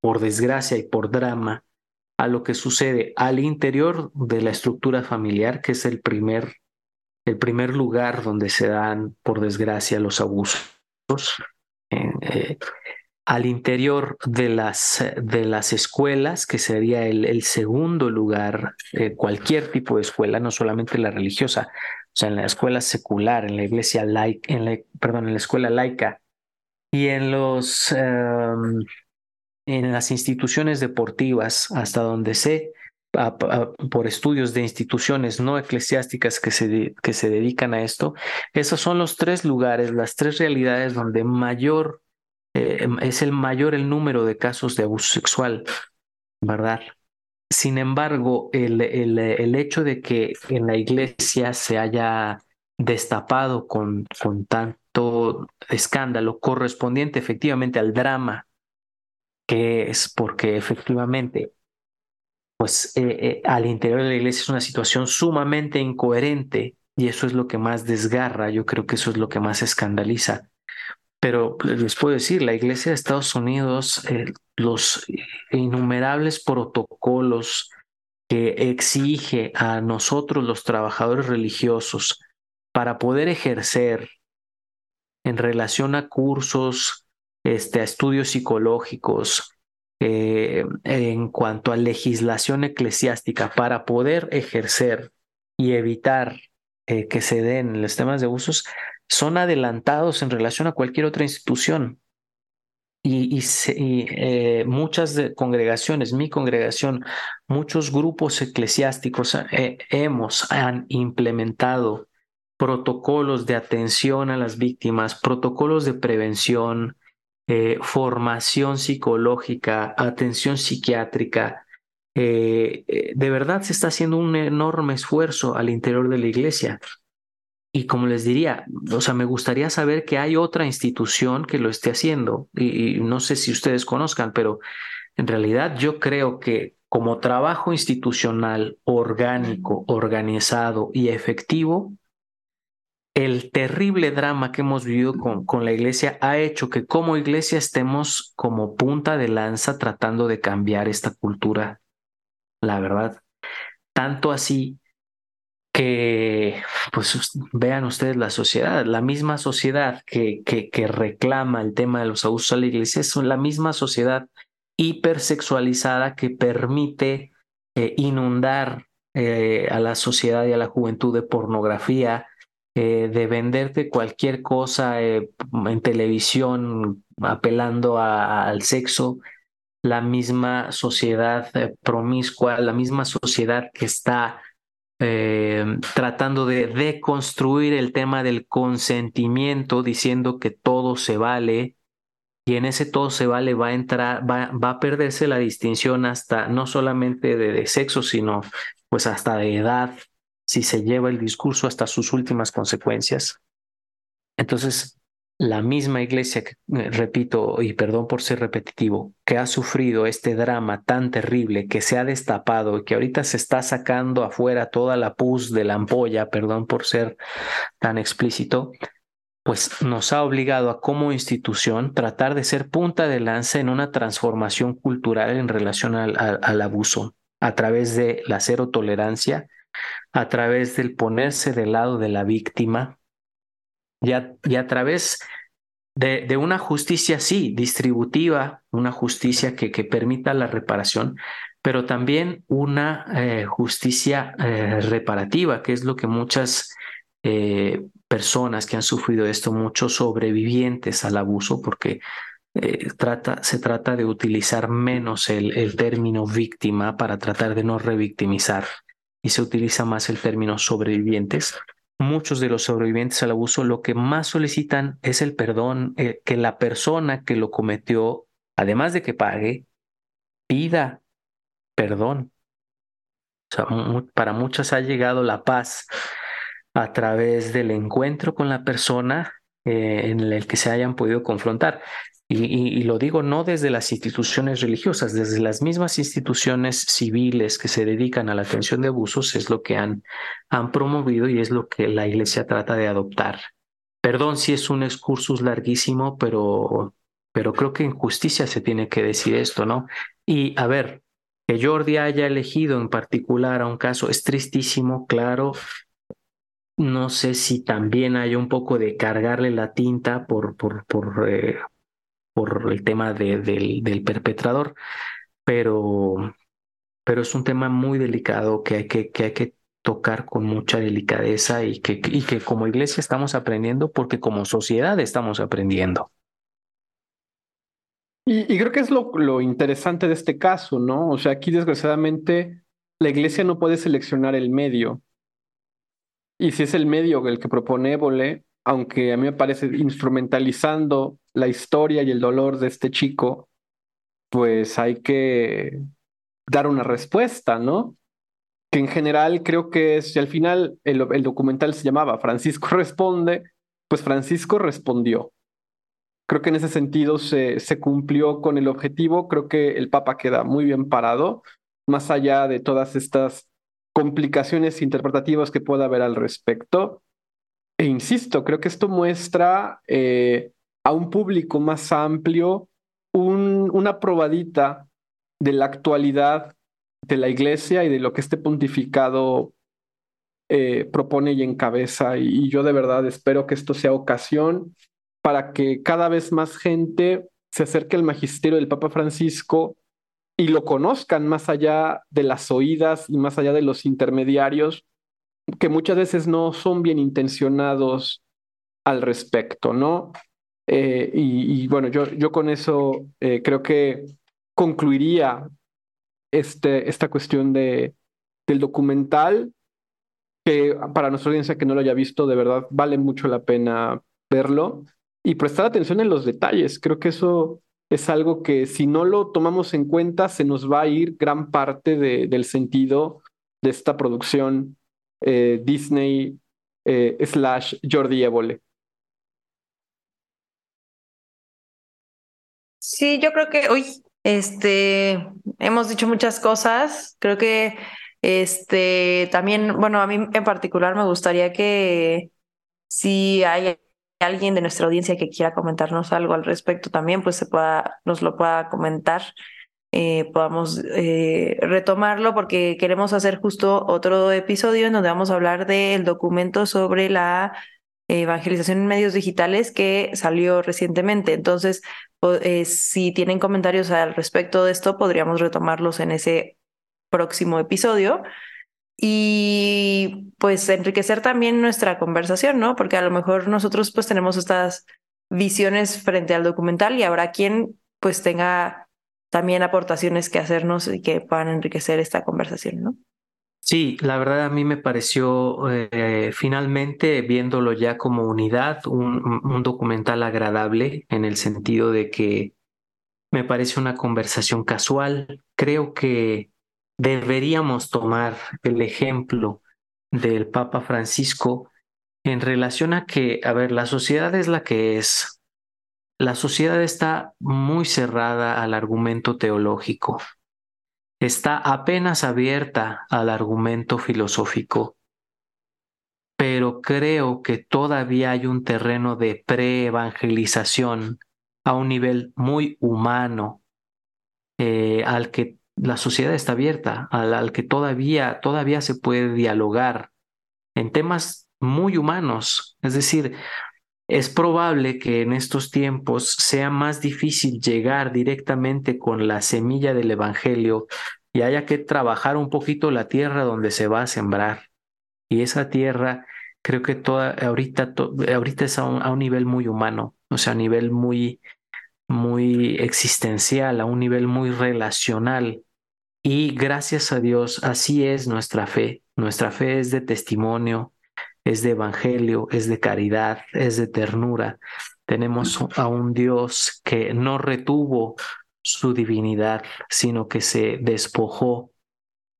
por desgracia y por drama, a lo que sucede al interior de la estructura familiar, que es el primer, el primer lugar donde se dan, por desgracia, los abusos. Eh, al interior de las, de las escuelas, que sería el, el segundo lugar, eh, cualquier tipo de escuela, no solamente la religiosa, o sea, en la escuela secular, en la iglesia laica, en la, perdón, en la escuela laica y en los em, en las instituciones deportivas, hasta donde sé, por estudios de instituciones no eclesiásticas que se, que se dedican a esto, esos son los tres lugares, las tres realidades donde mayor eh, es el mayor el número de casos de abuso sexual, ¿verdad? Sin embargo, el, el, el hecho de que en la iglesia se haya destapado con, con tanto escándalo correspondiente efectivamente al drama que es porque efectivamente, pues eh, eh, al interior de la iglesia es una situación sumamente incoherente y eso es lo que más desgarra, yo creo que eso es lo que más escandaliza. Pero les puedo decir, la iglesia de Estados Unidos, eh, los innumerables protocolos que exige a nosotros los trabajadores religiosos para poder ejercer en relación a cursos, este, a estudios psicológicos, eh, en cuanto a legislación eclesiástica para poder ejercer y evitar eh, que se den los temas de abusos, son adelantados en relación a cualquier otra institución. Y, eh, muchas congregaciones, mi congregación, muchos grupos eclesiásticos hemos, han implementado protocolos de atención a las víctimas, protocolos de prevención, eh, formación psicológica, atención psiquiátrica. Eh, eh, de verdad se está haciendo un enorme esfuerzo al interior de la iglesia. Y como les diría, o sea, me gustaría saber que hay otra institución que lo esté haciendo. y no sé si ustedes conozcan, pero en realidad yo creo que como trabajo institucional orgánico, organizado y efectivo, el terrible drama que hemos vivido con, con, la iglesia ha hecho que como iglesia estemos como punta de lanza tratando de cambiar esta cultura, la verdad. Tanto así que, pues vean ustedes la sociedad, la misma sociedad que, que, reclama el tema de los abusos a la iglesia es la misma sociedad hipersexualizada que permite eh, inundar eh, a la sociedad y a la juventud de pornografía, eh, de venderte cualquier cosa eh, en televisión apelando al sexo, la misma sociedad eh, promiscua, la misma sociedad que está tratando de deconstruir el tema del consentimiento, diciendo que todo se vale, y en ese todo se vale va a entrar, va, va a perderse la distinción hasta no solamente de sexo, sino pues hasta de edad, si se lleva el discurso hasta sus últimas consecuencias. Entonces, la misma iglesia, eh, repito, y perdón por ser repetitivo, que ha sufrido este drama tan terrible, que se ha destapado y que ahorita se está sacando afuera toda la pus de la ampolla, perdón por ser tan explícito, pues nos ha obligado a como institución tratar de ser punta de lanza en una transformación cultural en relación al, al abuso a través de la cero tolerancia a través del ponerse del lado de la víctima y a, través de, una justicia, sí, distributiva, una justicia que, permita la reparación, pero también una eh, justicia eh, reparativa, que es lo que muchas eh, personas que han sufrido esto, muchos sobrevivientes al abuso, porque trata, se trata de utilizar menos el, el término víctima para tratar de no revictimizar y se utiliza más el término sobrevivientes. Muchos de los sobrevivientes al abuso lo que más solicitan es el perdón, eh, que la persona que lo cometió, además de que pague, pida perdón. Para muchas ha llegado la paz a través del encuentro con la persona eh, en el que se hayan podido confrontar. Y, lo digo no desde las instituciones religiosas, desde las mismas instituciones civiles que se dedican a la atención de abusos es lo que han, han promovido y es lo que la iglesia trata de adoptar. Perdón si es un excursus larguísimo, pero, pero creo que en justicia se tiene que decir esto, ¿no? Y a ver, que Jordi haya elegido en particular a un caso es tristísimo, claro, no sé si también hay un poco de cargarle la tinta por, por, por, eh, por el tema de, del, del, perpetrador, pero, pero es un tema muy delicado que hay que, que, hay que tocar con mucha delicadeza y que, y que como iglesia estamos aprendiendo porque como sociedad estamos aprendiendo. Y, y creo que es lo, lo interesante de este caso, ¿no? O sea, aquí desgraciadamente la iglesia no puede seleccionar el medio. Y si es el medio el que propone Évole, aunque a mí me parece instrumentalizando la historia y el dolor de este chico, pues hay que dar una respuesta, ¿no? Que en general creo que si al final el, documental se llamaba Francisco responde, pues Francisco respondió. Creo que en ese sentido se, se cumplió con el objetivo, creo que el Papa queda muy bien parado, más allá de todas estas complicaciones interpretativas que pueda haber al respecto. E insisto, creo que esto muestra eh, a un público más amplio un, una probadita de la actualidad de la iglesia y de lo que este pontificado eh, propone y encabeza. Y, y yo de verdad espero que esto sea ocasión para que cada vez más gente se acerque al magisterio del Papa Francisco y lo conozcan más allá de las oídas y más allá de los intermediarios que muchas veces no son bien intencionados al respecto, ¿no? Eh, y, bueno, yo, yo con eso eh, creo que concluiría este, esta cuestión de, del documental, que para nuestra audiencia que no lo haya visto, de verdad vale mucho la pena verlo y prestar atención en los detalles. Creo que eso es algo que si no lo tomamos en cuenta se nos va a ir gran parte de, del sentido de esta producción eh, Disney slash Jordi Évole. Sí, yo creo que hoy este, hemos dicho muchas cosas. Creo que este, también, bueno, a mí en particular me gustaría que si hay alguien de nuestra audiencia que quiera comentarnos algo al respecto también, pues se pueda, nos lo pueda comentar, eh, podamos eh, retomarlo porque queremos hacer justo otro episodio en donde vamos a hablar del documento sobre la evangelización en medios digitales que salió recientemente. Entonces, eh, si tienen comentarios al respecto de esto, podríamos retomarlos en ese próximo episodio y pues enriquecer también nuestra conversación, ¿no? Porque a lo mejor nosotros pues tenemos estas visiones frente al documental y habrá quien pues tenga también aportaciones que hacernos y que puedan enriquecer esta conversación, ¿no? Sí, la verdad a mí me pareció eh, finalmente viéndolo ya como unidad, un, un documental agradable en el sentido de que me parece una conversación casual. Creo que deberíamos tomar el ejemplo del Papa Francisco en relación a que, a ver, la sociedad es la que es. La sociedad está muy cerrada al argumento teológico, está apenas abierta al argumento filosófico, pero creo que todavía hay un terreno de pre-evangelización a un nivel muy humano eh, al que la sociedad está abierta, al, que todavía, todavía se puede dialogar en temas muy humanos. Es decir, es probable que en estos tiempos sea más difícil llegar directamente con la semilla del Evangelio y haya que trabajar un poquito la tierra donde se va a sembrar. Y esa tierra creo que toda, ahorita, ahorita es a un, nivel muy humano, o sea, a nivel muy, muy existencial, a un nivel muy relacional. Y gracias a Dios, así es nuestra fe. Nuestra fe es de testimonio, es de evangelio, es de caridad, es de ternura. Tenemos a un Dios que no retuvo su divinidad, sino que se despojó,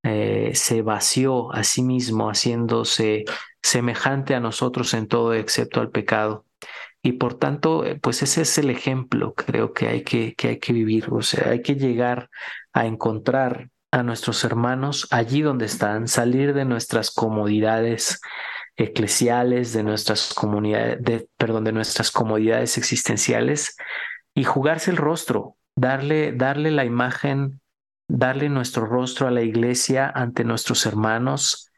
eh, se vació a sí mismo, haciéndose semejante a nosotros en todo excepto al pecado. Y por tanto, eh, pues ese es el ejemplo, creo que hay que, que hay que vivir, o sea, hay que llegar a encontrar a nuestros hermanos allí donde están, salir de nuestras comodidades eclesiales, de nuestras comunidades, de, perdón, de nuestras comodidades existenciales y jugarse el rostro, darle, darle la imagen, darle nuestro rostro a la iglesia ante nuestros hermanos,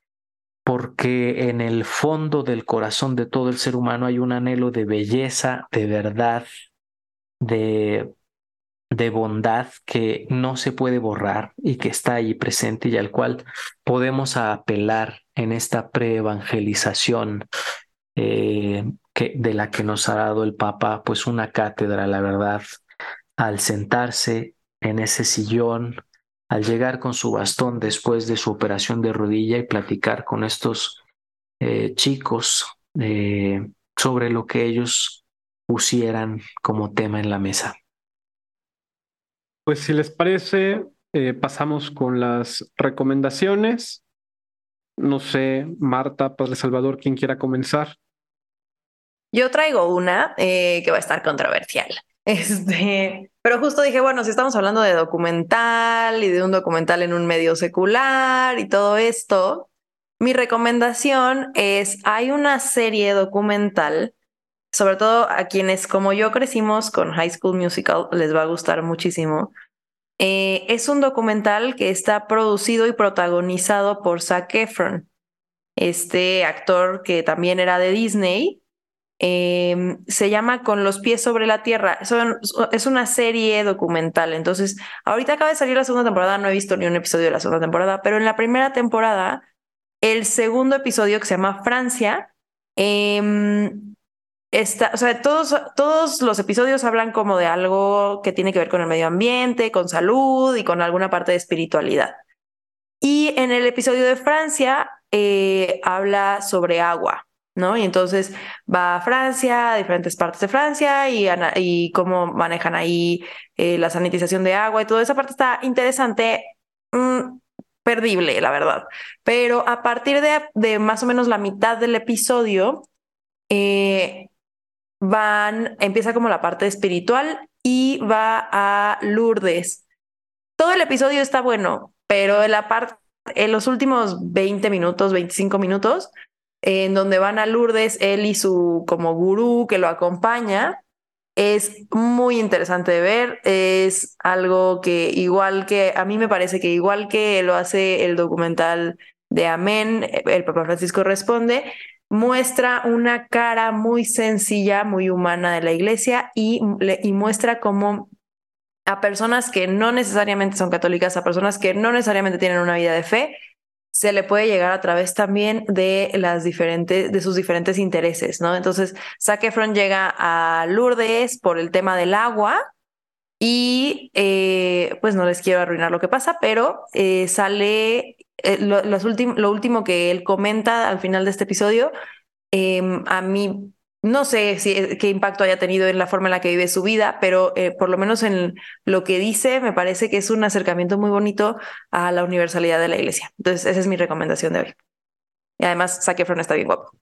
porque en el fondo del corazón de todo el ser humano hay un anhelo de belleza, de verdad, de, de bondad que no se puede borrar y que está ahí presente y al cual podemos apelar en esta preevangelización eh, de la que nos ha dado el Papa, pues una cátedra, la verdad, al sentarse en ese sillón, al llegar con su bastón después de su operación de rodilla y platicar con estos eh, chicos eh, sobre lo que ellos pusieran como tema en la mesa. Pues si les parece, eh, pasamos con las recomendaciones. No sé, Marta, Padre Salvador, ¿quién quiera comenzar? Yo traigo una eh, que va a estar controversial. Este, pero justo dije, bueno, si estamos hablando de documental y de un documental en un medio secular y todo esto, mi recomendación es, hay una serie documental, sobre todo a quienes como yo crecimos con High School Musical, les va a gustar muchísimo, eh, es un documental que está producido y protagonizado por Zac Efron, este actor que también era de Disney. Em, se llama Con los pies sobre la tierra. es una serie documental. Entonces, ahorita acaba de salir la segunda temporada. No he visto ni un episodio de la segunda temporada, pero en la primera temporada, el segundo episodio que se llama Francia, eh, o sea, todos, todos los episodios hablan como de algo que tiene que ver con el medio ambiente, con salud y con alguna parte de espiritualidad. Y en el episodio de Francia eh, habla sobre agua, ¿no? Y entonces va a Francia, a diferentes partes de Francia y, y cómo manejan ahí eh, la sanitización de agua y toda esa parte está interesante, mm, perdible, la verdad. Pero a partir de, de, más o menos la mitad del episodio, eh, van, empieza como la parte espiritual y va a Lourdes. Todo el episodio está bueno, pero en la parte, en los últimos 20 minutos, 25 minutos, en donde van a Lourdes, él y su como gurú que lo acompaña, es muy interesante de ver, es algo que igual que a mí me parece que igual que lo hace el documental de Amén, el Papa Francisco responde, muestra una cara muy sencilla, muy humana de la iglesia y, y muestra cómo a personas que no necesariamente son católicas, a personas que no necesariamente tienen una vida de fe, se le puede llegar a través también de las diferentes, de sus diferentes intereses, ¿no? Entonces, Zac llega a Lourdes por el tema del agua y eh, pues no les quiero arruinar lo que pasa, pero eh, sale eh, lo, lo, último que él comenta al final de este episodio, em, a mí no sé si, eh, qué impacto haya tenido en la forma en la que vive su vida, pero eh, por lo menos en lo que dice, me parece que es un acercamiento muy bonito a la universalidad de la iglesia. Entonces, esa es mi recomendación de hoy. Y además, Zac está bien guapo.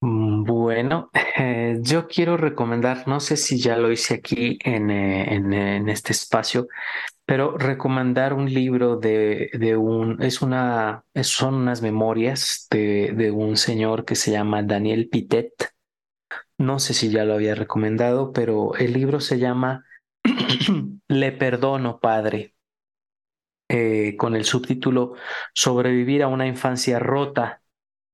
Mm, bueno, yo quiero recomendar, no sé si ya lo hice aquí en, en este espacio, pero recomendar un libro de, de un, es una, son unas memorias de, de un señor que se llama Daniel Pitet. No sé si ya lo había recomendado, pero el libro se llama Le perdono, Padre, eh, con el subtítulo Sobrevivir a una infancia rota.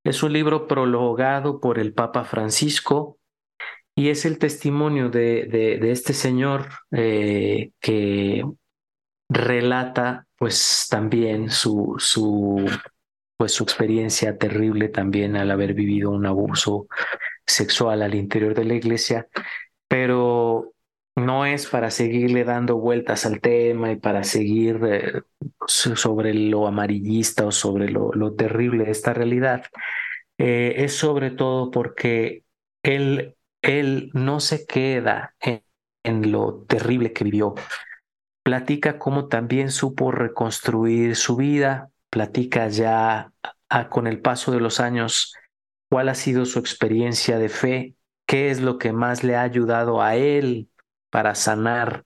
Es un libro prologado por el Papa Francisco y es el testimonio de, de, este señor eh, que relata pues también su, su, pues su experiencia terrible también al haber vivido un abuso sexual al interior de la iglesia, pero no es para seguirle dando vueltas al tema y para seguir eh, sobre lo amarillista o sobre lo, terrible de esta realidad. Eh, es sobre todo porque él, él no se queda en lo terrible que vivió. Platica cómo también supo reconstruir su vida, platica ya con el paso de los años cuál ha sido su experiencia de fe, qué es lo que más le ha ayudado a él para sanar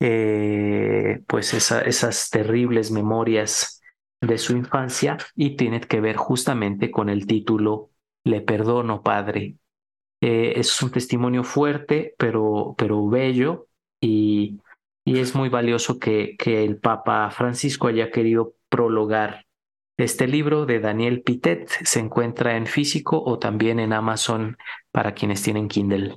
eh, pues esas terribles memorias de su infancia y tiene que ver justamente con el título Le perdono, Padre. Eh, es un testimonio fuerte, pero, pero bello y, y es muy valioso que, el Papa Francisco haya querido prologar este libro de Daniel Pitet. Se encuentra en físico o también en Amazon para quienes tienen Kindle.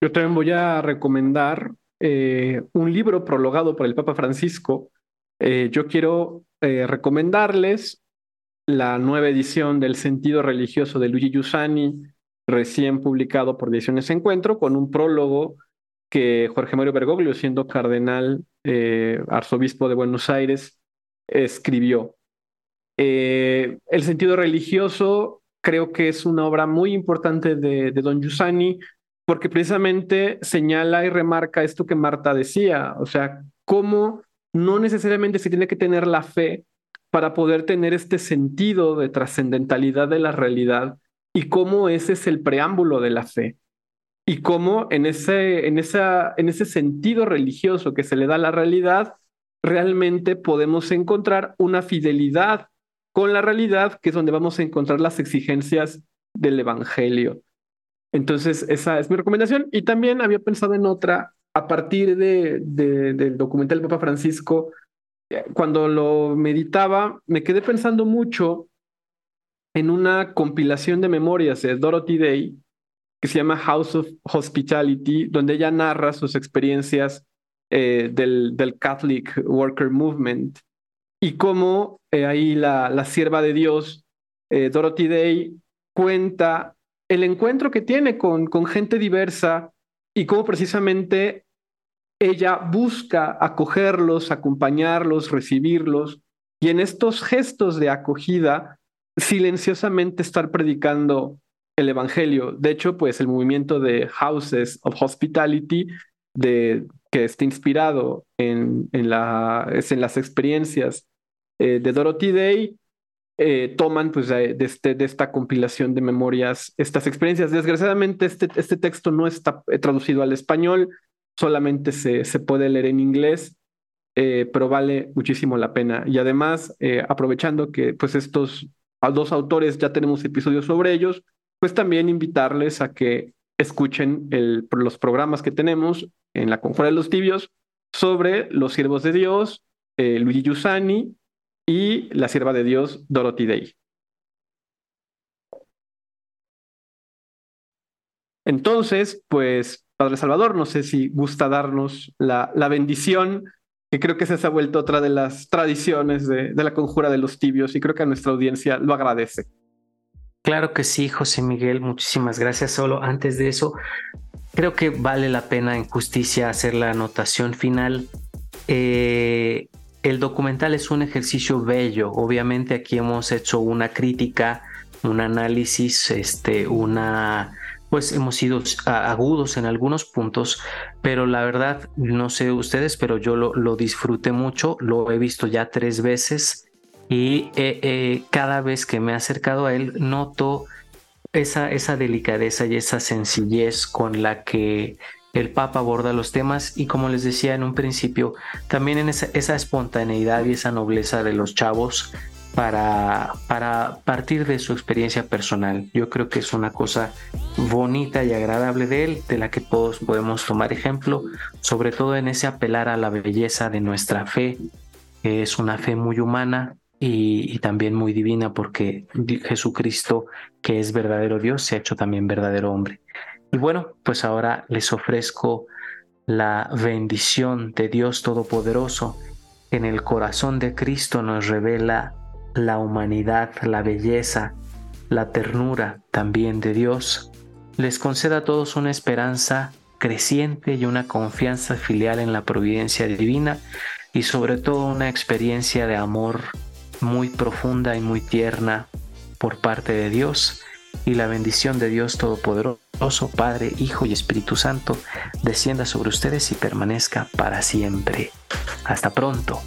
Yo también voy a recomendar eh, un libro prologado por el Papa Francisco. Eh, yo quiero eh, recomendarles la nueva edición del Sentido Religioso de Luigi Giussani, recién publicado por Ediciones Encuentro, con un prólogo que Jorge Mario Bergoglio, siendo cardenal arzobispo de Buenos Aires, escribió. el sentido religioso creo que es una obra muy importante de, de Don Giussani, porque precisamente señala y remarca esto que Marta decía, o sea, cómo no necesariamente se tiene que tener la fe para poder tener este sentido de trascendentalidad de la realidad y cómo ese es el preámbulo de la fe y cómo en ese, en, esa, en ese sentido religioso que se le da a la realidad, realmente podemos encontrar una fidelidad con la realidad, que es donde vamos a encontrar las exigencias del Evangelio. Entonces, esa es mi recomendación. Y también había pensado en otra a partir de, del documental del Papa Francisco. Eh, cuando lo meditaba, me quedé pensando mucho en una compilación de memorias de Dorothy Day que se llama House of Hospitality, donde ella narra sus experiencias eh, del, del, Catholic Worker Movement y cómo eh, ahí la, la sierva de Dios, Dorothy Day, cuenta el encuentro que tiene con, con gente diversa y cómo precisamente ella busca acogerlos, acompañarlos, recibirlos y en estos gestos de acogida silenciosamente estar predicando el Evangelio. De hecho, pues el movimiento de Houses of Hospitality, de, que está inspirado en, en, la, en las experiencias eh, de Dorothy Day, eh, toman pues de, este, de, esta compilación de memorias estas experiencias. Desgraciadamente este, este texto no está eh, traducido al español, solamente se, se puede leer en inglés, eh, pero vale muchísimo la pena. Y además, aprovechando que pues estos dos autores ya tenemos episodios sobre ellos, pues también invitarles a que escuchen los programas que tenemos en la Conjura de los Tibios sobre los siervos de Dios, Luigi Giussani y la sierva de Dios Dorothy Day. Entonces, pues, Padre Salvador, no sé si gusta darnos la, la bendición, que creo que se ha vuelto otra de las tradiciones de, de la conjura de los tibios y creo que a nuestra audiencia lo agradece. Claro que sí, José Miguel, muchísimas gracias. Solo antes de eso, creo que vale la pena en justicia hacer la anotación final. Eh, el documental es un ejercicio bello. Obviamente aquí hemos hecho una crítica, un análisis, este, una, pues hemos sido agudos en algunos puntos, pero la verdad, no sé ustedes, pero yo lo, lo disfruté mucho, lo he visto ya tres veces y eh, eh, cada vez que me he acercado a él noto esa, esa delicadeza y esa sencillez con la que el Papa aborda los temas y como les decía en un principio, también en esa, espontaneidad y esa nobleza de los chavos para, para partir de su experiencia personal. Yo creo que es una cosa bonita y agradable de él, de la que todos podemos tomar ejemplo, sobre todo en ese apelar a la belleza de nuestra fe, que es una fe muy humana, y, también muy divina porque Jesucristo, que es verdadero Dios, se ha hecho también verdadero hombre. Y bueno, pues ahora les ofrezco la bendición de Dios Todopoderoso, en el corazón de Cristo nos revela la humanidad, la belleza, la ternura también de Dios, les conceda a todos una esperanza creciente y una confianza filial en la providencia divina y sobre todo una experiencia de amor muy profunda y muy tierna por parte de Dios y la bendición de Dios Todopoderoso, Padre, Hijo y Espíritu Santo, descienda sobre ustedes y permanezca para siempre. Hasta pronto.